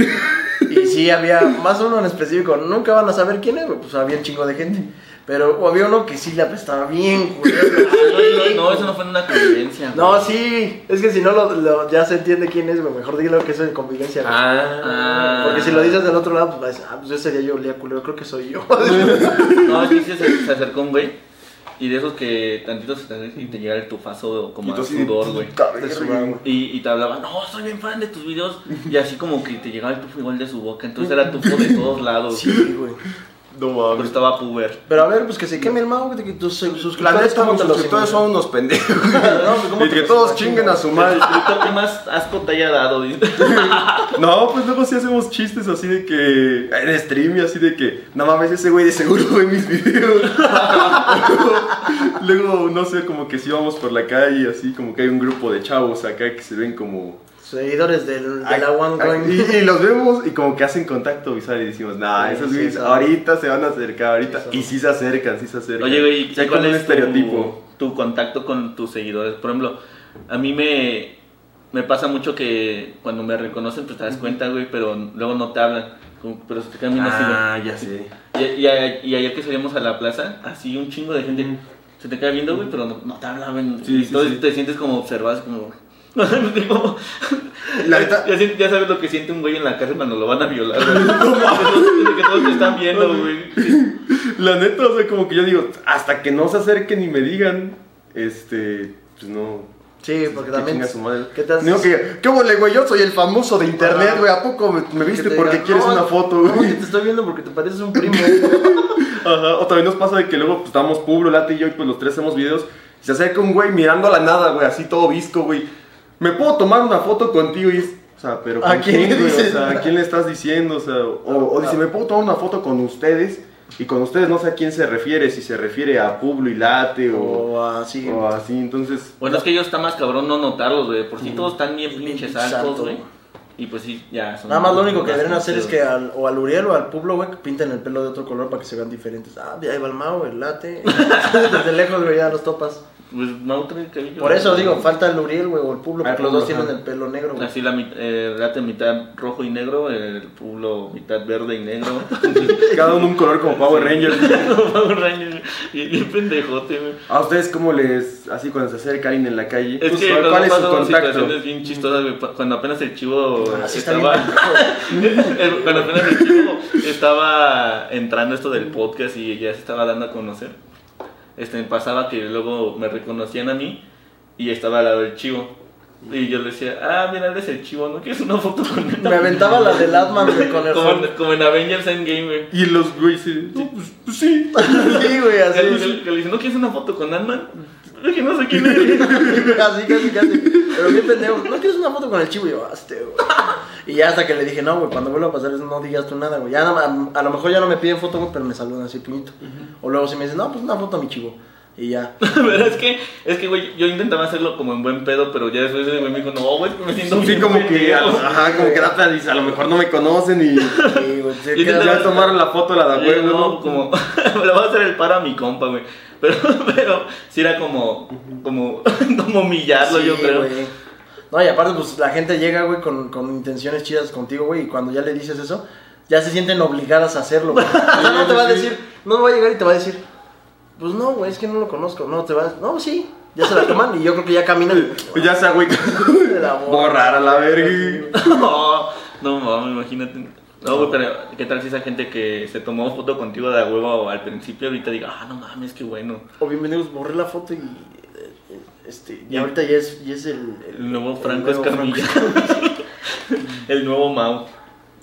Speaker 1: Y sí, había más uno en específico. Nunca van a saber quién es, güey. Pues había un chingo de gente. Pero había uno que sí le apestaba bien, güey. *laughs*
Speaker 2: No, no, eso no fue en una convivencia. güey.
Speaker 1: No, sí. Es que si no lo, lo- ya se entiende quién es, güey. Mejor dilo que eso en convivencia, güey.
Speaker 2: Ah.
Speaker 1: Porque si lo dices del otro lado, pues vas a decir, ah, pues ese día yo olía culero. Creo que soy yo. *laughs*
Speaker 2: No, sí, *laughs* sí, se, se acercó un güey. Y de esos que tantito se te y te llega el tufazo como
Speaker 3: Y
Speaker 2: a
Speaker 3: tú así de
Speaker 2: sudor, güey. Y, y te hablaba, no, soy bien fan de tus videos. Y así como que te llegaba el tufo igual de su boca. Entonces era tufo de todos lados.
Speaker 1: Sí, güey.
Speaker 3: No
Speaker 2: Pero
Speaker 3: mames.
Speaker 2: estaba puber.
Speaker 1: Pero a ver, pues que se queme el mago. Que tus suscriptores,
Speaker 3: neta,
Speaker 1: ¿cómo
Speaker 3: los
Speaker 1: te los
Speaker 3: suscriptores son unos pendejos. *laughs*
Speaker 1: No, pues, ¿cómo
Speaker 3: y que todos chinguen a su
Speaker 2: El
Speaker 3: madre.
Speaker 2: suscriptor que más asco te haya dado. dice. *laughs*
Speaker 3: No, pues luego sí hacemos chistes así de que. En stream y así de que. No mames, ese güey de seguro ve mis videos. *laughs* luego, no sé, como que si vamos por la calle, así como que hay un grupo de chavos acá que se ven como.
Speaker 1: Seguidores del, de la One
Speaker 3: ay,
Speaker 1: Coin.
Speaker 3: y, y los vemos y como que hacen contacto visual y decimos, nah,
Speaker 1: Sí,
Speaker 3: esos
Speaker 1: sí,
Speaker 3: güeyes ahorita se van a acercar, ahorita. Y sí se acercan, sí se acercan.
Speaker 2: Oye, güey, ¿cuál
Speaker 3: como
Speaker 2: es tu-
Speaker 3: estereotipo.
Speaker 2: Tu, contacto con tus seguidores? Por ejemplo, a mí me, me pasa mucho que cuando me reconocen, pues te das cuenta, güey, pero luego no te hablan. como- pero se te quedan viendo así, güey.
Speaker 3: Ah, ya sé.
Speaker 2: Y, y, a- y ayer que salimos a la plaza, así un chingo de gente se te queda viendo, güey, pero no, no te hablaban.
Speaker 3: Sí,
Speaker 2: y
Speaker 3: sí,
Speaker 2: entonces
Speaker 3: sí.
Speaker 2: te sientes como observado, como... *laughs* como-
Speaker 3: La neta-
Speaker 2: ya, sien- ya sabes lo que siente un güey en la cárcel cuando lo van a violar, güey. que, todos, que todos te están viendo, güey.
Speaker 3: La neta, o sea, como que yo digo, hasta que no se acerquen y me digan, este, pues no.
Speaker 1: Sí, porque
Speaker 3: Que
Speaker 1: también.
Speaker 3: chinga su madre.
Speaker 1: ¿Qué te haces?
Speaker 3: Digo que, ¿qué huele, güey? Yo soy el famoso de internet,
Speaker 1: Ajá.
Speaker 3: güey. ¿A poco me, me
Speaker 1: Que
Speaker 3: viste
Speaker 1: te
Speaker 3: porque
Speaker 1: digan,
Speaker 3: quieres
Speaker 1: "No,
Speaker 3: una foto,
Speaker 1: No, que
Speaker 3: güey?
Speaker 1: te estoy viendo porque te pareces un primo. *laughs*
Speaker 3: Ajá. O también nos pasa de que luego pues, estamos Publo, Lati y yo, y pues los tres hacemos videos. Y se acerca un güey mirando a la nada, güey, así todo visco, güey. ¿Me puedo tomar una foto contigo? Y es, o sea, pero
Speaker 1: ¿A
Speaker 3: ¿con
Speaker 1: quién
Speaker 3: güey? O sea, ¿a quién le estás diciendo? O sea, o, o dice, ¿me puedo tomar una foto con ustedes? Y con ustedes no sé a quién se refiere, si se refiere a Publo y Late o,
Speaker 1: o así.
Speaker 3: o así, entonces...
Speaker 2: Bueno, es que ellos está más cabrón no notarlos, güey. Por si todos están bien
Speaker 1: Bien
Speaker 2: pinches altos, güey. Y pues sí, ya son.
Speaker 1: Nada más lo único que deberían hacer es que al, o al Uriel o al Publo, güey, que pinten el pelo de otro color para que se vean diferentes. Ah, ahí va el Mao, el Late. *laughs* Desde lejos, güey, ya los topas.
Speaker 2: Pues Mau trae cabello.
Speaker 1: Por eso digo, falta el Uriel, güey, o el Publo,
Speaker 3: Ah,
Speaker 1: porque los dos tienen el pelo negro, güey.
Speaker 2: Así la eh, late mitad rojo y negro, el pueblo mitad verde y negro. *laughs*
Speaker 3: Cada uno un color como Power Rangers. *laughs*
Speaker 2: Power Rangers, y bien pendejote, güey.
Speaker 3: ¿A ustedes cómo les, así cuando se acerca alguien en la calle?
Speaker 2: Es
Speaker 3: pues,
Speaker 2: que
Speaker 3: ¿cuál, cuál es su contacto?
Speaker 2: situaciones bien chistosas, güey. Cu- Cuando apenas el chivo
Speaker 1: Así está bien
Speaker 2: estaba... *laughs* cuando apenas el chivo estaba entrando esto del podcast y ya se estaba dando a conocer. Este, pasaba que luego me reconocían a mí y estaba al lado del chivo. Y yo le decía, ah, mira, eres el chivo, ¿no quieres una foto con él?
Speaker 1: Me aventaba la del Atman, güey, con el
Speaker 2: como, en, como en Avengers Endgame, güey.
Speaker 3: Y los güeyes, sí, no, pues, pues sí. *laughs*
Speaker 1: Sí, güey, así.
Speaker 2: le- que le dice, ¿no quieres una foto con Ant-Man? Es que no sé quién eres.
Speaker 1: Casi, *laughs* casi, casi. Pero bien pendejo. ¿No quieres una foto con el chivo? Y yo, hazte, güey. *laughs* Y ya hasta que le dije, no, güey, cuando vuelva a pasar eso, no digas tú nada, güey. Ya a lo mejor ya no me piden foto, güey, pero me saludan así, puñito. O luego si me dicen, no, pues una foto a mi chivo. Y ya. *laughs*
Speaker 2: Pero es que, es que, güey, yo intentaba hacerlo como en buen pedo, pero ya después güey me dijo, no, güey, es que me siento
Speaker 3: Sí,
Speaker 2: bien
Speaker 3: como que,
Speaker 2: pendejo".
Speaker 3: ajá, como que dice, a lo mejor no me conocen y
Speaker 1: Sí, güey. *laughs*
Speaker 2: Y
Speaker 1: quedas-
Speaker 3: ya tomaron la foto, la de huevo,
Speaker 2: no,
Speaker 3: ¿no?
Speaker 2: como, *laughs* le voy a hacer el paro a mi compa, güey. Pero, pero, sí era como, como, como humillarlo,
Speaker 1: Sí,
Speaker 2: yo creo.
Speaker 1: güey. No, y aparte, pues la gente llega, güey, con, con intenciones chidas contigo, güey, y cuando ya le dices eso, ya se sienten obligadas a hacerlo, güey. O sea, no te va a decir, no va a llegar y te va a decir, pues no, güey, es que no lo conozco. No, te va a no, sí, ya se la toman y yo creo que ya caminan.
Speaker 3: Pues *laughs* ya se
Speaker 1: borra. *laughs*
Speaker 3: Borrar a la verga. *laughs*
Speaker 2: No, no mames, imagínate. No, güey, pero ¿qué tal si esa gente que se tomó foto contigo de huevo al principio ahorita diga, ah, no mames, qué bueno?
Speaker 1: O bienvenidos, borré la foto y. eh, Este, y
Speaker 2: Y-
Speaker 1: ahorita ya es, ya es el,
Speaker 2: El nuevo Franco
Speaker 1: nuevo
Speaker 2: Escamilla. el nuevo Mau.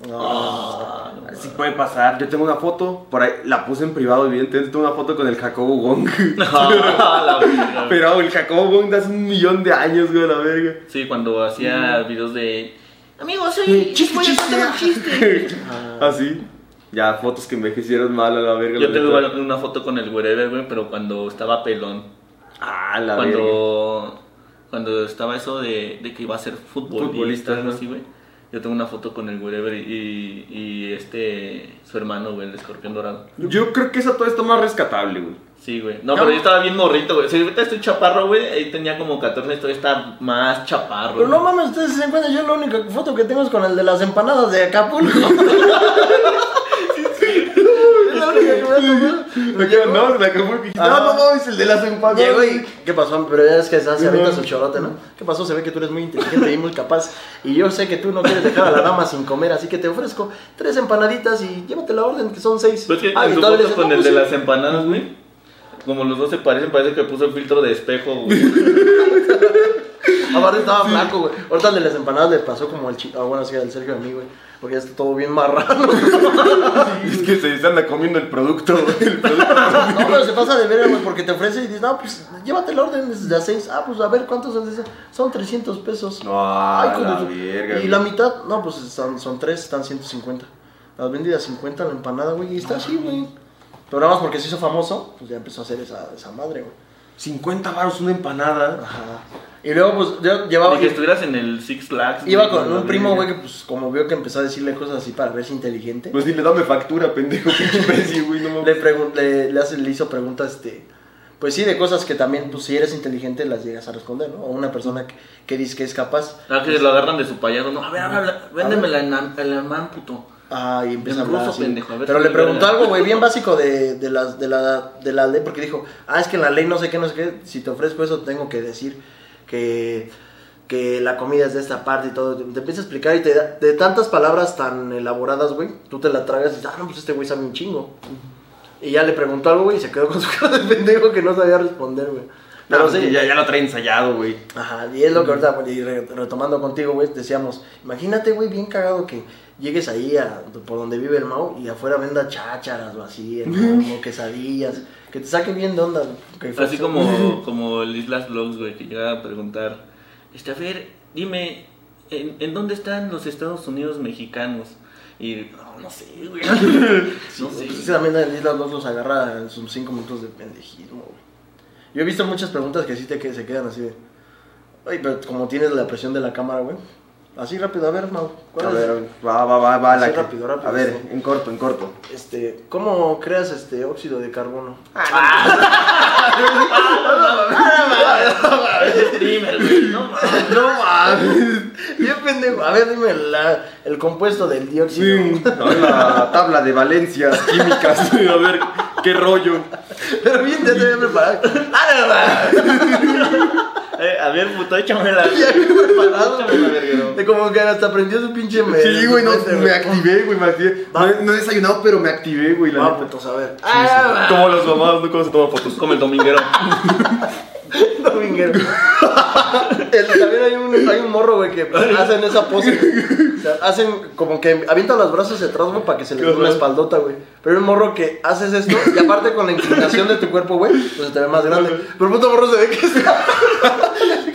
Speaker 1: No.
Speaker 3: Así puede pasar. Yo tengo una foto, por ahí, la puse en privado, evidentemente, tengo una foto con el Jacobo Wong. *laughs*
Speaker 2: Ah, *laughs* la.
Speaker 3: Pero el Jacobo Wong de hace un millón de años, güey, la verga.
Speaker 2: Sí, cuando hacía videos de. Amigos, soy.
Speaker 1: Chiste,
Speaker 2: voy a
Speaker 1: chiste.
Speaker 2: un chiste. *laughs*
Speaker 3: Así. Ya, fotos que envejecieron mal a la verga.
Speaker 2: Yo tengo una foto con el wherever, güey, pero cuando estaba pelón.
Speaker 3: Ah, la verga.
Speaker 2: Cuando. Cuando estaba eso de, de que iba a ser futbolista,
Speaker 3: Futbolista,
Speaker 2: algo
Speaker 3: ¿no?
Speaker 2: así, güey. Yo tengo una foto con el wherever y, y este. Su hermano, güey, el escorpión dorado.
Speaker 3: Yo creo que esa todavía está más rescatable, güey.
Speaker 2: Sí, güey. No, pero yo estaba bien morrito, güey. Si ahorita estoy chaparro, güey, ahí tenía como 14, esto está más chaparro.
Speaker 1: Pero no mames, ustedes se encuentran. Yo la única foto que tengo es con el de las empanadas de Acapulco. *laughs* Es
Speaker 3: no, se me acabó el
Speaker 1: Ah.
Speaker 3: No, no mames, el de las empanadas.
Speaker 1: Llegó y, ¿qué pasó? Pero ya es que se su chorote, ¿no? ¿Qué pasó? Se ve que tú eres muy inteligente y muy capaz. Y yo sé que tú no quieres dejar a la dama sin comer, así que te ofrezco tres empanaditas y llévate la orden, que son seis.
Speaker 2: Pues que
Speaker 1: Ah,
Speaker 2: en con el
Speaker 1: "No,
Speaker 2: de
Speaker 1: pues
Speaker 2: las empanadas, güey. Como los dos se parecen, parece que puso el filtro de espejo, güey. *laughs*
Speaker 1: sí". *laughs* Aparte estaba flaco, güey. Ahorita el de las empanadas le pasó como el chico. Ah, bueno, sí, al Sergio a mí, güey. Porque ya está todo bien marrano. *laughs*
Speaker 3: Es que se anda comiendo el producto, güey. El producto. *laughs*
Speaker 1: No, pero se pasa de ver, güey, porque te ofrece y dices, no, pues llévate la orden desde a seis. Ah, pues a ver, ¿cuántos son? Dice, Son 300 pesos.
Speaker 3: No, a
Speaker 1: hijo de
Speaker 3: la verga,
Speaker 1: Y la mitad, no, pues son, son tres, están 150. Las vendidas 50 la empanada, güey, y está así, güey. Pero nada más porque se hizo famoso, pues ya empezó a hacer esa, esa madre, güey.
Speaker 3: 50 baros una empanada.
Speaker 1: Ajá. Y luego, pues, yo llevaba...
Speaker 2: Ni que estuvieras en el Six Flags.
Speaker 1: Iba con
Speaker 2: la
Speaker 1: un primo, güey, que pues como vio que empezó a decirle cosas así para verse inteligente.
Speaker 3: Pues dile, dame factura, pendejo, *laughs* pinche güey, no
Speaker 1: le,
Speaker 3: mames.
Speaker 1: pregun- le, le hace- le hizo preguntas, este, pues sí, de cosas que también, pues si eres inteligente, las llegas a responder, ¿no? O una persona que, que dice que es capaz.
Speaker 2: Ah, que lo agarran de su payaso, ¿no? A ver, habla, véndemela en am- el man, puto.
Speaker 1: Ah, y empieza a hablar
Speaker 2: ruso,
Speaker 1: así.
Speaker 2: pendejo, a ver
Speaker 1: Pero le preguntó algo, güey, bien básico de, de, las, de, la, de la ley, porque dijo, ah, es que en la ley no sé qué, no sé qué, si te ofrezco eso tengo que decir que, que la comida es de esta parte y todo. Te empieza a explicar y te da, de tantas palabras tan elaboradas, güey, tú te la tragas y dices, ah, no, pues este güey sabe un chingo. Y ya le preguntó algo, güey, y se quedó con su cara de pendejo que no sabía responder, güey. Pero
Speaker 3: Pero
Speaker 1: sí.
Speaker 3: ya, ya lo trae ensayado, güey.
Speaker 1: Ajá, y es lo que ahorita, y re- retomando contigo, güey, decíamos, imagínate, güey, bien cagado que llegues ahí a, por donde vive el Mau y afuera venda chácharas o así, o quesadillas, que te saque bien de onda. que
Speaker 2: Así como, como el Islas Vlogs, güey, que llegaba a preguntar, este, a ver, dime, ¿en, en dónde están los Estados Unidos mexicanos? Y, no, no sé, güey. *laughs* no sé.
Speaker 1: Pues también en Islas Dos los agarra en sus cinco minutos de pendejismo, güey. Yo he visto muchas preguntas que sí te que se quedan así de. Ay, pero como tienes la presión de la cámara, güey. Así rápido, a ver, Mau. ¿cuál
Speaker 3: A
Speaker 1: es?
Speaker 3: ver, va, va, va, va.
Speaker 1: Sí,
Speaker 3: la que-
Speaker 1: rápido, rápido,
Speaker 3: A ver,
Speaker 1: sí.
Speaker 3: en corto, en corto.
Speaker 1: Este, ¿cómo creas este óxido de carbono?
Speaker 2: Güey, no mames.
Speaker 1: No mames. Bien pendejo. A ver, dime la- el compuesto del dióxido.
Speaker 3: A la tabla de valencias químicas. A ver, qué rollo.
Speaker 1: Pero bien te había preparado. ¡Ah,
Speaker 2: Eh, a ver, puto, échamela. *laughs*
Speaker 1: Ya bien preparado.
Speaker 2: Verguero.
Speaker 1: De como que hasta aprendió su pinche me-
Speaker 3: Sí, güey, no, me activé, güey, me activé. No, he- no he desayunado, pero me activé, güey, la
Speaker 1: putos, a ver. Ah,
Speaker 3: Como las mamás, ¿no? Cuando se toman fotos.
Speaker 2: Como el dominguero. *laughs* *laughs*
Speaker 1: Dominguero. *laughs* El- también hay un, hay un morro, güey, que hacen esa pose. O sea, hacen como que avientan los brazos hacia atrás, güey, para que se les dé una espaldota, güey. Pero hay un morro que haces esto y aparte con la inclinación de tu cuerpo, güey, pues se te ve más grande. Pero el puto morro se ve que está *laughs*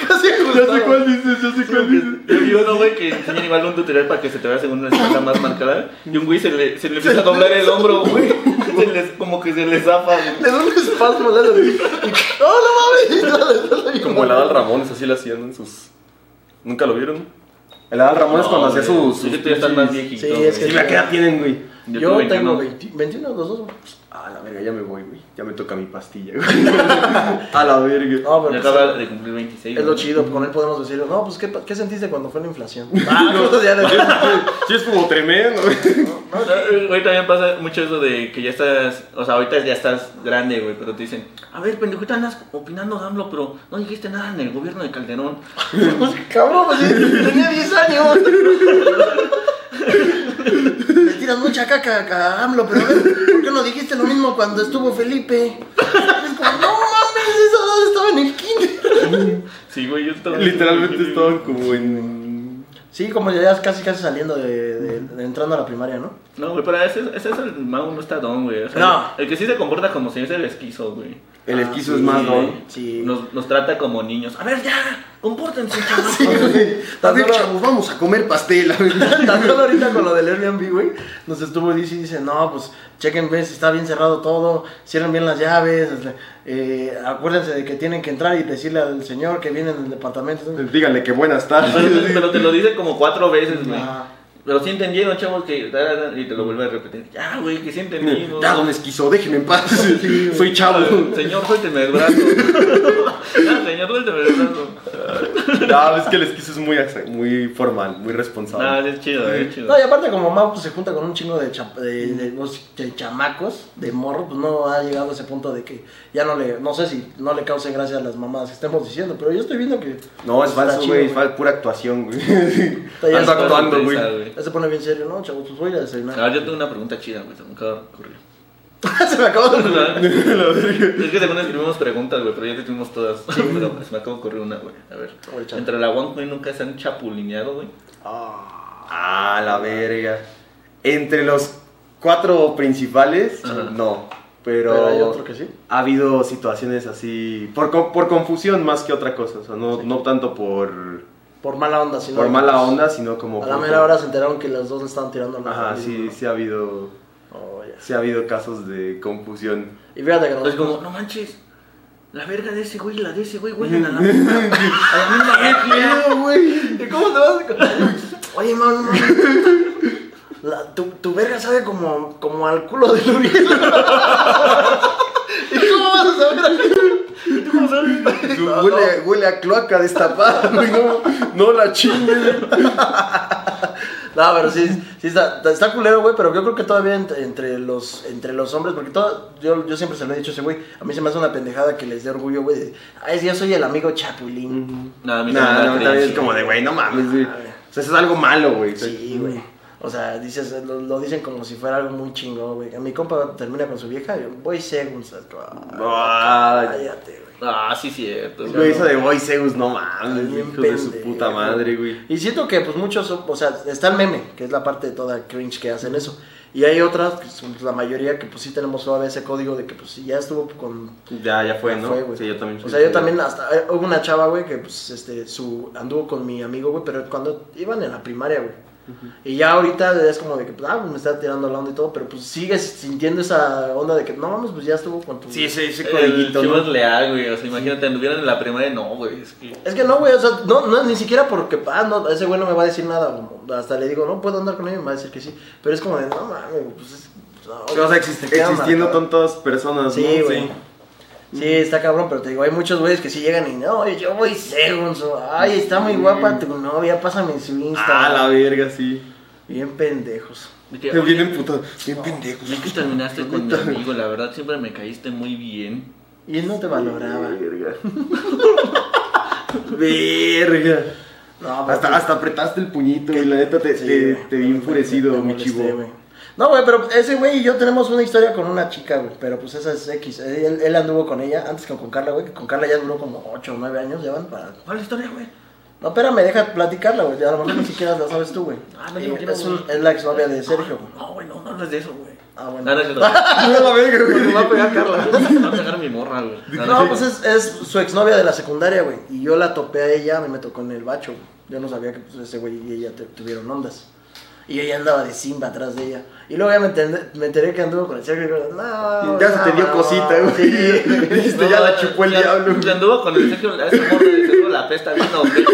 Speaker 1: casi
Speaker 3: Ya sé cuál dices, ya sé cuál dices.
Speaker 2: Yo vi uno, güey, que enseñan igual un tutorial para que se te vea según una espalda más marcada. Y un güey se le, se le empieza a doblar el hombro, güey. Se les, como que se le zafa, güey.
Speaker 1: Le da un espasmo, le hace así. Y, ¡Oh, no mames!
Speaker 3: Como el Adal Ramones, así lo hacían en sus. ¿Nunca lo vieron? El Adal Ramones cuando hacía sus.
Speaker 2: Sí,
Speaker 3: sus
Speaker 2: que tú ya estás más
Speaker 3: pinches-
Speaker 2: viejito.
Speaker 1: Sí, es que-
Speaker 3: Sí, ¿la qué edad tienen, güey?
Speaker 2: Yo
Speaker 1: Yo,
Speaker 2: tengo
Speaker 1: tengo
Speaker 2: 21.
Speaker 1: 20 21 los dos, güey.
Speaker 3: A la verga, ya me voy, güey. Ya me toca mi pastilla, güey. *laughs* A la verga.
Speaker 1: No, pero
Speaker 2: Ya
Speaker 1: pues,
Speaker 2: acaba de cumplir 26.
Speaker 1: es lo chido, con él podemos decir, no, pues, ¿qué, sentiste cuando fue la inflación? *laughs* Ah, *laughs* ya de...
Speaker 3: Sí, es como tremendo, güey.
Speaker 2: No, eh, Güey, también pasa mucho eso de que ya estás, o sea, ahorita ya estás grande, güey, pero te dicen, a ver, pendejito, andas opinando de AMLO, pero no dijiste nada en el gobierno de Calderón.
Speaker 1: Pues, cabrón, pues sí, tenía 10 años. Le tiras mucha caca a AMLO, pero a ver, ¿por qué no dijiste lo mismo cuando estuvo Felipe? Es como, no mames, esa edad estaba en el kinder.
Speaker 2: Sí, güey, yo estaba...
Speaker 3: Literalmente estaban como en.
Speaker 1: Sí, como ya casi casi saliendo de, de- de entrando a la primaria, ¿no?
Speaker 2: No, güey, pero ese, ese es el mago, no está don, güey. O sea,
Speaker 1: No.
Speaker 2: El que sí se comporta como si es el esquizo, güey.
Speaker 3: El
Speaker 1: Ah,
Speaker 3: esquizo
Speaker 1: sí,
Speaker 3: es más, ¿no?
Speaker 1: Sí.
Speaker 2: Nos, nos trata como niños. A ver, ya, compórtense, *laughs* chavos.
Speaker 1: Sí.
Speaker 3: A ver, chavos, vamos a comer pastel. *laughs*
Speaker 1: Tan solo ahorita con lo del Airbnb, güey, nos estuvo dice y dice, no, pues chequen, ves, está bien cerrado todo, cierren bien las llaves, este, eh, acuérdense de que tienen que entrar y decirle al señor que viene en el departamento.
Speaker 3: Díganle que buenas tardes.
Speaker 2: Pero, pero te lo dice como cuatro veces, güey.
Speaker 1: Ajá.
Speaker 2: Pero sí entendieron, chavos, que... Y te lo vuelve a repetir. Ya, güey, que sí entendimos.
Speaker 3: Ya, don esquizo, déjeme en paz. Soy chavo.
Speaker 2: Señor, suélteme el brazo. *laughs* Señor, suélteme el brazo. *laughs*
Speaker 3: No, es que el esquizo es muy, muy formal, muy responsable.
Speaker 2: No, es chido, es chido.
Speaker 1: No, y aparte como Mau pues, se junta con un chingo de, cha- de, de- de chamacos, de morro, pues no ha llegado a ese punto de que ya no le, no sé si no le cause gracia a las mamadas que estemos diciendo, pero yo estoy viendo que...
Speaker 3: No, es falso,
Speaker 1: chido,
Speaker 3: güey, es fal- pura actuación, güey.
Speaker 1: Está ya
Speaker 3: Ando actuando, güey.
Speaker 1: Ya se pone bien serio, ¿no, chavos? Pues voy a desayunar.
Speaker 2: Ahora yo tengo una pregunta chida, güey, se me acaba de ocurrir. *laughs*
Speaker 1: se me acabó de *laughs*
Speaker 2: es que según escribimos preguntas, güey, pero ya te tuvimos todas. *laughs* pero se me acaba de ocurrir una, güey. A ver.
Speaker 1: A.
Speaker 2: Entre la One Coin nunca se han chapulineado, güey.
Speaker 3: Ah, la verga. Entre los cuatro principales,
Speaker 2: Ajá.
Speaker 3: no. Pero,
Speaker 1: Pero hay otro que sí.
Speaker 3: ha habido situaciones así, por, co- por confusión más que otra cosa. O sea, no, no tanto por,
Speaker 1: Por mala onda, sino...
Speaker 3: por mala onda, sino como
Speaker 1: A la
Speaker 3: por-
Speaker 1: mera hora se enteraron que los dos le estaban tirando la
Speaker 3: Ajá, sí,
Speaker 1: ¿no?
Speaker 3: sí ha habido,
Speaker 1: Oh, ya.
Speaker 3: sí ha habido casos de confusión.
Speaker 1: Y fíjate que
Speaker 2: Es
Speaker 1: nosotros...
Speaker 2: como, no manches, la verga de ese güey y la de ese güey huelen *laughs* a la misma, a la misma máquina.
Speaker 1: güey? ¿Y cómo te vas a... Oye, mano. La, tu, tu verga sabe como, como al culo de Luriel. *laughs* ¿Y cómo vas a saber? ¿Tú cómo sabes? No,
Speaker 3: huele, huele a cloaca destapada, *laughs* no, no la chingues.
Speaker 1: No, pero sí, sí está, está culero, güey, pero yo creo que todavía entre, los, entre los hombres, porque todo, yo, yo siempre se lo he dicho a ese güey, a mí se me hace una pendejada que les dé orgullo, güey, ay, yo soy el amigo chapulín.
Speaker 2: No, a mí
Speaker 3: No, no, también es como de, güey, no mames, güey. O sea, eso es algo malo, güey.
Speaker 1: Sí, güey. O sea, dices, lo, lo dicen como si fuera algo muy chingón, güey. A mi compa termina con su vieja, yo voy según, Cállate, güey.
Speaker 2: Ah, sí, cierto.
Speaker 3: Güey, esa de Boy Zeus, no mames, hijos de su puta madre, güey.
Speaker 1: Y siento que pues muchos, son- o sea, está el meme, que es la parte de toda cringe que hacen eso. Y hay otras, que son la mayoría, que pues sí tenemos suave ese código de que pues si ya estuvo con...
Speaker 3: Ya, ya fue,
Speaker 1: ya
Speaker 3: ¿no?
Speaker 1: fue, güey.
Speaker 3: sí, yo también.
Speaker 1: O sea, yo también hasta... eh, Hubo una chava, güey, que pues este, su... Anduvo con mi amigo, güey, pero cuando iban en la primaria, güey. Y ya ahorita es como de que, pues, ah, pues, me está tirando la onda y todo, pero pues sigues sintiendo esa onda de que, no mames, pues ya estuvo con tu...
Speaker 3: Sí, ese, ese
Speaker 2: El
Speaker 3: codiguito,
Speaker 2: Chivas
Speaker 3: ¿no?
Speaker 2: leal, güey. O sea, imagínate, anduvieran en la primaria, no, güey. Es que.
Speaker 1: Es que no, güey, o sea, no, no, ni siquiera porque, ah, no, ese güey no me va a decir nada. Hasta le digo, no puedo andar con él, me va a decir que sí. Pero es como de, no mames, pues es. no,
Speaker 3: O sea, existiendo tantas personas,
Speaker 1: Sí,
Speaker 3: ¿no?
Speaker 1: güey. Sí. Está cabrón, pero te digo, hay muchos güeyes que sí llegan y no, yo voy según su. Ay, está muy guapa tu novia, pásame su Insta.
Speaker 3: Ah, la verga, sí.
Speaker 1: Bien pendejos.
Speaker 2: que, oye,
Speaker 3: vienen putos. Bien pendejos.
Speaker 2: Vi que terminaste con mi amigo, la verdad siempre me caíste muy bien.
Speaker 1: Y él no te valoraba.
Speaker 3: Verga. *laughs* Verga.
Speaker 1: No, pero
Speaker 3: Hasta,
Speaker 1: sí.
Speaker 3: hasta apretaste el puñito, y la neta te,
Speaker 1: Sí,
Speaker 3: te, te vi enfurecido, mi chivo.
Speaker 1: No, güey, pero ese güey y yo tenemos una historia con una chica, güey. Pero pues esa es X. Él, él anduvo con ella antes que con Carla, güey. Que con Carla ya duró como 8 o 9 años. Ya van para.
Speaker 2: ¿Cuál historia, güey?
Speaker 1: No, espérame, deja platicarla, güey. A lo mejor ni *laughs* siquiera la sabes tú, güey.
Speaker 2: Ah, no,
Speaker 1: Eh,
Speaker 2: yo quiero,
Speaker 1: es, un- es la exnovia de Sergio, güey.
Speaker 2: No, güey, no, no hables de eso, güey.
Speaker 1: Ah,
Speaker 2: No,
Speaker 1: bueno.
Speaker 2: no es. *laughs*
Speaker 3: No, la verga, güey.
Speaker 1: Me va a pegar Carla.
Speaker 2: Me va a pegar mi morra, güey. No,
Speaker 1: No,
Speaker 2: no,
Speaker 1: pues es, es su exnovia de la secundaria, güey. Y yo la topé a ella, a mí me tocó en el bacho, güey. Yo no sabía que pues, ese güey y ella te- tuvieron ondas. Y ella andaba de Simba atrás de ella. Y luego ya me, entendé- me enteré que anduvo con el Sergio. Y yo, no,
Speaker 3: Ya se te dio
Speaker 1: no,
Speaker 3: cosita, güey.
Speaker 1: sí.
Speaker 3: Dijiste, *laughs* ya la chupó el
Speaker 2: ya-
Speaker 3: diablo.
Speaker 2: ya anduvo con el Sergio, a ese morro de Sergio la pesta bien ojete,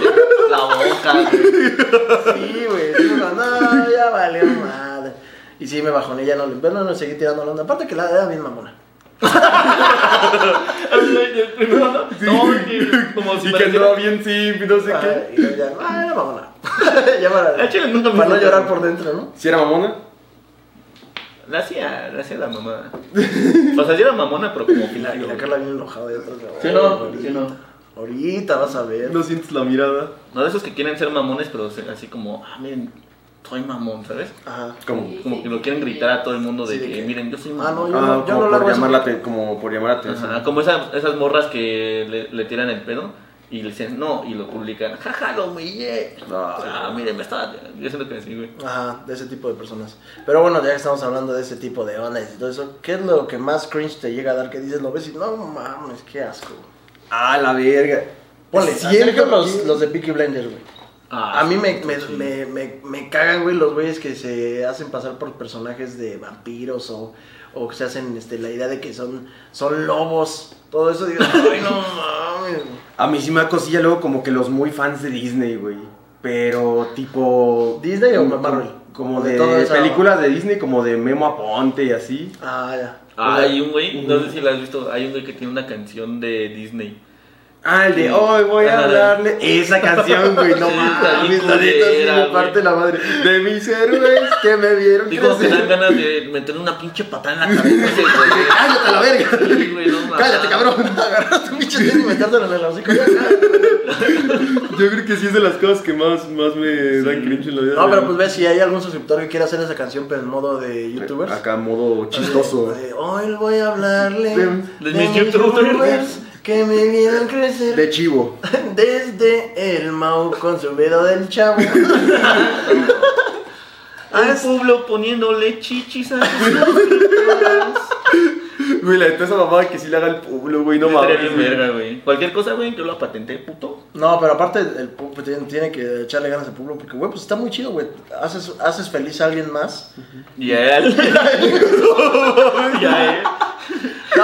Speaker 2: la boca, güey.
Speaker 1: Sí, güey. Digo, no, ya valió madre. Y sí, me bajó en ella, no le bueno, no seguí tirando la onda. Aparte que la era bien mamona.
Speaker 2: El primero, no, no, que como si
Speaker 3: Y que andaba bien simp y no sé qué.
Speaker 1: Y ya, ah, era mamona. ya para, *laughs*
Speaker 2: Ah, chile, nunca
Speaker 1: para no llorar por dentro, ¿no?
Speaker 3: ¿Si era mamona?
Speaker 2: La hacía, la hacía la mamá. *laughs* O sea, sí era mamona, pero como
Speaker 1: Y la, y la Carla bien enojada. Y otra,
Speaker 2: Sí, no,
Speaker 1: ahorita,
Speaker 2: sí, no.
Speaker 1: Ahorita vas a ver.
Speaker 3: No sientes la mirada.
Speaker 2: No de esos que quieren ser mamones, pero así como, ah, miren, soy mamón, ¿sabes?
Speaker 1: Ajá.
Speaker 3: Como,
Speaker 2: Como que lo quieren gritar a todo el mundo de
Speaker 1: Sí, de
Speaker 2: que,
Speaker 1: que-
Speaker 2: miren, yo soy
Speaker 1: Ah, no,
Speaker 2: mamón.
Speaker 1: yo
Speaker 3: ah,
Speaker 1: no, yo
Speaker 3: como
Speaker 1: no le
Speaker 3: por
Speaker 1: hago eso.
Speaker 3: llamar la como por llamar la atención.
Speaker 2: Ajá, como esas, esas morras que le, le tiran el pedo y le dicen no y lo publican. Jaja, lo humillé.
Speaker 3: Ah.
Speaker 2: Ah, miren, me estaba. Yo siento que sí, güey.
Speaker 1: Ajá, de ese tipo de personas. Pero bueno, ya que estamos hablando de ese tipo de ondas y todo eso, ¿qué es lo que más cringe te llega a dar? Que dices, lo ves y no mames, qué asco.
Speaker 3: Ah, la verga.
Speaker 1: Ponle,
Speaker 3: Siento
Speaker 1: siento los, los de Peaky Blinders, güey.
Speaker 2: Ah,
Speaker 1: A mí
Speaker 2: sí,
Speaker 1: me, me,
Speaker 2: sí.
Speaker 1: me, me, me cagan, güey, los güeyes que se hacen pasar por personajes de vampiros o, o que se hacen este, la idea de que son, son lobos. Todo eso, digo, *laughs* ay, no mames. güey".
Speaker 3: A mí sí me da cosilla luego como que los muy fans de Disney, güey. Pero tipo...
Speaker 1: ¿Disney o
Speaker 3: como-
Speaker 1: Marvel?
Speaker 3: Como
Speaker 1: De
Speaker 3: películas de Disney, como de Memo Aponte y así.
Speaker 1: Ah, ya.
Speaker 2: Ah, hay un güey, no sé si lo has visto, hay un güey que tiene una canción de Disney.
Speaker 3: Ah, el de
Speaker 2: Sí.
Speaker 3: hoy voy a hablarle. Esa canción, *laughs* güey, no
Speaker 2: Sí,
Speaker 3: mames, la neta sí me parte la madre. De mis héroes que me vieron
Speaker 2: Digo que dan ganas de meterle una pinche patada en la cabeza. a *laughs* ese güey.
Speaker 3: Cállate a la verga.
Speaker 2: Sí, güey, no mames.
Speaker 3: Cállate, cabrón.
Speaker 1: Agarrar tu pinche tenis y metérselo en el hocico.
Speaker 3: Yo creo que sí es de las cosas que más, más me dan cringe en la vida.
Speaker 1: No, pero pues ves si hay algún suscriptor que quiera hacer esa canción, pero en modo de youtubers.
Speaker 3: Acá, modo chistoso.
Speaker 1: De, Hoy voy a hablarle
Speaker 3: De-
Speaker 2: de mis youtubers.
Speaker 1: Que me vieron crecer
Speaker 3: De chivo. *laughs*
Speaker 1: desde el Mau con su video del chavo. *laughs*
Speaker 2: Al pueblo poniéndole chichis a sus. *laughs*
Speaker 3: Güey, la neta esa mamada que sí le haga el pueblo, güey, no
Speaker 2: Estaría
Speaker 3: mames.
Speaker 2: bien
Speaker 3: güey.
Speaker 2: verga, güey. Cualquier cosa, güey, yo la patenté, puto.
Speaker 1: No, pero aparte el pu- tiene- tiene que echarle ganas al pueblo porque, güey, pues está muy chido, güey. Haces, haces feliz a alguien más.
Speaker 2: Y a él. y a él.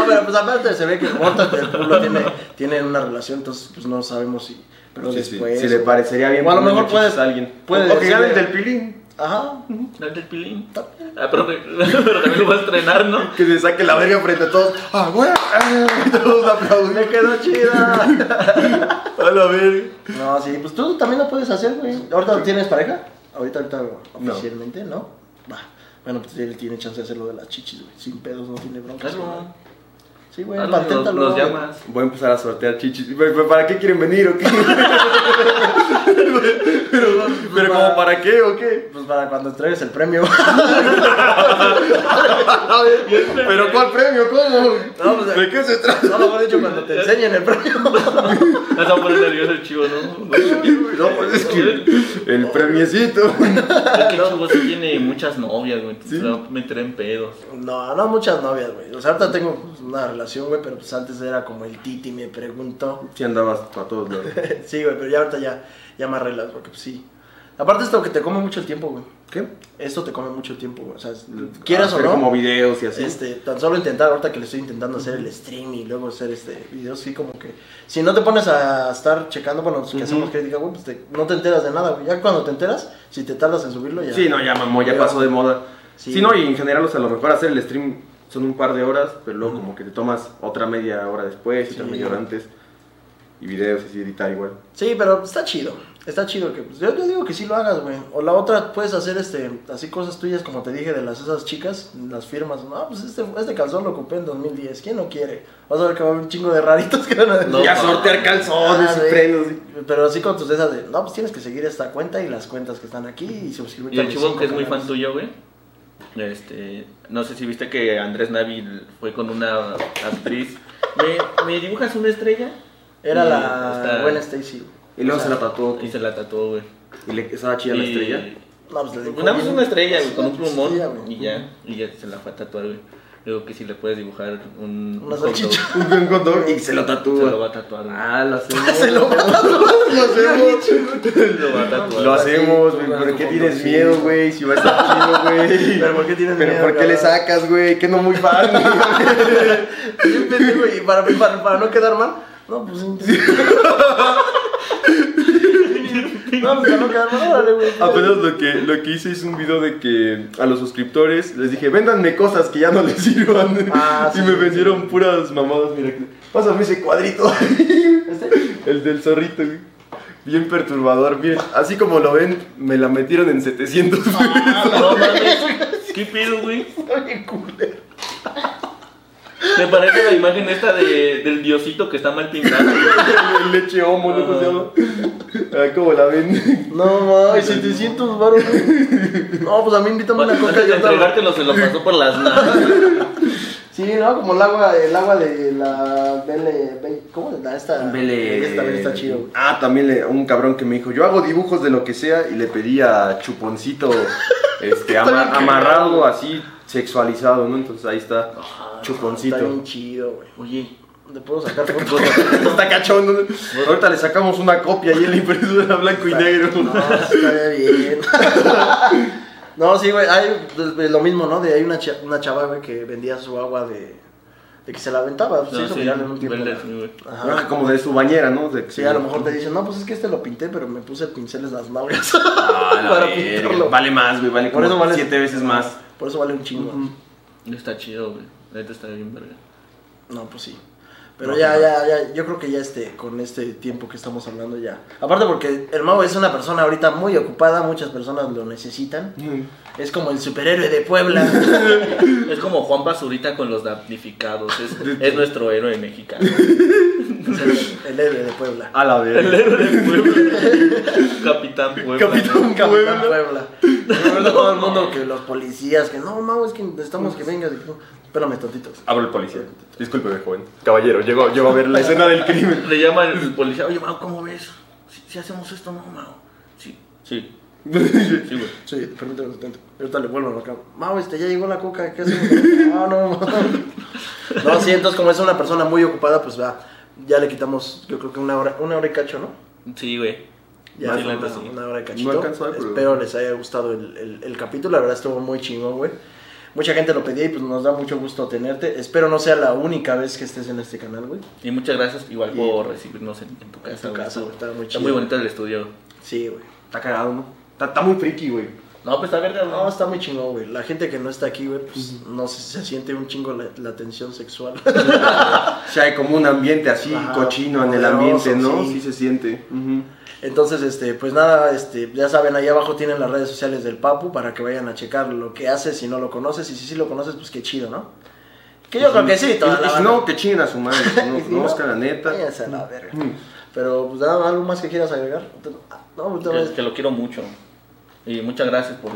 Speaker 1: Pero pues aparte se ve que Morta y el pueblo tiene, tiene una relación, entonces pues no sabemos si... Pero
Speaker 3: Sí, sí.
Speaker 1: después...
Speaker 3: Si le parecería bien
Speaker 1: O a lo mejor puedes-
Speaker 3: a alguien.
Speaker 1: puedes
Speaker 3: o que gane el del pilín.
Speaker 1: Ajá.
Speaker 2: El del pilín. Ah, pero, *laughs* pero también lo va a estrenar, ¿no?
Speaker 3: Que se saque la verga frente a todos. ¡Ah, güey! ah, y Todos aplauden.
Speaker 1: Me quedó chida. *laughs*
Speaker 3: A la verga.
Speaker 1: No, sí, pues tú también lo puedes hacer, güey. ¿Ahorita tienes pareja? Ahorita, ahorita
Speaker 3: No.
Speaker 1: oficialmente, ¿no? Va. Bueno, pues él tiene chance de hacerlo de las chichis, güey. Sin pedos, no tiene broncas.
Speaker 2: Hazlo.
Speaker 1: Sí, güey,
Speaker 2: nos
Speaker 1: güey.
Speaker 2: llamas.
Speaker 3: Voy a empezar a sortear chichis. ¿Pero ¿Para qué quieren venir o qué? *laughs* pero, pero ¿como para qué o qué?
Speaker 1: Pues para cuando entregues el premio. *laughs*
Speaker 3: ¿Pero cuál premio? ¿Cómo?
Speaker 1: No, pues,
Speaker 3: ¿De qué se trata?
Speaker 1: No, mejor dicho, cuando te *laughs* enseñen el premio.
Speaker 2: Vas a poner nervioso el chivo, ¿no?
Speaker 3: No, pues es que el premiecito.
Speaker 2: Es que el chivo sí tiene muchas novias, güey. Entonces
Speaker 3: ¿Sí?
Speaker 2: se va a meter en pedos.
Speaker 1: No, no muchas novias, güey. O sea, ahorita tengo una relación, güey, pero pues antes era como el Titi me preguntó.
Speaker 3: Si andabas para todos lados. *laughs*
Speaker 1: sí, güey, pero ya ahorita ya, ya me arreglas, porque pues sí. Aparte esto que te come mucho el tiempo, güey.
Speaker 3: ¿Qué?
Speaker 1: Esto te come mucho el tiempo, güey. O sea, quieras o
Speaker 3: Hacer
Speaker 1: no.
Speaker 3: como videos y así.
Speaker 1: Este, tan solo intentar, ahorita que le estoy intentando hacer el stream y luego hacer este videos, sí, como que si no te pones a estar checando, bueno, los que
Speaker 3: Ujú.
Speaker 1: hacemos crítica, güey, pues te- no te enteras de nada, güey. Ya cuando te enteras, si te tardas en subirlo, ya.
Speaker 3: Sí, no, ya mamó, ya pasó de moda.
Speaker 1: Sí.
Speaker 3: Sí, no, y en general, o sea, lo mejor hacer el stream son un par de horas, pero luego como que te tomas otra media hora después, otra
Speaker 1: Sí.
Speaker 3: media hora antes. Y videos así, editar igual.
Speaker 1: Sí, pero está chido. Está chido que pues, yo, yo digo que sí lo hagas, güey. O la otra puedes hacer este así cosas tuyas como te dije de las esas chicas, las firmas. No, pues este este calzón lo compré en 2010. ¿Quién no quiere? Vas a ver que va a haber un chingo de raritos que van a decir.
Speaker 2: No,
Speaker 3: ya sortear calzones
Speaker 1: Ah,
Speaker 3: y premios.
Speaker 1: Pero así con tus de esas de, no, pues tienes que seguir esta cuenta y las cuentas que están aquí y suscribirte
Speaker 2: Y el chivo que es muy fan tuyo, güey. Este, no sé si viste que Andrés Navi fue con una actriz. ¿Me, me dibujas una estrella?
Speaker 1: Era
Speaker 2: Y
Speaker 1: la
Speaker 2: está-
Speaker 1: buena Stacy.
Speaker 3: Y luego
Speaker 1: O
Speaker 3: se la tatuó.
Speaker 2: Y se la tatuó, güey.
Speaker 3: Y le estaba chida la estrella.
Speaker 1: No, pues le dibujó
Speaker 2: Una vez
Speaker 1: bien.
Speaker 2: una estrella, güey, con un plumón. y ya, y ya se la fue a tatuar, güey. Digo que si le puedes dibujar un. Un hot dog. *laughs*
Speaker 3: Un buen hot dog y se lo tatúa.
Speaker 2: Se lo va a tatuar, güey.
Speaker 3: Ah, lo *laughs* hacemos.
Speaker 1: Se lo va a *laughs* tatuar.
Speaker 3: lo hacemos.
Speaker 2: Lo va a tatuar.
Speaker 3: Lo hacemos, güey. ¿Pero qué tienes miedo, güey? Si va a estar chido, güey.
Speaker 1: ¿Pero por qué tienes
Speaker 3: ¿Pero
Speaker 1: miedo,
Speaker 3: por qué le sacas, güey? Que no muy fan.
Speaker 1: Pendejo, y para, para, para no quedar mal. No, pues sí. No, pues no güey.
Speaker 3: Apenas lo que, lo que hice es un video de que a los suscriptores les dije, véndanme cosas que ya no les *laughs* sirvan.
Speaker 1: Ah,
Speaker 3: y
Speaker 1: sí,
Speaker 3: me
Speaker 1: sí,
Speaker 3: vendieron puras mamadas, mira. Pásame ese cuadrito. *laughs*
Speaker 1: Este,
Speaker 3: El del zorrito, güey. Bien perturbador, miren. Así como lo ven, me la metieron en 700.
Speaker 2: No mames. *laughs* ¿Qué pedo, güey? Me parece la imagen esta de, del diosito que está mal pintado.
Speaker 3: El *laughs* leche homo, ¿no? ¿Cómo se llama? Ah, ¿Cómo la ven?
Speaker 1: No, mames, 700 baros. No, pues a mí invítame una coca.
Speaker 2: Antes de entregártelo se lo pasó por las manos.
Speaker 1: Sí, ¿no? Como el agua, el agua de la Belle- ¿cómo se llama esta? Esta también está chido, güey.
Speaker 3: Ah, también le- un cabrón que me dijo, yo hago dibujos de lo que sea y le pedía chuponcito este, *laughs* ama- amarrado así, sexualizado, ¿no? Entonces ahí está,
Speaker 1: Ah,
Speaker 3: chuponcito.
Speaker 1: Está bien chido, güey.
Speaker 2: Oye,
Speaker 1: Le puedo sacar *laughs* fotos.
Speaker 3: está cachondo. ¿no? Ahorita le sacamos una copia ahí en la impresora blanco y negro.
Speaker 1: No, está bien. *laughs* No, sí, güey, hay pues, lo mismo, ¿no? De hay una, cha- una chava, güey, que vendía su agua de, de que se la aventaba. Pues,
Speaker 2: no,
Speaker 1: hizo
Speaker 2: sí,
Speaker 1: en un tiempo. Ajá.
Speaker 3: Como de su bañera, ¿no? De-
Speaker 1: Sí, a lo mejor te dicen, no, pues es que este lo pinté, pero me puse pinceles en las nalgas.
Speaker 3: Ah, la *laughs*
Speaker 1: para pintarlo.
Speaker 3: Vale más, güey, vale
Speaker 1: Por
Speaker 3: como
Speaker 1: eso vale-
Speaker 3: siete veces más.
Speaker 1: Por eso vale un chingo.
Speaker 2: Está chido, güey. La neta está bien verga.
Speaker 1: No, pues sí. Pero
Speaker 3: No,
Speaker 1: ya, ya, ya, yo creo que ya este, con este tiempo que estamos hablando ya. Aparte porque el mago es una persona ahorita muy ocupada, muchas personas lo necesitan. Es como el superhéroe de Puebla. *laughs*
Speaker 2: Es como Juan Basurita con los damnificados. Es, es nuestro héroe mexicano. *laughs*
Speaker 1: El, el héroe de Puebla.
Speaker 3: A la
Speaker 2: El
Speaker 3: verga.
Speaker 2: héroe de Puebla. Capitán Puebla.
Speaker 3: Capitán
Speaker 1: Capitán
Speaker 3: Puebla.
Speaker 1: Puebla. *laughs* Recuerda todo el mundo que los policías, que no, mago, es que necesitamos que vengas. Y que no. Espérame tantito.
Speaker 3: Abro el policía. Discúlpeme, joven. Caballero, llego, llego a ver la escena del crimen. *laughs*
Speaker 2: Le llama el policía. Oye, Mau, ¿cómo ves? Si, si hacemos esto, no, Mau. Sí, sí. Sí, *laughs* güey.
Speaker 1: Sí, permíteme un. Ahorita le vuelvo a marcar. Mau, este, ya llegó la coca. ¿Qué hacemos? *laughs* No, no, no. No, sí, entonces como es una persona muy ocupada, pues va. Ya le quitamos, yo creo que una hora, una hora y cacho, ¿no?
Speaker 2: Sí, güey.
Speaker 1: Ya una, hora de cachito.
Speaker 3: No alcanzó pero-
Speaker 1: Espero les haya gustado el, el- el capítulo. La verdad estuvo muy chingón, güey. Mucha gente lo pedía y pues nos da mucho gusto tenerte. Espero no sea la única vez que estés en este canal, güey.
Speaker 2: Y muchas gracias igual
Speaker 1: Y-
Speaker 2: por recibirnos en, en tu casa.
Speaker 1: En tu casa, güey, está muy
Speaker 2: Está
Speaker 1: chido.
Speaker 2: muy bonito el estudio.
Speaker 1: Sí, güey.
Speaker 3: Está cagado, ¿no? Está, está muy friki, güey.
Speaker 2: No, pues está verde, güey.
Speaker 1: No, está muy chingón, güey. La gente que no está aquí, güey, pues no sé si se siente un chingo la, la tensión sexual. *laughs*
Speaker 3: O sea, hay como un ambiente así
Speaker 1: Ajá,
Speaker 3: cochino en el ambiente, ¿no?
Speaker 1: sí.
Speaker 3: Sí, se siente.
Speaker 1: Entonces, este, pues nada, este, ya saben, ahí abajo tienen las redes sociales del Papu para que vayan a checar lo que hace si no lo conoces. Y si sí lo conoces, pues qué chido, ¿no? Que yo creo que sí, toda
Speaker 3: Y-
Speaker 1: la
Speaker 3: y si
Speaker 1: banda.
Speaker 3: no, que chinguen a su madre. que *laughs* No
Speaker 1: si no,
Speaker 3: conozcan la neta.
Speaker 1: la verga.
Speaker 3: Mm.
Speaker 1: Pero, pues, nada, ¿algo más que quieras agregar? No, pues,
Speaker 2: Que, que lo quiero mucho. Y muchas gracias por,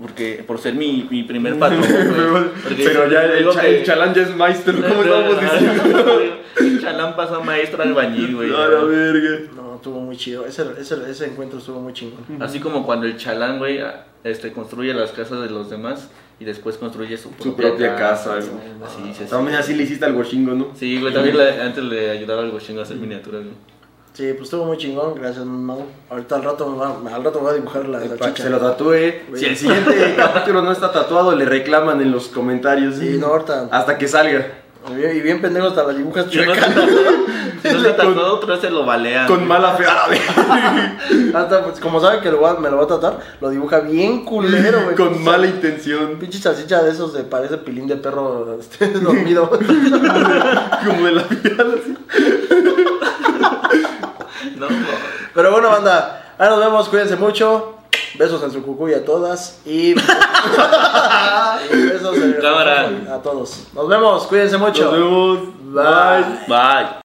Speaker 2: porque, por ser mi, mi primer patrón. *laughs*
Speaker 3: Pero, ya el, cha-
Speaker 2: que-
Speaker 3: el chalán ya es maestro, ¿cómo *laughs* estamos diciendo?
Speaker 2: El Chalán pasó a maestro albañil, güey.
Speaker 3: A la verga.
Speaker 1: No, estuvo muy chido. Ese, ese, ese encuentro estuvo muy chingón.
Speaker 2: Así como cuando el chalán, güey, este, construye las casas de los demás y después construye su propia,
Speaker 3: Su propia casa,
Speaker 2: güey.
Speaker 3: güey.
Speaker 2: Así
Speaker 3: También así le hiciste algo chingo, ¿no?
Speaker 2: Sí, güey, también le- antes le ayudaba al gochingo a hacer miniaturas, güey.
Speaker 1: Sí, pues estuvo muy chingón. Gracias, Mau. Ahorita al rato me va, al rato me va a dibujar la, la
Speaker 3: Para que se lo tatúe. Si el siguiente *laughs* capítulo no está tatuado, le reclaman en los comentarios.
Speaker 1: Sí, no, ahorita.
Speaker 3: Hasta que salga.
Speaker 1: Y bien, y bien pendejo hasta las dibujas
Speaker 2: Si no
Speaker 1: chuecas. *laughs*
Speaker 2: está si no está tatuado, otra vez se lo balean.
Speaker 3: Con mala fe. Verga. *laughs*
Speaker 1: Hasta, pues, como sabe que lo va- me lo va a tratar, lo dibuja bien culero, güey.
Speaker 3: Con
Speaker 1: Pinche-
Speaker 3: mala intención.
Speaker 1: Pinche salchicha de esos de parece pilín de perro este, dormido.
Speaker 3: Como de la vida. así.
Speaker 2: No.
Speaker 1: Pero bueno, banda, ahí nos vemos, cuídense mucho. Besos en su cucuy a todas y, y *laughs* besos en
Speaker 2: Cámara.
Speaker 1: a todos. Nos vemos, cuídense mucho.
Speaker 3: Nos vemos.
Speaker 1: Bye.
Speaker 2: Bye.